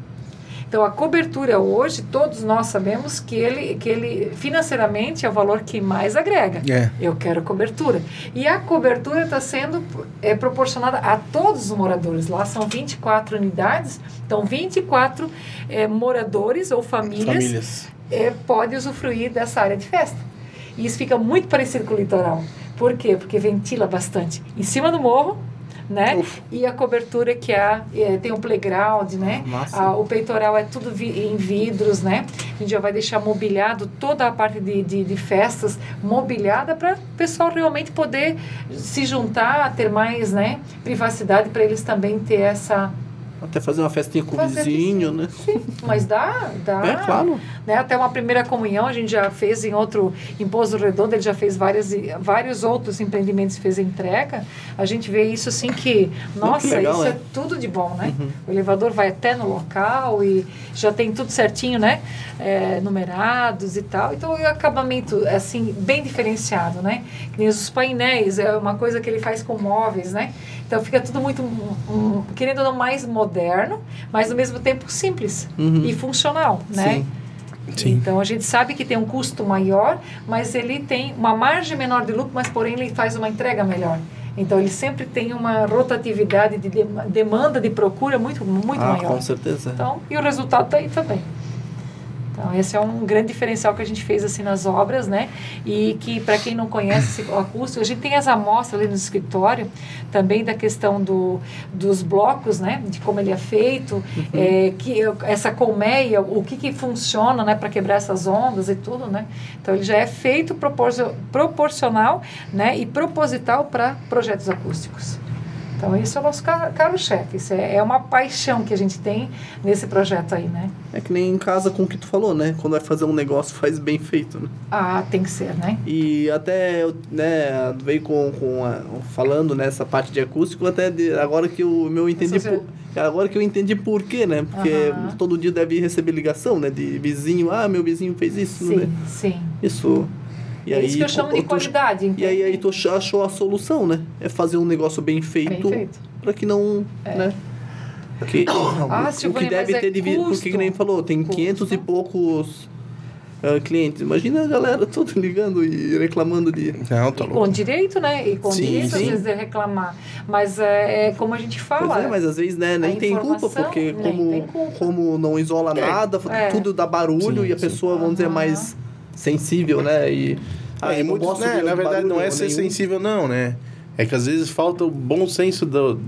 Então, a cobertura hoje, todos nós sabemos que ele, que ele financeiramente é o valor que mais agrega. É. Eu quero cobertura. E a cobertura está sendo é, proporcionada a todos os moradores. Lá são 24 unidades, então 24 é, moradores ou famílias, Famílias. é, pode usufruir dessa área de festa. E isso fica muito parecido com o litoral. Por quê? Porque ventila bastante. Em cima do morro, né? E a cobertura que há, é, tem um playground, né? Ah, o peitoral é tudo vi- em vidros, né? A gente já vai deixar mobiliado toda a parte de, de, de festas mobiliada para o pessoal realmente poder se juntar, ter mais, né? Privacidade para eles também ter essa Até fazer uma festinha com o Fazer vizinho, né? mas dá, dá. É, claro. Né? Até uma primeira comunhão a gente já fez em outro, em Pouso Redondo, ele já fez várias, vários outros empreendimentos, fez entrega. A gente vê isso assim que, nossa, legal, isso é. é tudo de bom, né? O elevador vai até no local e já tem tudo certinho, né? É, numerados e tal. Então, o acabamento, assim, bem diferenciado, né? Que nem os painéis, é uma coisa que ele faz com móveis, né? Então, fica tudo muito, um, um, querendo ou não, mais moderno, mas ao mesmo tempo simples Uhum. e funcional, né? Sim. Sim. Então a gente sabe que tem um custo maior, mas ele tem uma margem menor de lucro, mas porém ele faz uma entrega melhor. Então ele sempre tem uma rotatividade de dem- demanda de procura muito muito ah, maior. com certeza. Então, e o resultado está aí também. Então, esse é um grande diferencial que a gente fez assim nas obras, né? E que, para quem não conhece esse acústico, a gente tem as amostras ali no escritório, também da questão do, dos blocos, né? De como ele é feito, é, que essa colmeia, o que, que funciona, né? Para quebrar essas ondas e tudo, né? Então, ele já é feito proporcio- proporcional, né? E proposital para projetos acústicos. Então, esse é o nosso ca- carro-chefe. Isso é, é uma paixão que a gente tem nesse projeto aí, né? É que nem em casa com o que tu falou, né? Quando vai fazer um negócio, faz bem feito, né? Ah, tem que ser, né? E até, eu, né, veio com, com a- falando nessa parte de acústico, até de- agora que o meu entendi por, agora que eu entendi por quê, né? Porque todo dia deve receber ligação, né, de vizinho, ah, meu vizinho fez isso, Sim, né? sim. Isso. E é isso que eu chamo de tu- qualidade. E aí, aí tu ach- achou a solução, né? É fazer um negócio bem feito, Bem feito. para que não, né? Que, Ah, o que deve mas é ter de vi- Porque que nem falou, tem Custo. 500 e poucos ah, clientes. Imagina a galera toda ligando e reclamando de. Não, tá E louco. com direito, né? E com Sim, direito, às sim. vezes, de reclamar. Mas é, é como a gente fala. Pois é, mas às vezes né, nem tem culpa, porque como, tem culpa. como não isola nada, É. tudo dá barulho Sim, e a sim. pessoa, vamos dizer, é mais sensível, né? E, ah, É, né, na verdade, não é ser nenhum. sensível, não, né? É que às vezes falta o bom senso do.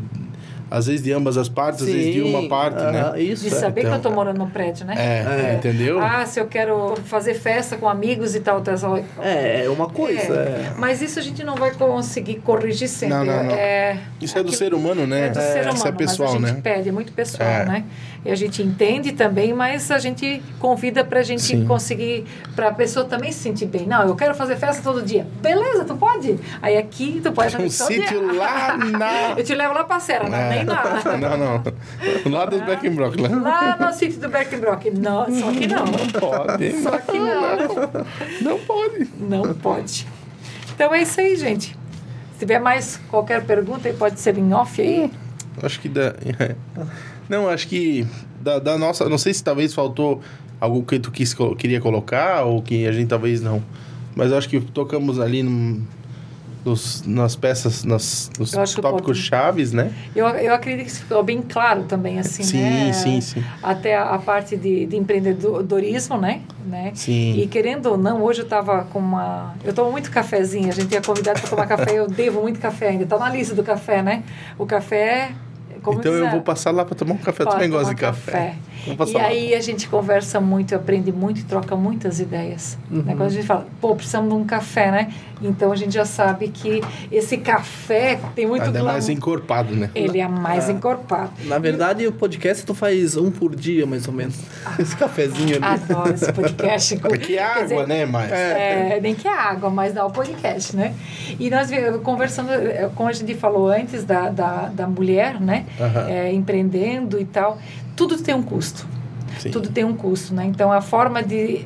Às vezes de ambas as partes, às vezes de uma Sim, parte, né? Isso, De é. saber então, que eu tô morando num prédio, né? É, É. entendeu? Ah, se eu quero fazer festa com amigos e tal, tal, tal. É, é uma coisa. É, é. Mas isso a gente não vai conseguir corrigir sempre. Não, não, não. É, Isso é do ser humano, né? É do ser humano, Isso é pessoal, mas a gente né? pede, é muito pessoal, É. né? E a gente entende também, mas a gente convida pra gente Sim. conseguir, pra pessoa também se sentir bem. Não, eu quero fazer festa todo dia. Beleza, tu pode. Aí aqui tu pode um fazer todo sítio dia. lá na. Eu te levo lá pra Serra, não, Lá. Não, não. Lá dos Beckenbrock, lá. Lá no sítio do Berkenbrock. Não, só que não. Pode. Só que não. Não pode. Não pode. Então é isso aí, gente. Se tiver mais qualquer pergunta, pode ser em off aí. Acho que da. Não, acho que da, da nossa. Não sei se talvez faltou algo que tu quis, queria colocar ou que a gente talvez não. Mas acho que tocamos ali num- nos, nas peças, nas, nos tópicos chaves, né? Eu, eu acredito que isso ficou bem claro também, assim, Sim, né? sim, sim. Até a, a parte de, de empreendedorismo, né? né? Sim. E querendo ou não, hoje eu estava com uma... Eu tomo muito cafezinho, a gente é convidado para tomar café, eu devo muito café ainda. Está na lista do café, né? O café... Como então eu vou passar lá para tomar um café. Eu Pode também gosto de café. Passar E lá. aí a gente conversa muito, aprende muito e troca muitas ideias. Uhum. Né? Quando a gente fala, pô, precisamos de um café, né? Então a gente já sabe que esse café tem muito Ainda glamour. mais encorpado, né? Ele é mais Ah. encorpado. Na verdade, o podcast tu faz um por dia, mais ou menos. Esse cafezinho ali. Adoro esse podcast. Porque é Quer água, dizer, né? Mas. É, nem que é água, mas dá o podcast, né? E nós conversando, eh, como a gente falou antes, da, da, da mulher, né? Aham. É, empreendendo e tal, tudo tem um custo. Sim. Tudo tem um custo, né? Então, a forma de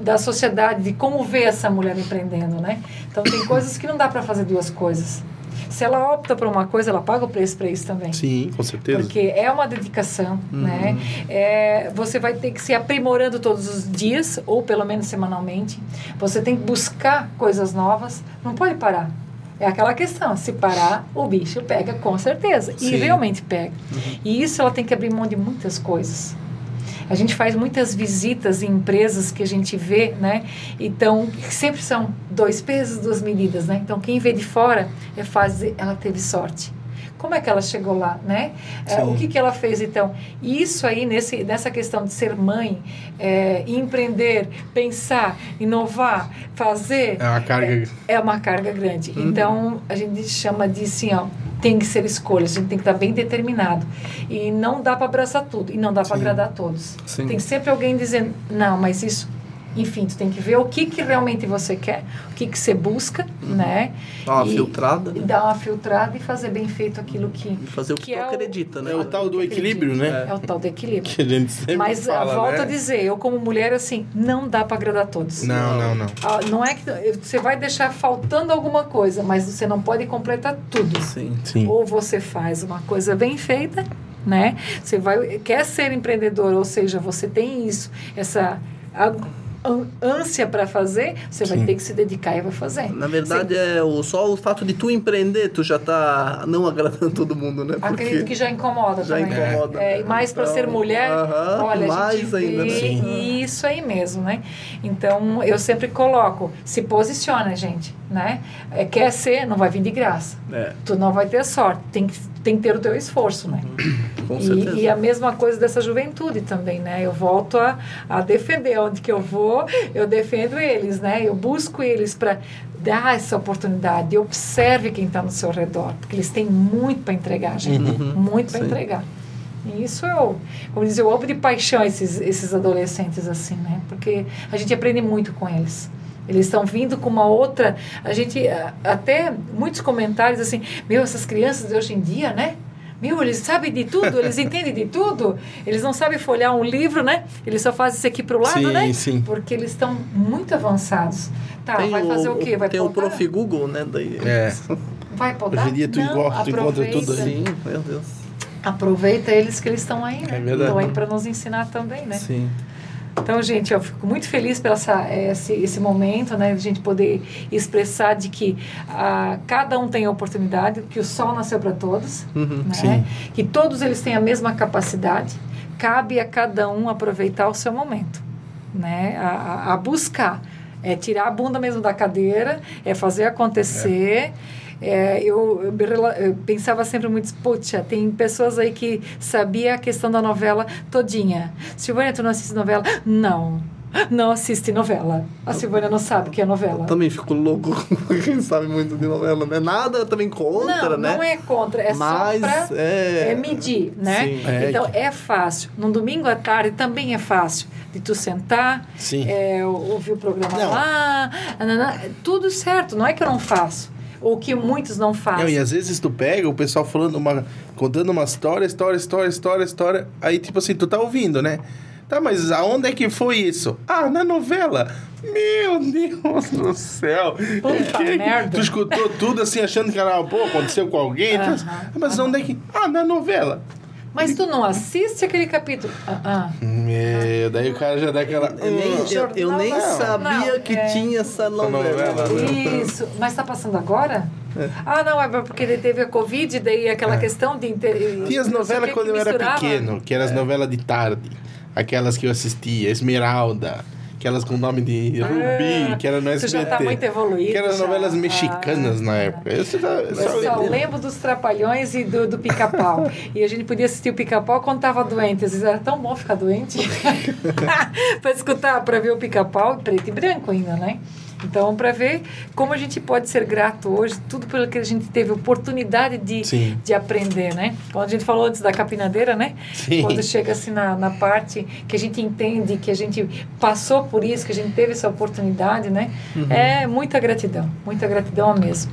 da sociedade, de como ver essa mulher empreendendo, né? Então, tem coisas que não dá para fazer duas coisas. Se ela opta por uma coisa, ela paga o preço para isso também. Sim, com certeza. Porque é uma dedicação, né? É, você vai ter que se aprimorando todos os dias, ou pelo menos semanalmente. Você tem que buscar coisas novas, não pode parar. É aquela questão, se parar, o bicho pega com certeza. Sim. E realmente pega. E isso ela tem que abrir mão de muitas coisas. A gente faz muitas visitas em empresas que a gente vê, né? Então, sempre são dois pesos, duas medidas, né? Então, quem vê de fora é fazer, ela teve sorte. Como é que ela chegou lá, né? É, o que, que ela fez, então? Isso aí, nesse, nessa questão de ser mãe, é, empreender, pensar, inovar, fazer... É uma carga... É, é uma carga grande. Uhum. Então, a gente chama de, assim, ó, tem que ser escolhas, a gente tem que estar bem determinado. E não dá para abraçar tudo, e não dá para agradar a todos. Sim. Tem sempre alguém dizendo, não, mas isso enfim, tu tem que ver o que, que realmente você quer, o que, que você busca, uhum. né? Dar uma e, filtrada. Né? Dar uma filtrada e fazer bem feito aquilo que. E fazer o que, que tu é acredita, né? É o tal do equilíbrio, né? É. o tal do equilíbrio. Que a gente sempre Mas fala, volto né? a dizer, eu como mulher, assim, não dá para agradar todos. Não, não, não. Ah, não é que você vai deixar faltando alguma coisa, mas você não pode completar tudo. Sim. Sim. Ou você faz uma coisa bem feita, né? Você vai quer ser empreendedor, ou seja, você tem isso, essa ânsia para fazer, você Sim. vai ter que se dedicar e vai fazer. Na verdade, Sim. é o, só o fato de tu empreender, tu já tá não agradando todo mundo, né? Porque Acredito que já incomoda já também. incomoda. É, e mais para ser então, mulher, uh -huh, olha, mais a gente ainda, vê né? isso aí mesmo, né? Então, eu sempre coloco, se posiciona, gente, né? É, quer ser, não vai vir de graça. É. Tu não vai ter sorte, tem que, tem que ter o teu esforço, né? Com certeza. E, e a mesma coisa dessa juventude também, né? Eu volto a, a defender onde que eu vou, eu defendo eles, né? Eu busco eles para dar essa oportunidade. Observe quem está no seu redor, porque eles têm muito para entregar, gente. Uhum. Muito para entregar. E isso eu, como dizer, eu amo de paixão esses, esses adolescentes assim, né? Porque a gente aprende muito com eles. Eles estão vindo com uma outra. A gente até muitos comentários assim, meu, essas crianças de hoje em dia, né? Meu, eles sabem de tudo, eles entendem de tudo. Eles não sabem folhear um livro, né? Eles só fazem isso aqui para o lado, sim, né? Sim. Porque eles estão muito avançados. Tá, tem vai fazer o, o quê? Vai tem podar? o Prof. Google, né? Daí... É. Vai podar? Hoje em dia tu, não, encontra, tu encontra tudo aí. Sim, meu Deus. Aproveita eles que eles estão aí, né? É verdade. Estão aí para nos ensinar também, né? Sim. Então, gente, eu fico muito feliz pelo essa, esse, esse momento, né? De a gente poder expressar de que ah, cada um tem a oportunidade, que o sol nasceu para todos, uhum, né? Que todos eles têm a mesma capacidade. Cabe a cada um aproveitar o seu momento, né? A, a buscar. É tirar a bunda mesmo da cadeira, é fazer acontecer. É é, eu, eu, eu, pensava sempre muito, puxa, tem pessoas aí que sabia a questão da novela todinha. Silvânia, tu não assiste novela? Não. Não assiste novela. A Silvânia não sabe o que é novela. Eu também fico louco quem sabe muito de novela, né? Nada também contra, não, né? Não é contra, é Mas, só pra é... é medir, né? Sim. É. Então é fácil. No domingo à tarde também é fácil de tu sentar, Sim. É, ouvir o programa não. lá, nanana, tudo certo. Não é que eu não faço ou que muitos não fazem. Não, e às vezes tu pega o pessoal falando uma. contando uma história, história, história, história, história. Aí, tipo assim, tu tá ouvindo, né? Tá, mas aonde é que foi isso? Ah, na novela. Meu Deus do céu. Puta que, merda. Tu escutou tudo assim, achando que era, pô, aconteceu com alguém. Uh -huh, mas uh -huh. onde é que. Ah, na novela. Mas tu não assiste aquele capítulo? Ah, ah. Meu, daí o cara já dá aquela. Eu nem, eu, eu nem não, sabia não, que é... tinha essa novela. novela Isso. Mas tá passando agora? É. Ah, não, é porque ele teve a Covid, daí aquela É. questão de. Inter... Tinha as novelas quando eu era misturava. pequeno, que eram as novelas de tarde. Aquelas que eu assistia, Esmeralda, aquelas com nome de Rubi, que era no SBT. já tá muito evoluído. Que eram novelas Ah. mexicanas na época. Eu, só, eu só Eu só lembro. lembro dos Trapalhões e do, do Pica-Pau. e a gente podia assistir o Pica-Pau quando tava doente. Às vezes era tão bom ficar doente. para escutar, para ver o Pica-Pau, preto e branco ainda, né? Então, para ver como a gente pode ser grato hoje, tudo pelo que a gente teve oportunidade de, Sim. de aprender, né? Quando a gente falou antes da capinadeira, né? Sim. Quando chega assim na, na parte que a gente entende, que a gente passou por isso, que a gente teve essa oportunidade, né? É muita gratidão, muita gratidão mesmo.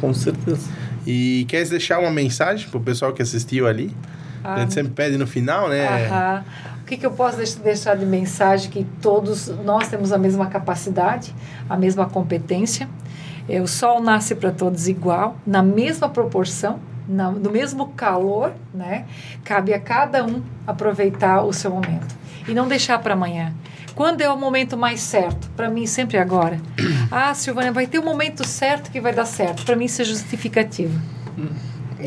Com certeza. E queres deixar uma mensagem pro pessoal que assistiu ali? A gente sempre pede no final, né? Aham. O que, que eu posso deix- deixar de mensagem? Que todos nós temos a mesma capacidade, a mesma competência. É, o sol nasce para todos igual, na mesma proporção, na, no mesmo calor, né? Cabe a cada um aproveitar o seu momento e não deixar para amanhã. Quando é o momento mais certo? Para mim, sempre agora. Ah, Silvânia, vai ter o momento certo que vai dar certo. Para mim, isso é justificativa.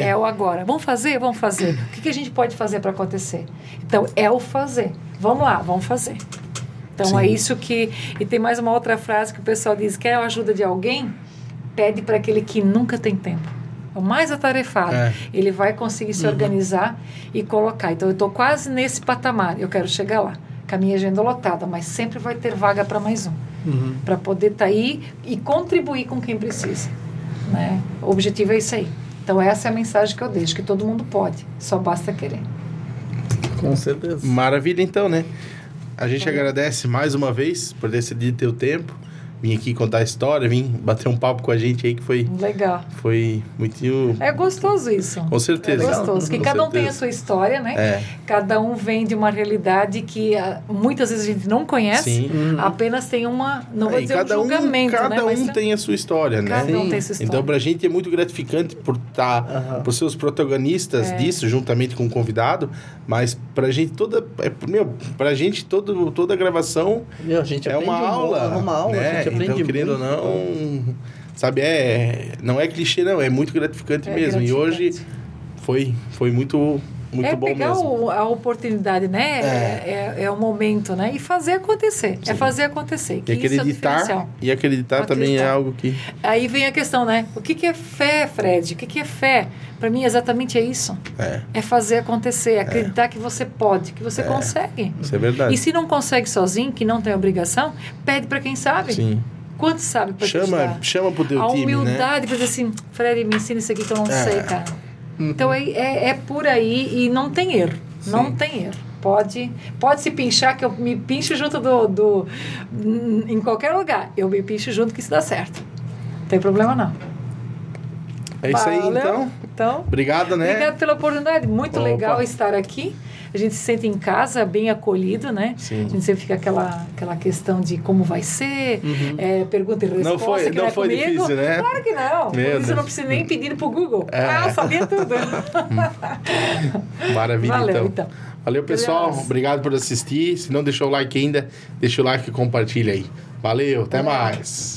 É o agora. Vamos fazer? Vamos fazer. O que, que a gente pode fazer para acontecer? Então, é o fazer. Vamos lá, vamos fazer. Então Sim. é isso que. E tem mais uma outra frase que o pessoal diz: quer a ajuda de alguém? Pede para aquele que nunca tem tempo. O mais atarefado. É. Ele vai conseguir se organizar e colocar. Então eu estou quase nesse patamar. Eu quero chegar lá. Com a minha agenda lotada, mas sempre vai ter vaga para mais um. Uhum. Para poder estar aí e contribuir com quem precisa. Né? O objetivo é isso aí. Então essa é a mensagem que eu deixo, que todo mundo pode, só basta querer. Com certeza. Maravilha, então, né? A gente agradece mais uma vez por decidir ter o tempo. Vim aqui contar a história, vim bater um papo com a gente aí que foi, Legal. foi muito. É gostoso isso. Com certeza. É gostoso. Que Com cada um tem a certeza. sua história, né? É. Cada um vem de uma realidade que ah, muitas vezes a gente não conhece. Sim. Uhum. Apenas tem uma, não vou É, e dizer cada um um, julgamento, cada né? Mas um tem a sua história, né? cada um tem sua história. Então, pra gente é muito gratificante por estar, Aham. por ser os protagonistas É. disso, juntamente com o convidado, mas pra gente toda, é, meu, pra gente todo, toda a gravação Meu, a gente é aprende uma um aula, é uma aula, né? Então, querendo ou não, sabe, é, não é clichê não, é muito gratificante É mesmo. E hoje gratificante. foi, foi muito, muito é bom pegar mesmo. o- a oportunidade, né? É, é, é o momento, né? E fazer acontecer. É fazer acontecer. E é acreditar, diferencial. e acreditar também é Acreditar. algo que Aí vem a questão, né? O que, que é fé, Fred? O que, que é fé? Para mim, exatamente é isso. é, É fazer acontecer, é acreditar que você pode, que você consegue. isso é verdade. E se não consegue sozinho, que não tem obrigação, pede para quem sabe. Sim. Quanto sabe para Chama, chama pro teu A time, né? humildade para dizer assim, Fred, me ensina isso aqui que eu não É. sei, cara. Então é, é, é por aí e não tem erro. Não Sim. tem erro. Pode, pode se pinchar, que eu me pincho junto do, do. Em qualquer lugar. Eu me pincho junto que isso dá certo. Não tem problema não. É isso aí, Valeu? então. Então, Obrigado, né? Obrigada pela oportunidade. Muito Opa. legal estar aqui. A gente se sente em casa, bem acolhido, né? Sim. A gente sempre fica aquela, aquela questão de como vai ser, é, pergunta e resposta. Uhum. Não foi- que não é foi comigo. difícil, né? Claro que não. Meu Por isso eu não preciso nem pedir pro Google. É. Ah, sabia tudo. Maravilha, Valeu, então. então. Valeu, pessoal. Beleza. Obrigado por assistir. Se não deixou o like ainda, deixa o like e compartilha aí. Valeu, até mais.